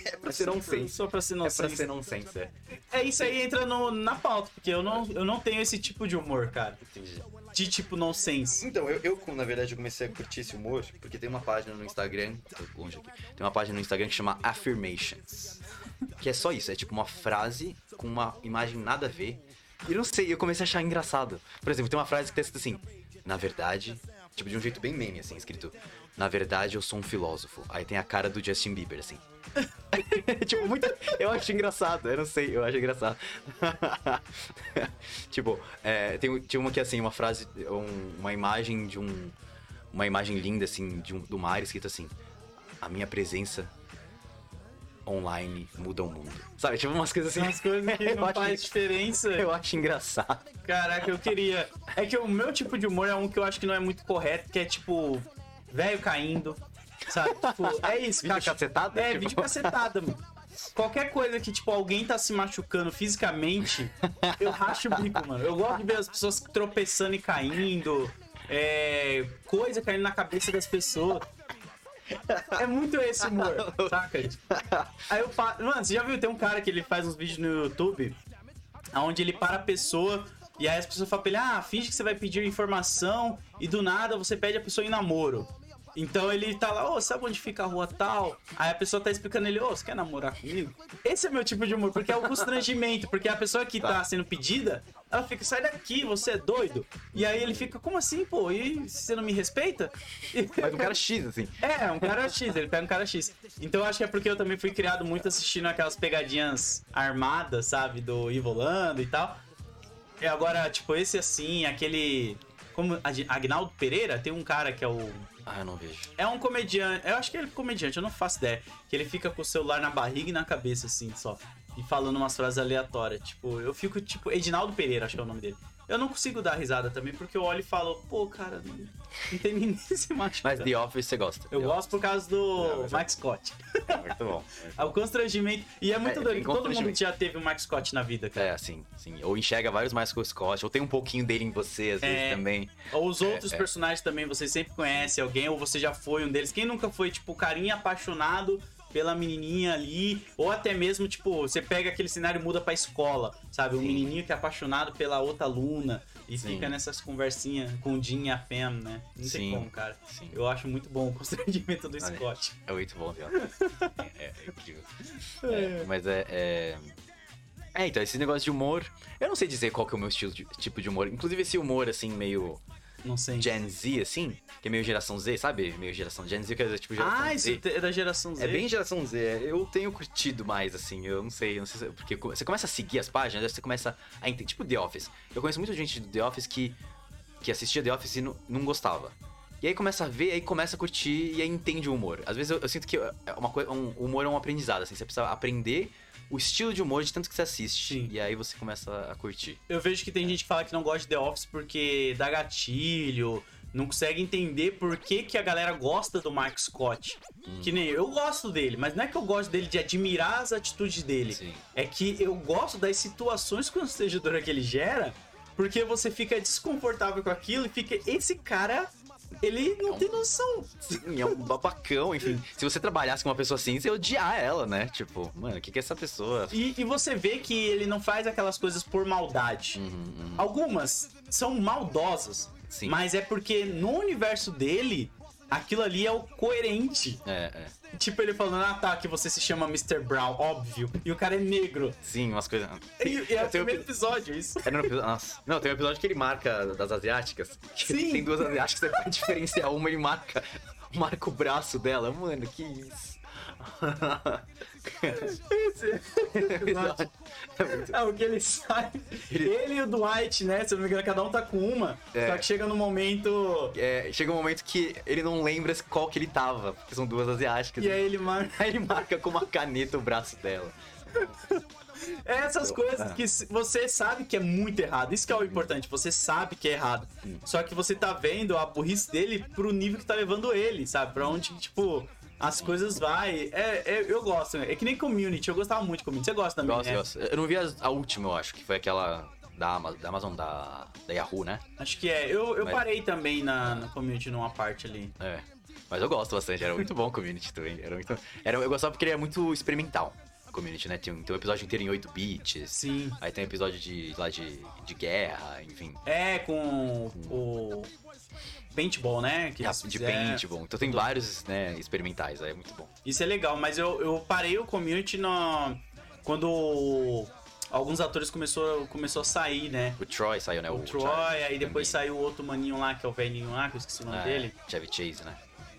É pra ser nonsense. Só pra ser É pra nonsense. ser nonsense, é. É isso aí entra no, na pauta, porque eu não, eu não tenho esse tipo de humor, cara. Entendi. De tipo nonsense. Então, eu, eu, na verdade, comecei a curtir esse humor porque tem uma página no Instagram. Longe aqui. Tem uma página no Instagram que chama Affirmations. Que é só isso, é tipo uma frase com uma imagem nada a ver. Eu não sei, eu comecei a achar engraçado. Por exemplo, tem uma frase que tá escrito assim: Na verdade, tipo de um jeito bem meme, assim, escrito: Na verdade, eu sou um filósofo. Aí tem a cara do Justin Bieber, assim. [laughs] tipo, muito. Eu acho engraçado, eu não sei, eu acho engraçado. [laughs] tipo, é, tem, tinha uma que assim, uma frase, um- uma imagem de um. Uma imagem linda, assim, de um, do mar, escrito assim: A minha presença online muda o mundo. Sabe, tipo umas coisas assim. Umas coisas que [laughs] não acho- faz diferença. [laughs] Eu acho engraçado. Caraca, eu queria. É que o meu tipo de humor é um que eu acho que não é muito correto, que é tipo. Velho caindo. Sabe? [laughs] Tipo, é isso, Vídeo caixa- cacetada? É, Tipo- vídeo cacetada, mano. Qualquer coisa que, tipo, alguém tá se machucando fisicamente, eu racho o bico, mano. Eu gosto de ver as pessoas tropeçando e caindo. É. Coisa caindo na cabeça das pessoas. É muito esse humor, [laughs] saca? Aí eu paro. Mano, você já viu? Tem um cara que ele faz uns vídeos no YouTube onde ele para a pessoa e aí as pessoas falam pra ele: ah, finge que você vai pedir informação e do nada você pede a pessoa em namoro. Então ele tá lá, ô, sabe onde fica a rua tal? Aí a pessoa tá explicando ele, ô, você quer namorar comigo? Esse é meu tipo de humor, porque é o constrangimento, porque a pessoa que tá sendo pedida, ela fica, sai daqui, você é doido. E aí ele fica, como assim, pô? E você não me respeita? Mas um cara X, assim. é, um cara X, ele pega um cara X. Então eu acho que é porque eu também fui criado muito assistindo aquelas pegadinhas armadas, sabe? Do Ivolando e tal. E agora, tipo, esse assim, aquele. Como Ag- Agnaldo Pereira, tem um cara que é o. Ah, eu não vejo. É um comediante. Eu acho que ele é comediante, eu não faço ideia. Que ele fica com o celular na barriga e na cabeça, assim, só. E falando umas frases aleatórias. Tipo, eu fico, tipo, Edinaldo Pereira, acho que é o nome dele. Eu não consigo dar risada também, porque eu olho e falo, pô, cara, não, não tem nem [laughs] se machucar. Mas The Office você gosta. Eu The gosto por causa do é- Mike Scott. Office. Muito bom. É [laughs] o constrangimento. E é muito É, doido, todo mundo já teve o Mike Scott na vida, cara. É, sim, sim. Ou enxerga vários mais com o Scott, ou tem um pouquinho dele em você, às vezes, É. também. Ou os outros é. personagens também, você sempre conhece alguém, ou você já foi um deles. Quem nunca foi, tipo, carinha apaixonado pela menininha ali, ou até mesmo, tipo, você pega aquele cenário e muda pra escola, sabe? Sim. menininho que é apaixonado pela outra aluna e Sim. fica nessas conversinhas com o Jim e a Pam, né? Não tem Sim. como, cara. Sim. Eu acho muito bom o constrangimento do Olha. Scott. É muito bom, Office. é, é incrível. [laughs] É, mas é, é. É, então, esse negócio de humor. Eu não sei dizer qual que é o meu estilo de, tipo de humor. Inclusive, esse humor, assim, meio Não sei. Gen Z, assim, que é meio geração Z, sabe? Meio geração Gen Z, que é tipo geração Ah, isso Z. é da geração Z. É bem geração Z. Eu tenho curtido mais, assim. Eu não sei, eu não sei se- porque você começa a seguir as páginas, aí você começa a entender. Tipo The Office. Eu conheço muita gente do The Office que, que assistia The Office e não, não gostava. E aí começa a ver, aí começa a curtir e aí entende o humor. Às vezes eu, eu sinto que é uma coisa, um, o humor é um aprendizado, assim. Você precisa aprender o estilo de humor de tanto que você assiste. Sim. E aí você começa a curtir. Eu vejo que tem gente que fala que não gosta de The Office porque dá gatilho, não consegue entender por que, que a galera gosta do Mark Scott. Hum. Que nem eu, eu gosto dele, mas não é que eu gosto dele de admirar as atitudes dele. Sim. É que eu gosto das situações constrangedoras que ele gera, porque você fica desconfortável com aquilo e fica. Esse cara, ele não É um- tem noção. Sim, é um babacão, enfim. Se você trabalhasse com uma pessoa assim, você ia odiar ela, né? Tipo, mano, o que, que é essa pessoa? E, e você vê que ele não faz aquelas coisas por maldade. Uhum, uhum. Algumas são maldosas, Sim. mas é porque no universo dele, aquilo ali é o coerente. É, é. Tipo, ele falando, ah tá, que você se chama Mr. Brown, óbvio, e o cara é negro. Sim, umas coisas. E, e é o primeiro episódio, isso. É no episódio. Nossa. Não, tem um episódio que ele marca das asiáticas. Sim. Tem duas asiáticas, você vai diferenciar uma, ele marca, marca o braço dela. Mano, que isso. [laughs] É o que ele sai. Ele- e o Dwight, né? Se eu não me engano, cada um tá com uma. É. Só que chega no momento. É, chega um momento que ele não lembra qual que ele tava, porque são duas asiáticas. E aí ele marca. [laughs] Aí ele marca com uma caneta o braço dela. É essas coisas que você sabe que é muito errado. Isso que é o importante, você sabe que é errado. Só que você tá vendo a burrice dele pro nível que tá levando ele, sabe? Pra onde, tipo, as coisas vai. É, é- eu gosto. É que nem community, eu gostava muito de community. Você gosta também, Gosto, né? gosto. Eu não vi a, a última, eu acho, que foi aquela da, Ama- da Amazon, da, da Yahoo, né? Acho que é. Eu, eu Mas- parei também na, na community numa parte ali. É. Mas eu gosto bastante, era muito bom o Community também. Era muito... era, eu gostava porque ele é muito experimental, a Community, né? Tem, um- tem um episódio inteiro em 8 bits. Sim. Aí tem um episódio de, lá de, de guerra, enfim. É, com o. Paintball, né? Que eles De paintball. Então tem vários, né, experimentais, aí é muito bom. Isso é legal, mas eu, eu parei o community no, quando alguns atores começou, começou a sair, né? O Troy saiu, né? O, O, Troy, Charlie aí depois também. saiu o outro maninho lá, que é o velhinho lá, que eu esqueci o nome É, dele. Chevy Chase, né?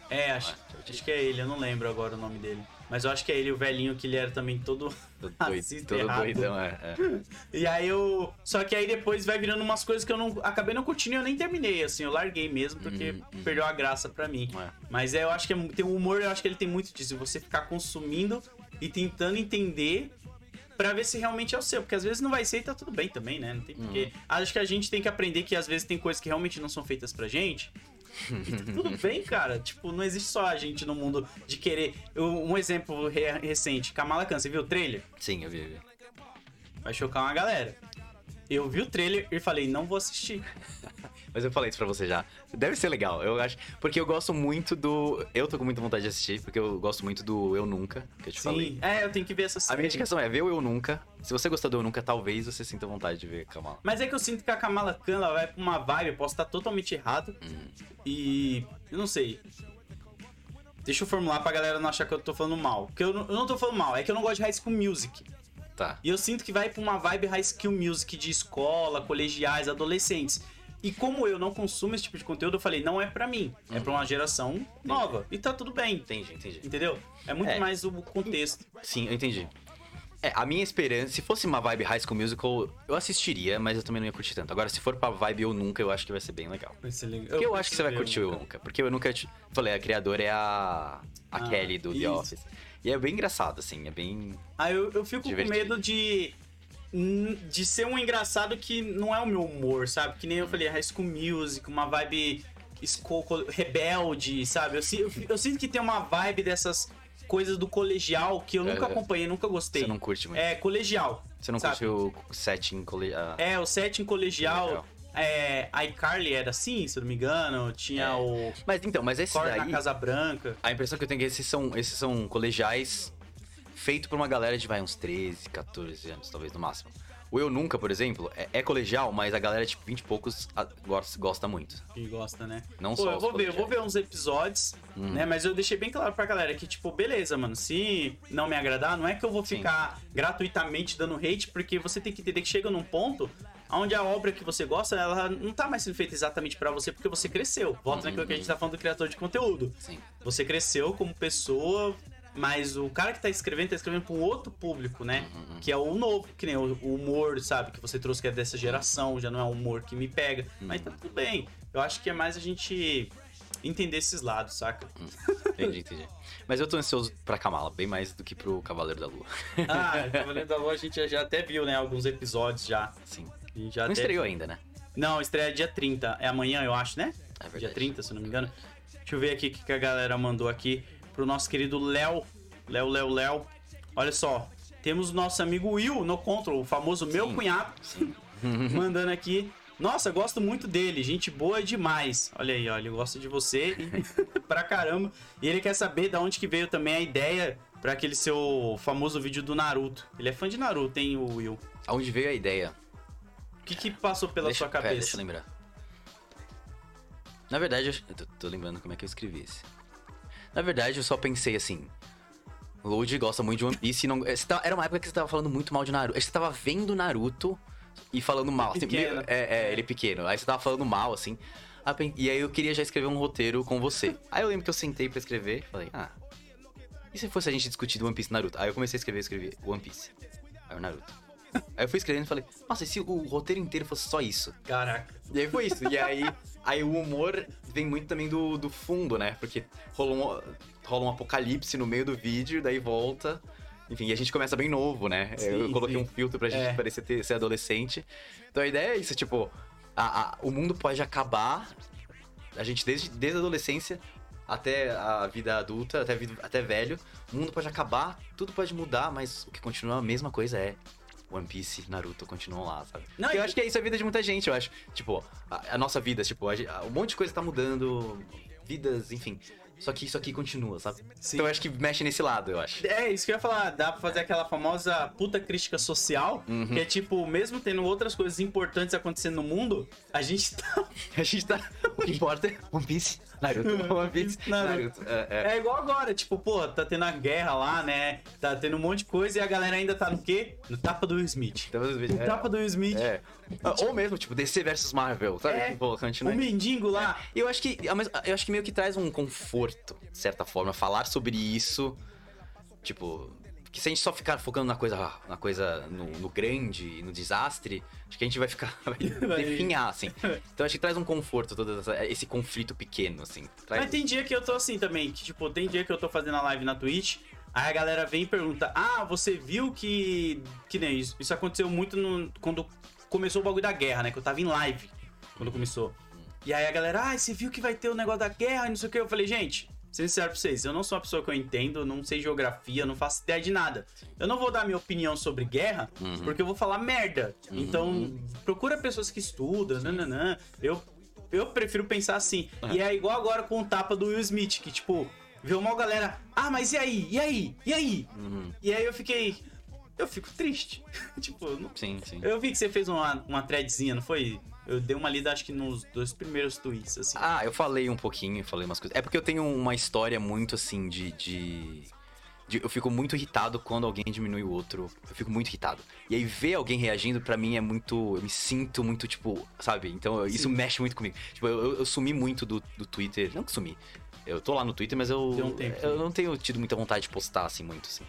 É, acho, Ah, acho que é ele, eu não lembro agora o nome dele. Mas eu acho que é ele, o velhinho, que ele era também todo Todo, [laughs] doido, todo errado. doidão, é. é. [laughs] E aí eu. Só que aí depois vai virando umas coisas que eu não. Acabei não curtindo e eu nem terminei, assim. Eu larguei mesmo, porque uhum. perdeu a graça pra mim. É. Mas é, eu acho que é- tem um humor, eu acho que ele tem muito disso. Você ficar consumindo e tentando entender pra ver se realmente é o seu. Porque às vezes não vai ser e tá tudo bem também, né? Não tem porque. Uhum. Acho que a gente tem que aprender que às vezes tem coisas que realmente não são feitas pra gente. [laughs] E tá tudo bem, cara. Tipo, não existe só a gente no mundo de querer. Eu- um exemplo re- recente, Kamala Khan, você viu o trailer? Sim, eu vi, eu vi. Vai chocar uma galera. Eu vi o trailer e falei, não vou assistir. Mas eu falei isso pra você já. Deve ser legal, eu acho. Porque eu gosto muito do. Eu tô com muita vontade de assistir, porque eu gosto muito do Eu Nunca, que eu te falei. Sim, é, eu tenho que ver essa A série. minha indicação é ver o Eu Nunca. Se você gostar do Eu Nunca, talvez você sinta vontade de ver Kamala. Mas é que eu sinto que a Kamala Khan ela vai pra uma vibe, eu posso estar totalmente errado. Hum. E. Eu não sei. Deixa eu formular pra galera não achar que eu tô falando mal. Porque eu não, eu não tô falando mal, é que eu não gosto de High School Music. Tá. E eu sinto que vai pra uma vibe High School Music de escola, colegiais, adolescentes. E como eu não consumo esse tipo de conteúdo, eu falei, não é pra mim. É pra uma geração nova. E tá tudo bem. Entendi, entendi. Entendeu? É muito É. mais o contexto. Sim, eu entendi. É, a minha esperança, se fosse uma vibe High School Musical, eu assistiria, mas eu também não ia curtir tanto. Agora, se for pra vibe Eu Nunca, eu acho que vai ser bem legal. Vai ser legal. Porque eu, acho que você vai curtir o Eu Nunca. Porque Eu Nunca, te- falei, a criadora é a, a Ah, Kelly do The isso. Office. E é bem engraçado, assim, é bem... Aí eu, eu fico Divertido. com medo de de ser um engraçado que não é o meu humor, sabe? Que nem eu falei, High School Music, uma vibe rebelde, sabe? Eu, eu, eu sinto que tem uma vibe dessas coisas do colegial que eu nunca É. acompanhei, nunca gostei. Você não curte muito. É, colegial. Você não sabe? curte o setting cole... ah, É, o setting colegial. Legal. É, a iCarly era assim, se eu não me engano. Tinha É. o Mas então, mas esse daí... na Casa Branca. A impressão que eu tenho é que esses são, esses são colegiais feitos por uma galera de, vai, uns 13, 14 anos, talvez, no máximo. O Eu Nunca, por exemplo, é, é colegial, mas a galera, tipo, 20 e poucos a- gosta, gosta muito. Que gosta, né? Não Pô, só eu vou ver, eu vou ver uns episódios, Hum. né? Mas eu deixei bem claro pra galera que, tipo, beleza, mano, se não me agradar, não é que eu vou Sim. ficar gratuitamente dando hate, porque você tem que entender que chega num ponto onde a obra que você gosta, ela não tá mais sendo feita exatamente pra você, porque você cresceu. Volta naquilo que a gente tá falando do criador de conteúdo. Sim. Você cresceu como pessoa, mas o cara que tá escrevendo, tá escrevendo pra um outro público, né? Uhum, Que é o novo, que nem o, o humor, sabe? Que você trouxe que é dessa geração, já não é um humor que me pega. Mas Uhum. tá tudo bem. Eu acho que é mais a gente entender esses lados, saca? Entendi, entendi. Mas eu tô ansioso pra Kamala, bem mais do que pro Cavaleiro da Lua. Ah, Cavaleiro da Lua a gente já até viu, né? Alguns episódios já. Sim. Já Não estreou ainda, né? Não, estreia dia 30. É amanhã, eu acho, né? É verdade. Dia 30, se não me engano. Deixa eu ver aqui o que a galera mandou aqui pro nosso querido Léo. Léo, Léo, Léo. Olha só. Temos o nosso amigo Will no Control, o famoso meu Sim. cunhado, Sim. [laughs] [laughs] mandando aqui. Nossa, gosto muito dele, gente boa demais. Olha aí, olha, eu gosto de você e- [laughs] pra caramba. E ele quer saber de onde que veio também a ideia pra aquele seu famoso vídeo do Naruto. Ele é fã de Naruto, hein, o Will? Aonde veio a ideia? O que que passou pela deixa, sua pera, cabeça? deixa eu lembrar. Na verdade, eu, eu tô, tô lembrando como é que eu escrevi esse. Na verdade, eu só pensei assim. Load gosta muito de One Piece não. você tá- era uma época que você tava falando muito mal de Naruto. Você tava vendo Naruto e falando mal. assim, meio- é, é, ele pequeno. Aí você tava falando mal, assim. E aí eu queria já escrever um roteiro com você. Aí eu lembro que eu sentei pra escrever e falei, ah. E se fosse a gente discutir do One Piece e Naruto? Aí eu comecei a escrever, escrevi One Piece. Aí o Naruto. Aí eu fui escrevendo e falei, nossa, e se o roteiro inteiro fosse só isso? Caraca. E aí foi isso. E aí, aí o humor vem muito também do, do fundo, né? Porque rola um, rola um apocalipse no meio do vídeo, daí volta. Enfim, e a gente começa bem novo, né? Sim, eu coloquei sim. um filtro pra gente É. parecer ter- ser adolescente. Então a ideia é isso, tipo, a- a- o mundo pode acabar, a gente desde, desde a adolescência até a vida adulta, até, até velho, o mundo pode acabar, tudo pode mudar, mas o que continua a mesma coisa é One Piece, Naruto continuam lá, sabe? Não, Porque eu acho que é isso a vida de muita gente, eu acho. Tipo, a, a nossa vida, tipo, a, a- um monte de coisa tá mudando, vidas, enfim. Só que isso aqui continua, sabe? Sim. Então eu acho que mexe nesse lado, eu acho. É, isso que eu ia falar, dá pra fazer aquela famosa puta crítica social, Uhum. que é tipo, mesmo tendo outras coisas importantes acontecendo no mundo, a gente tá. [laughs] A gente tá. O que importa é One Piece, Naruto, One Piece, Naruto. Naruto. É, é. É igual agora, tipo, pô, tá tendo a guerra lá, né? Tá tendo um monte de coisa e a galera ainda tá no quê? No tapa do Will Smith. Às vezes, No é, tapa do Will Smith. é. Ou mesmo, tipo, DC versus Marvel, sabe? É. Tipo, continua. O mendigo lá. E eu acho que eu acho que meio que traz um conforto, de certa forma, falar sobre isso. Tipo, que se a gente só ficar focando na coisa, na coisa no, no grande, no desastre, acho que a gente vai ficar [laughs] vai definhar, assim. [laughs] Então acho que traz um conforto todo essa- esse conflito pequeno, assim. Traz... Mas tem dia que eu tô assim também, que tipo, tem dia que eu tô fazendo a live na Twitch, aí a galera vem e pergunta: Ah, você viu que. Que nem isso. Isso aconteceu muito no- quando começou o bagulho da guerra, né? Que eu tava em live quando começou. E aí a galera, ah, você viu que vai ter o negócio da guerra e não sei o que. Eu falei, gente, sincero pra vocês, eu não sou uma pessoa que eu entendo, não sei geografia, não faço ideia de nada. Eu não vou dar minha opinião sobre guerra, Uhum. porque eu vou falar merda. Então, procura pessoas que estudam, nananã. Eu, eu prefiro pensar assim. E é igual agora com o tapa do Will Smith, que tipo, vê uma galera, ah, mas e aí? E aí? E aí? Uhum. E aí eu fiquei. Eu fico triste. [laughs] tipo, eu não Sim, sim. eu vi que você fez uma, uma threadzinha, não foi? Eu dei uma lida, acho que nos dois primeiros tweets, assim. Ah, eu falei um pouquinho, falei umas coisas. É porque eu tenho uma história muito assim de. de... de- Eu fico muito irritado quando alguém diminui o outro. Eu fico muito irritado. E aí ver alguém reagindo, pra mim, é muito. Eu me sinto muito, tipo, sabe? Então eu- isso mexe muito comigo. Tipo, eu, eu- sumi muito do, do Twitter. Não que sumi. Eu tô lá no Twitter, mas eu. Um tempo, eu né? não tenho tido muita vontade de postar, assim, muito, assim.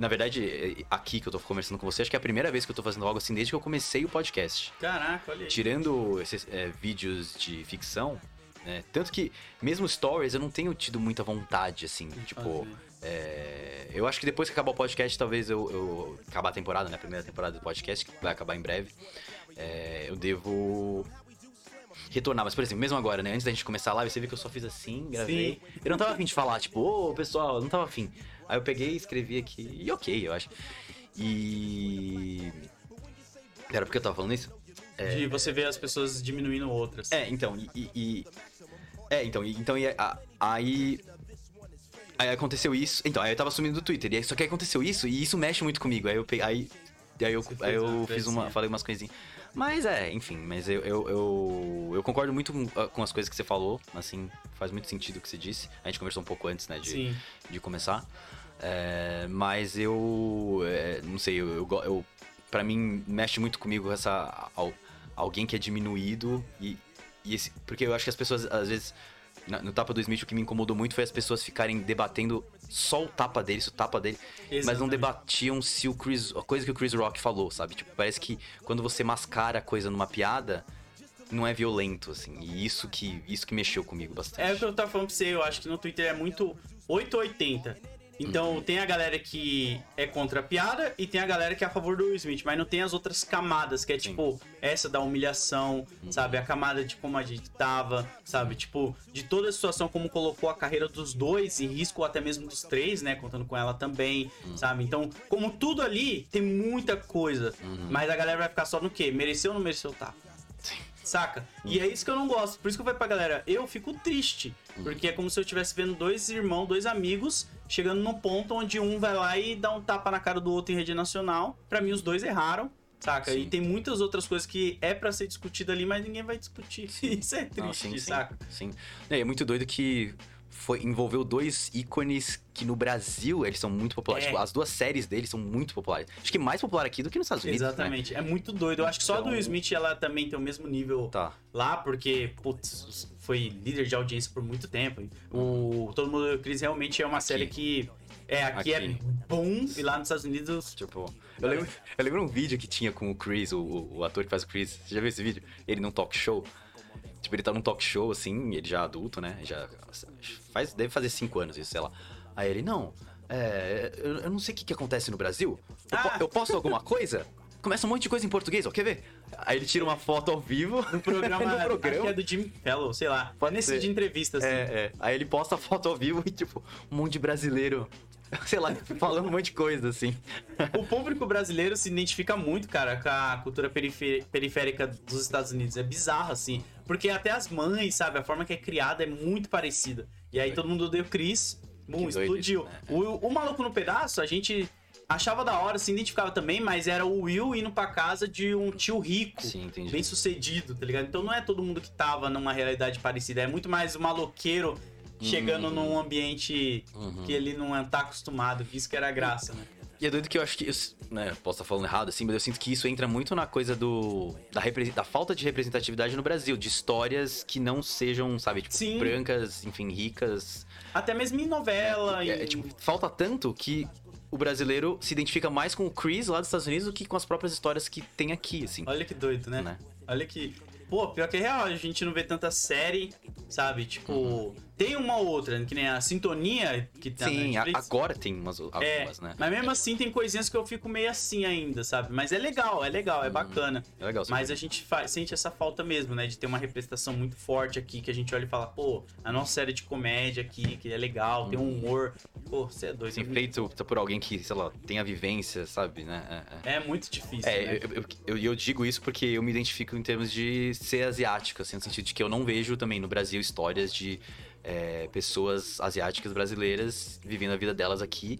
Na verdade, é- aqui que eu tô conversando com você, acho que é a primeira vez que eu tô fazendo algo assim desde que eu comecei o podcast. Caraca, olha aí. Tirando esses é, vídeos de ficção, né? Tanto que, mesmo stories, eu não tenho tido muita vontade, assim. Tipo, fazer. É, eu acho que depois que acabar o podcast, talvez eu, eu acabar a temporada, né? A primeira temporada do podcast, que vai acabar em breve. é, eu devo retornar. Mas, por exemplo, mesmo agora, né? Antes da gente começar a live, você viu que eu só fiz assim, gravei. Sim. Eu não tava afim de falar, tipo, ô pessoal, eu não tava afim. Aí eu peguei e escrevi aqui, e ok, eu acho. E. Era porque eu tava falando isso? De você ver as pessoas diminuindo outras. É, então, e. e- é, então, e, então, e, a- aí. Aí aconteceu isso. Então, aí eu tava sumindo do Twitter. E aí, só que aí aconteceu isso, e isso mexe muito comigo. Aí eu peguei. Aí, aí eu, aí eu fiz uma. Falei umas coisinhas. Mas é, enfim, mas eu, eu, eu, eu concordo muito com, ah, com as coisas que você falou. Assim, faz muito sentido o que você disse. A gente conversou um pouco antes, né, de, Sim. de começar. É, mas eu. é, não sei, eu, eu, eu. Pra mim, mexe muito comigo essa. al- alguém que é diminuído e. e esse, porque eu acho que as pessoas, às vezes. na- No tapa do Smith, o que me incomodou muito foi as pessoas ficarem debatendo só o tapa dele, se o tapa dele. Mas não Exatamente. debatiam se o Chris. A coisa que o Chris Rock falou, sabe? Tipo, parece que quando você mascara a coisa numa piada, não é violento, assim. E isso que, isso que mexeu comigo bastante. É o que eu tava falando pra você, eu acho que no Twitter é muito 880. Então tem a galera que é contra a piada e tem a galera que é a favor do Will Smith, mas não tem as outras camadas, que é Sim. tipo essa da humilhação, sabe? A camada de como a gente tava, sabe? Tipo, de toda a situação, como colocou a carreira dos dois em risco, ou até mesmo dos três, né? Contando com ela também, sabe? Então, como tudo ali, tem muita coisa, mas a galera vai ficar só no quê? Mereceu ou não mereceu o tapa? Saca? E é isso que eu não gosto. Por isso que eu falei pra galera, eu fico triste. Porque é como se eu estivesse vendo dois irmãos, dois amigos, chegando num ponto onde um vai lá e dá um tapa na cara do outro em rede nacional. Pra mim, os dois erraram. Saca? Sim. E tem muitas outras coisas que é pra ser discutida ali, mas ninguém vai discutir. [laughs] Isso é triste, Não, sim, saca? sim. É, é muito doido que foi, envolveu dois ícones que no Brasil eles são muito populares. É. Tipo, as duas séries deles são muito populares. Acho que mais popular aqui do que nos Estados Unidos. né? Exatamente. É muito doido. Eu acho que só a do Então- Will Smith ela também tem o mesmo nível Tá. lá, porque, putz, foi líder de audiência por muito tempo. O Todo Mundo Chris realmente é uma série que. É, aqui, é Aqui. bom e lá nos Estados Unidos. Tipo, eu lembro, eu lembro um vídeo que tinha com o Chris, o, o- ator que faz o Chris. Você já viu esse vídeo? Ele num talk show. Tipo, ele tá num talk show, assim, ele já adulto, né? Já faz, deve fazer cinco anos isso, sei lá. Aí ele, não, é, eu, eu não sei o que, que acontece no Brasil. Eu, po- Ah. eu posto alguma coisa? Começa um monte de coisa em português, ó, quer ver? Aí ele tira uma foto ao vivo No programa, [laughs] no programa. que é do Jimmy Fellow, sei lá. Pode nesse ser. de entrevista, assim. É, é. Aí ele posta a foto ao vivo e, tipo, um monte de brasileiro, [laughs] sei lá, falando um monte de coisa, assim. O público brasileiro se identifica muito, cara, com a cultura periférica dos Estados Unidos. É bizarro, assim. Porque até as mães, sabe? A forma que é criada é muito parecida. E aí todo mundo odeia o Chris. Explodiu. isso, né? O, o Maluco no Pedaço, a gente achava da hora, se identificava também, mas era o Will indo pra casa de um tio rico. Sim, entendi. Bem sucedido, tá ligado? Então não é todo mundo que tava numa realidade parecida. É muito mais o maloqueiro chegando Uhum. num ambiente Uhum. que ele não tá acostumado. Isso que era a graça, né? E é doido que eu acho que, isso, né, posso estar falando errado assim, mas eu sinto que isso entra muito na coisa do da, da falta de representatividade no Brasil, de histórias que não sejam, sabe, tipo, Sim. brancas, enfim, ricas. Até mesmo em novela. É, em... tipo, falta tanto que o brasileiro se identifica mais com o Chris lá dos Estados Unidos do que com as próprias histórias que tem aqui, assim. Olha que doido, né? Né? Olha que. Pô, pior que é real, a gente não vê tanta série, sabe? Tipo, Uhum. Tem uma outra, que nem a Sintonia que tá Sim, na a- Netflix. agora tem umas É, algumas, né? mas mesmo assim tem coisinhas que eu fico meio assim ainda, sabe? Mas é legal, é legal, é Uhum. bacana. É legal. Mas a gente sente essa falta mesmo, né? De ter uma representação muito forte aqui, que a gente olha e fala, pô, a nossa série de comédia aqui, que é legal, tem um humor. Pô, você é doido. é muito- feito por alguém que, sei lá, tem a vivência, sabe, né? É, é. É muito difícil. É, né? eu, eu, eu- eu digo isso porque eu me identifico em termos de ser asiático, assim, no sentido de que eu não vejo também no Brasil histórias de é, pessoas asiáticas brasileiras vivendo a vida delas aqui.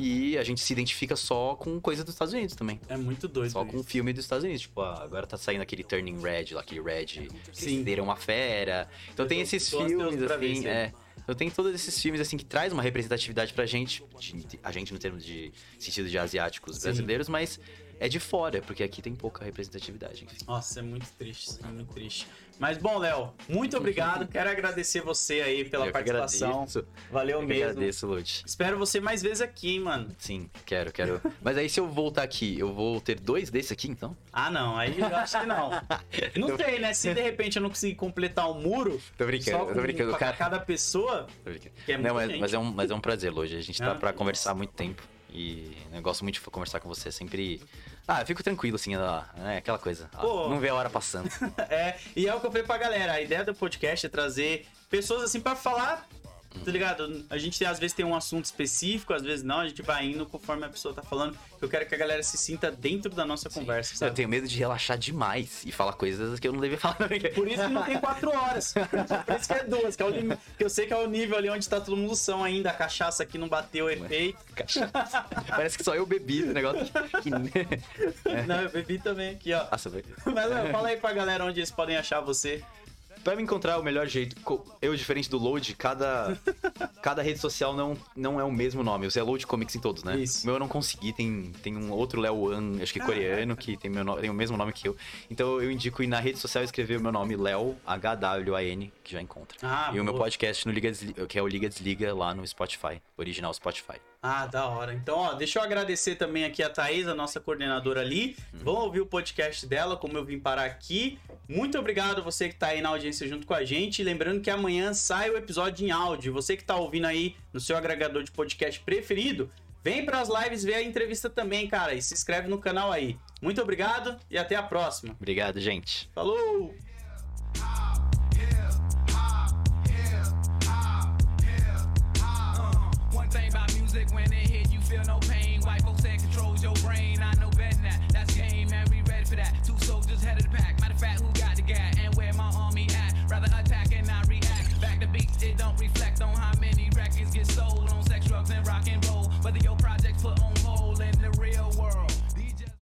E a gente se identifica só com coisa dos Estados Unidos também. É muito doido. Só isso. com filme dos Estados Unidos. Tipo, ah, agora tá saindo aquele Turning Red, lá, aquele Red, Sim. Sim. Deram uma Fera. Então Eu tem esses filmes, ver assim, aí. é. Então tem todos esses filmes, assim, que traz uma representatividade pra gente, de- a gente no termo de sentido de asiáticos Sim. brasileiros, mas é de fora, porque aqui tem pouca representatividade, enfim. Nossa, é muito triste, é muito triste. Mas bom, Léo, muito [laughs] obrigado. Quero agradecer você aí pela Eu participação. agradeço. Valeu Eu mesmo. agradeço, Lute. Espero você mais vezes aqui, hein, mano. Sim, quero, quero. [laughs] Mas aí se eu voltar aqui, eu vou ter dois desses aqui, então? Ah, não, aí eu acho que não. [laughs] Não sei, né? Se de repente eu não conseguir completar o muro, Tô brincando, só tô com brincando, pra cara. cada pessoa, Tô brincando. que é Não, mas, mas é um, mas é um prazer, Loja. A gente tá Ah, pra nossa. conversar há muito tempo. E eu gosto muito de conversar com você. Sempre. Ah, eu fico tranquilo, assim, ó, é aquela coisa. ó. Não vê a hora passando. [laughs] É, e é o que eu falei pra galera. A ideia do podcast é trazer pessoas assim pra falar. Tá ligado? A gente às vezes tem um assunto específico, às vezes não, a gente vai indo conforme a pessoa tá falando. Eu quero que a galera se sinta dentro da nossa conversa, Eu sabe? tenho medo de relaxar demais e falar coisas que eu não devia falar. [laughs] Por isso que não tem quatro horas. Por isso que é duas, que, é o que eu sei que é o nível ali onde tá todo mundo são ainda. A cachaça aqui não bateu o efeito. Parece que só eu bebi esse negócio. Que... Não, eu bebi também aqui, ó. Nossa. Mas fala aí pra galera onde eles podem achar você. Pra me encontrar o melhor jeito, eu, diferente do Load, cada, [laughs] cada rede social não, não é o mesmo nome. Você é Load Comics em todos, né? Isso. O meu eu não consegui, tem, tem um outro Léo Wan, acho que coreano, que tem, meu, tem o mesmo nome que eu. Então eu indico ir na rede social escrever o meu nome, Léo, H-W-A-N, que já encontra. Ah, e o meu boa. podcast no Liga Desliga, que é o Liga Desliga lá no Spotify, original Spotify. Ah, da hora. Então, ó, deixa eu agradecer também aqui a Thaís, a nossa coordenadora ali. Vão ouvir o podcast dela, como eu vim parar aqui. Muito obrigado você que tá aí na audiência junto com a gente. Lembrando que amanhã sai o episódio em áudio. Você que tá ouvindo aí no seu agregador de podcast preferido, vem pras lives ver a entrevista também, cara. E se inscreve no canal aí. Muito obrigado e até a próxima. Obrigado, gente. Falou!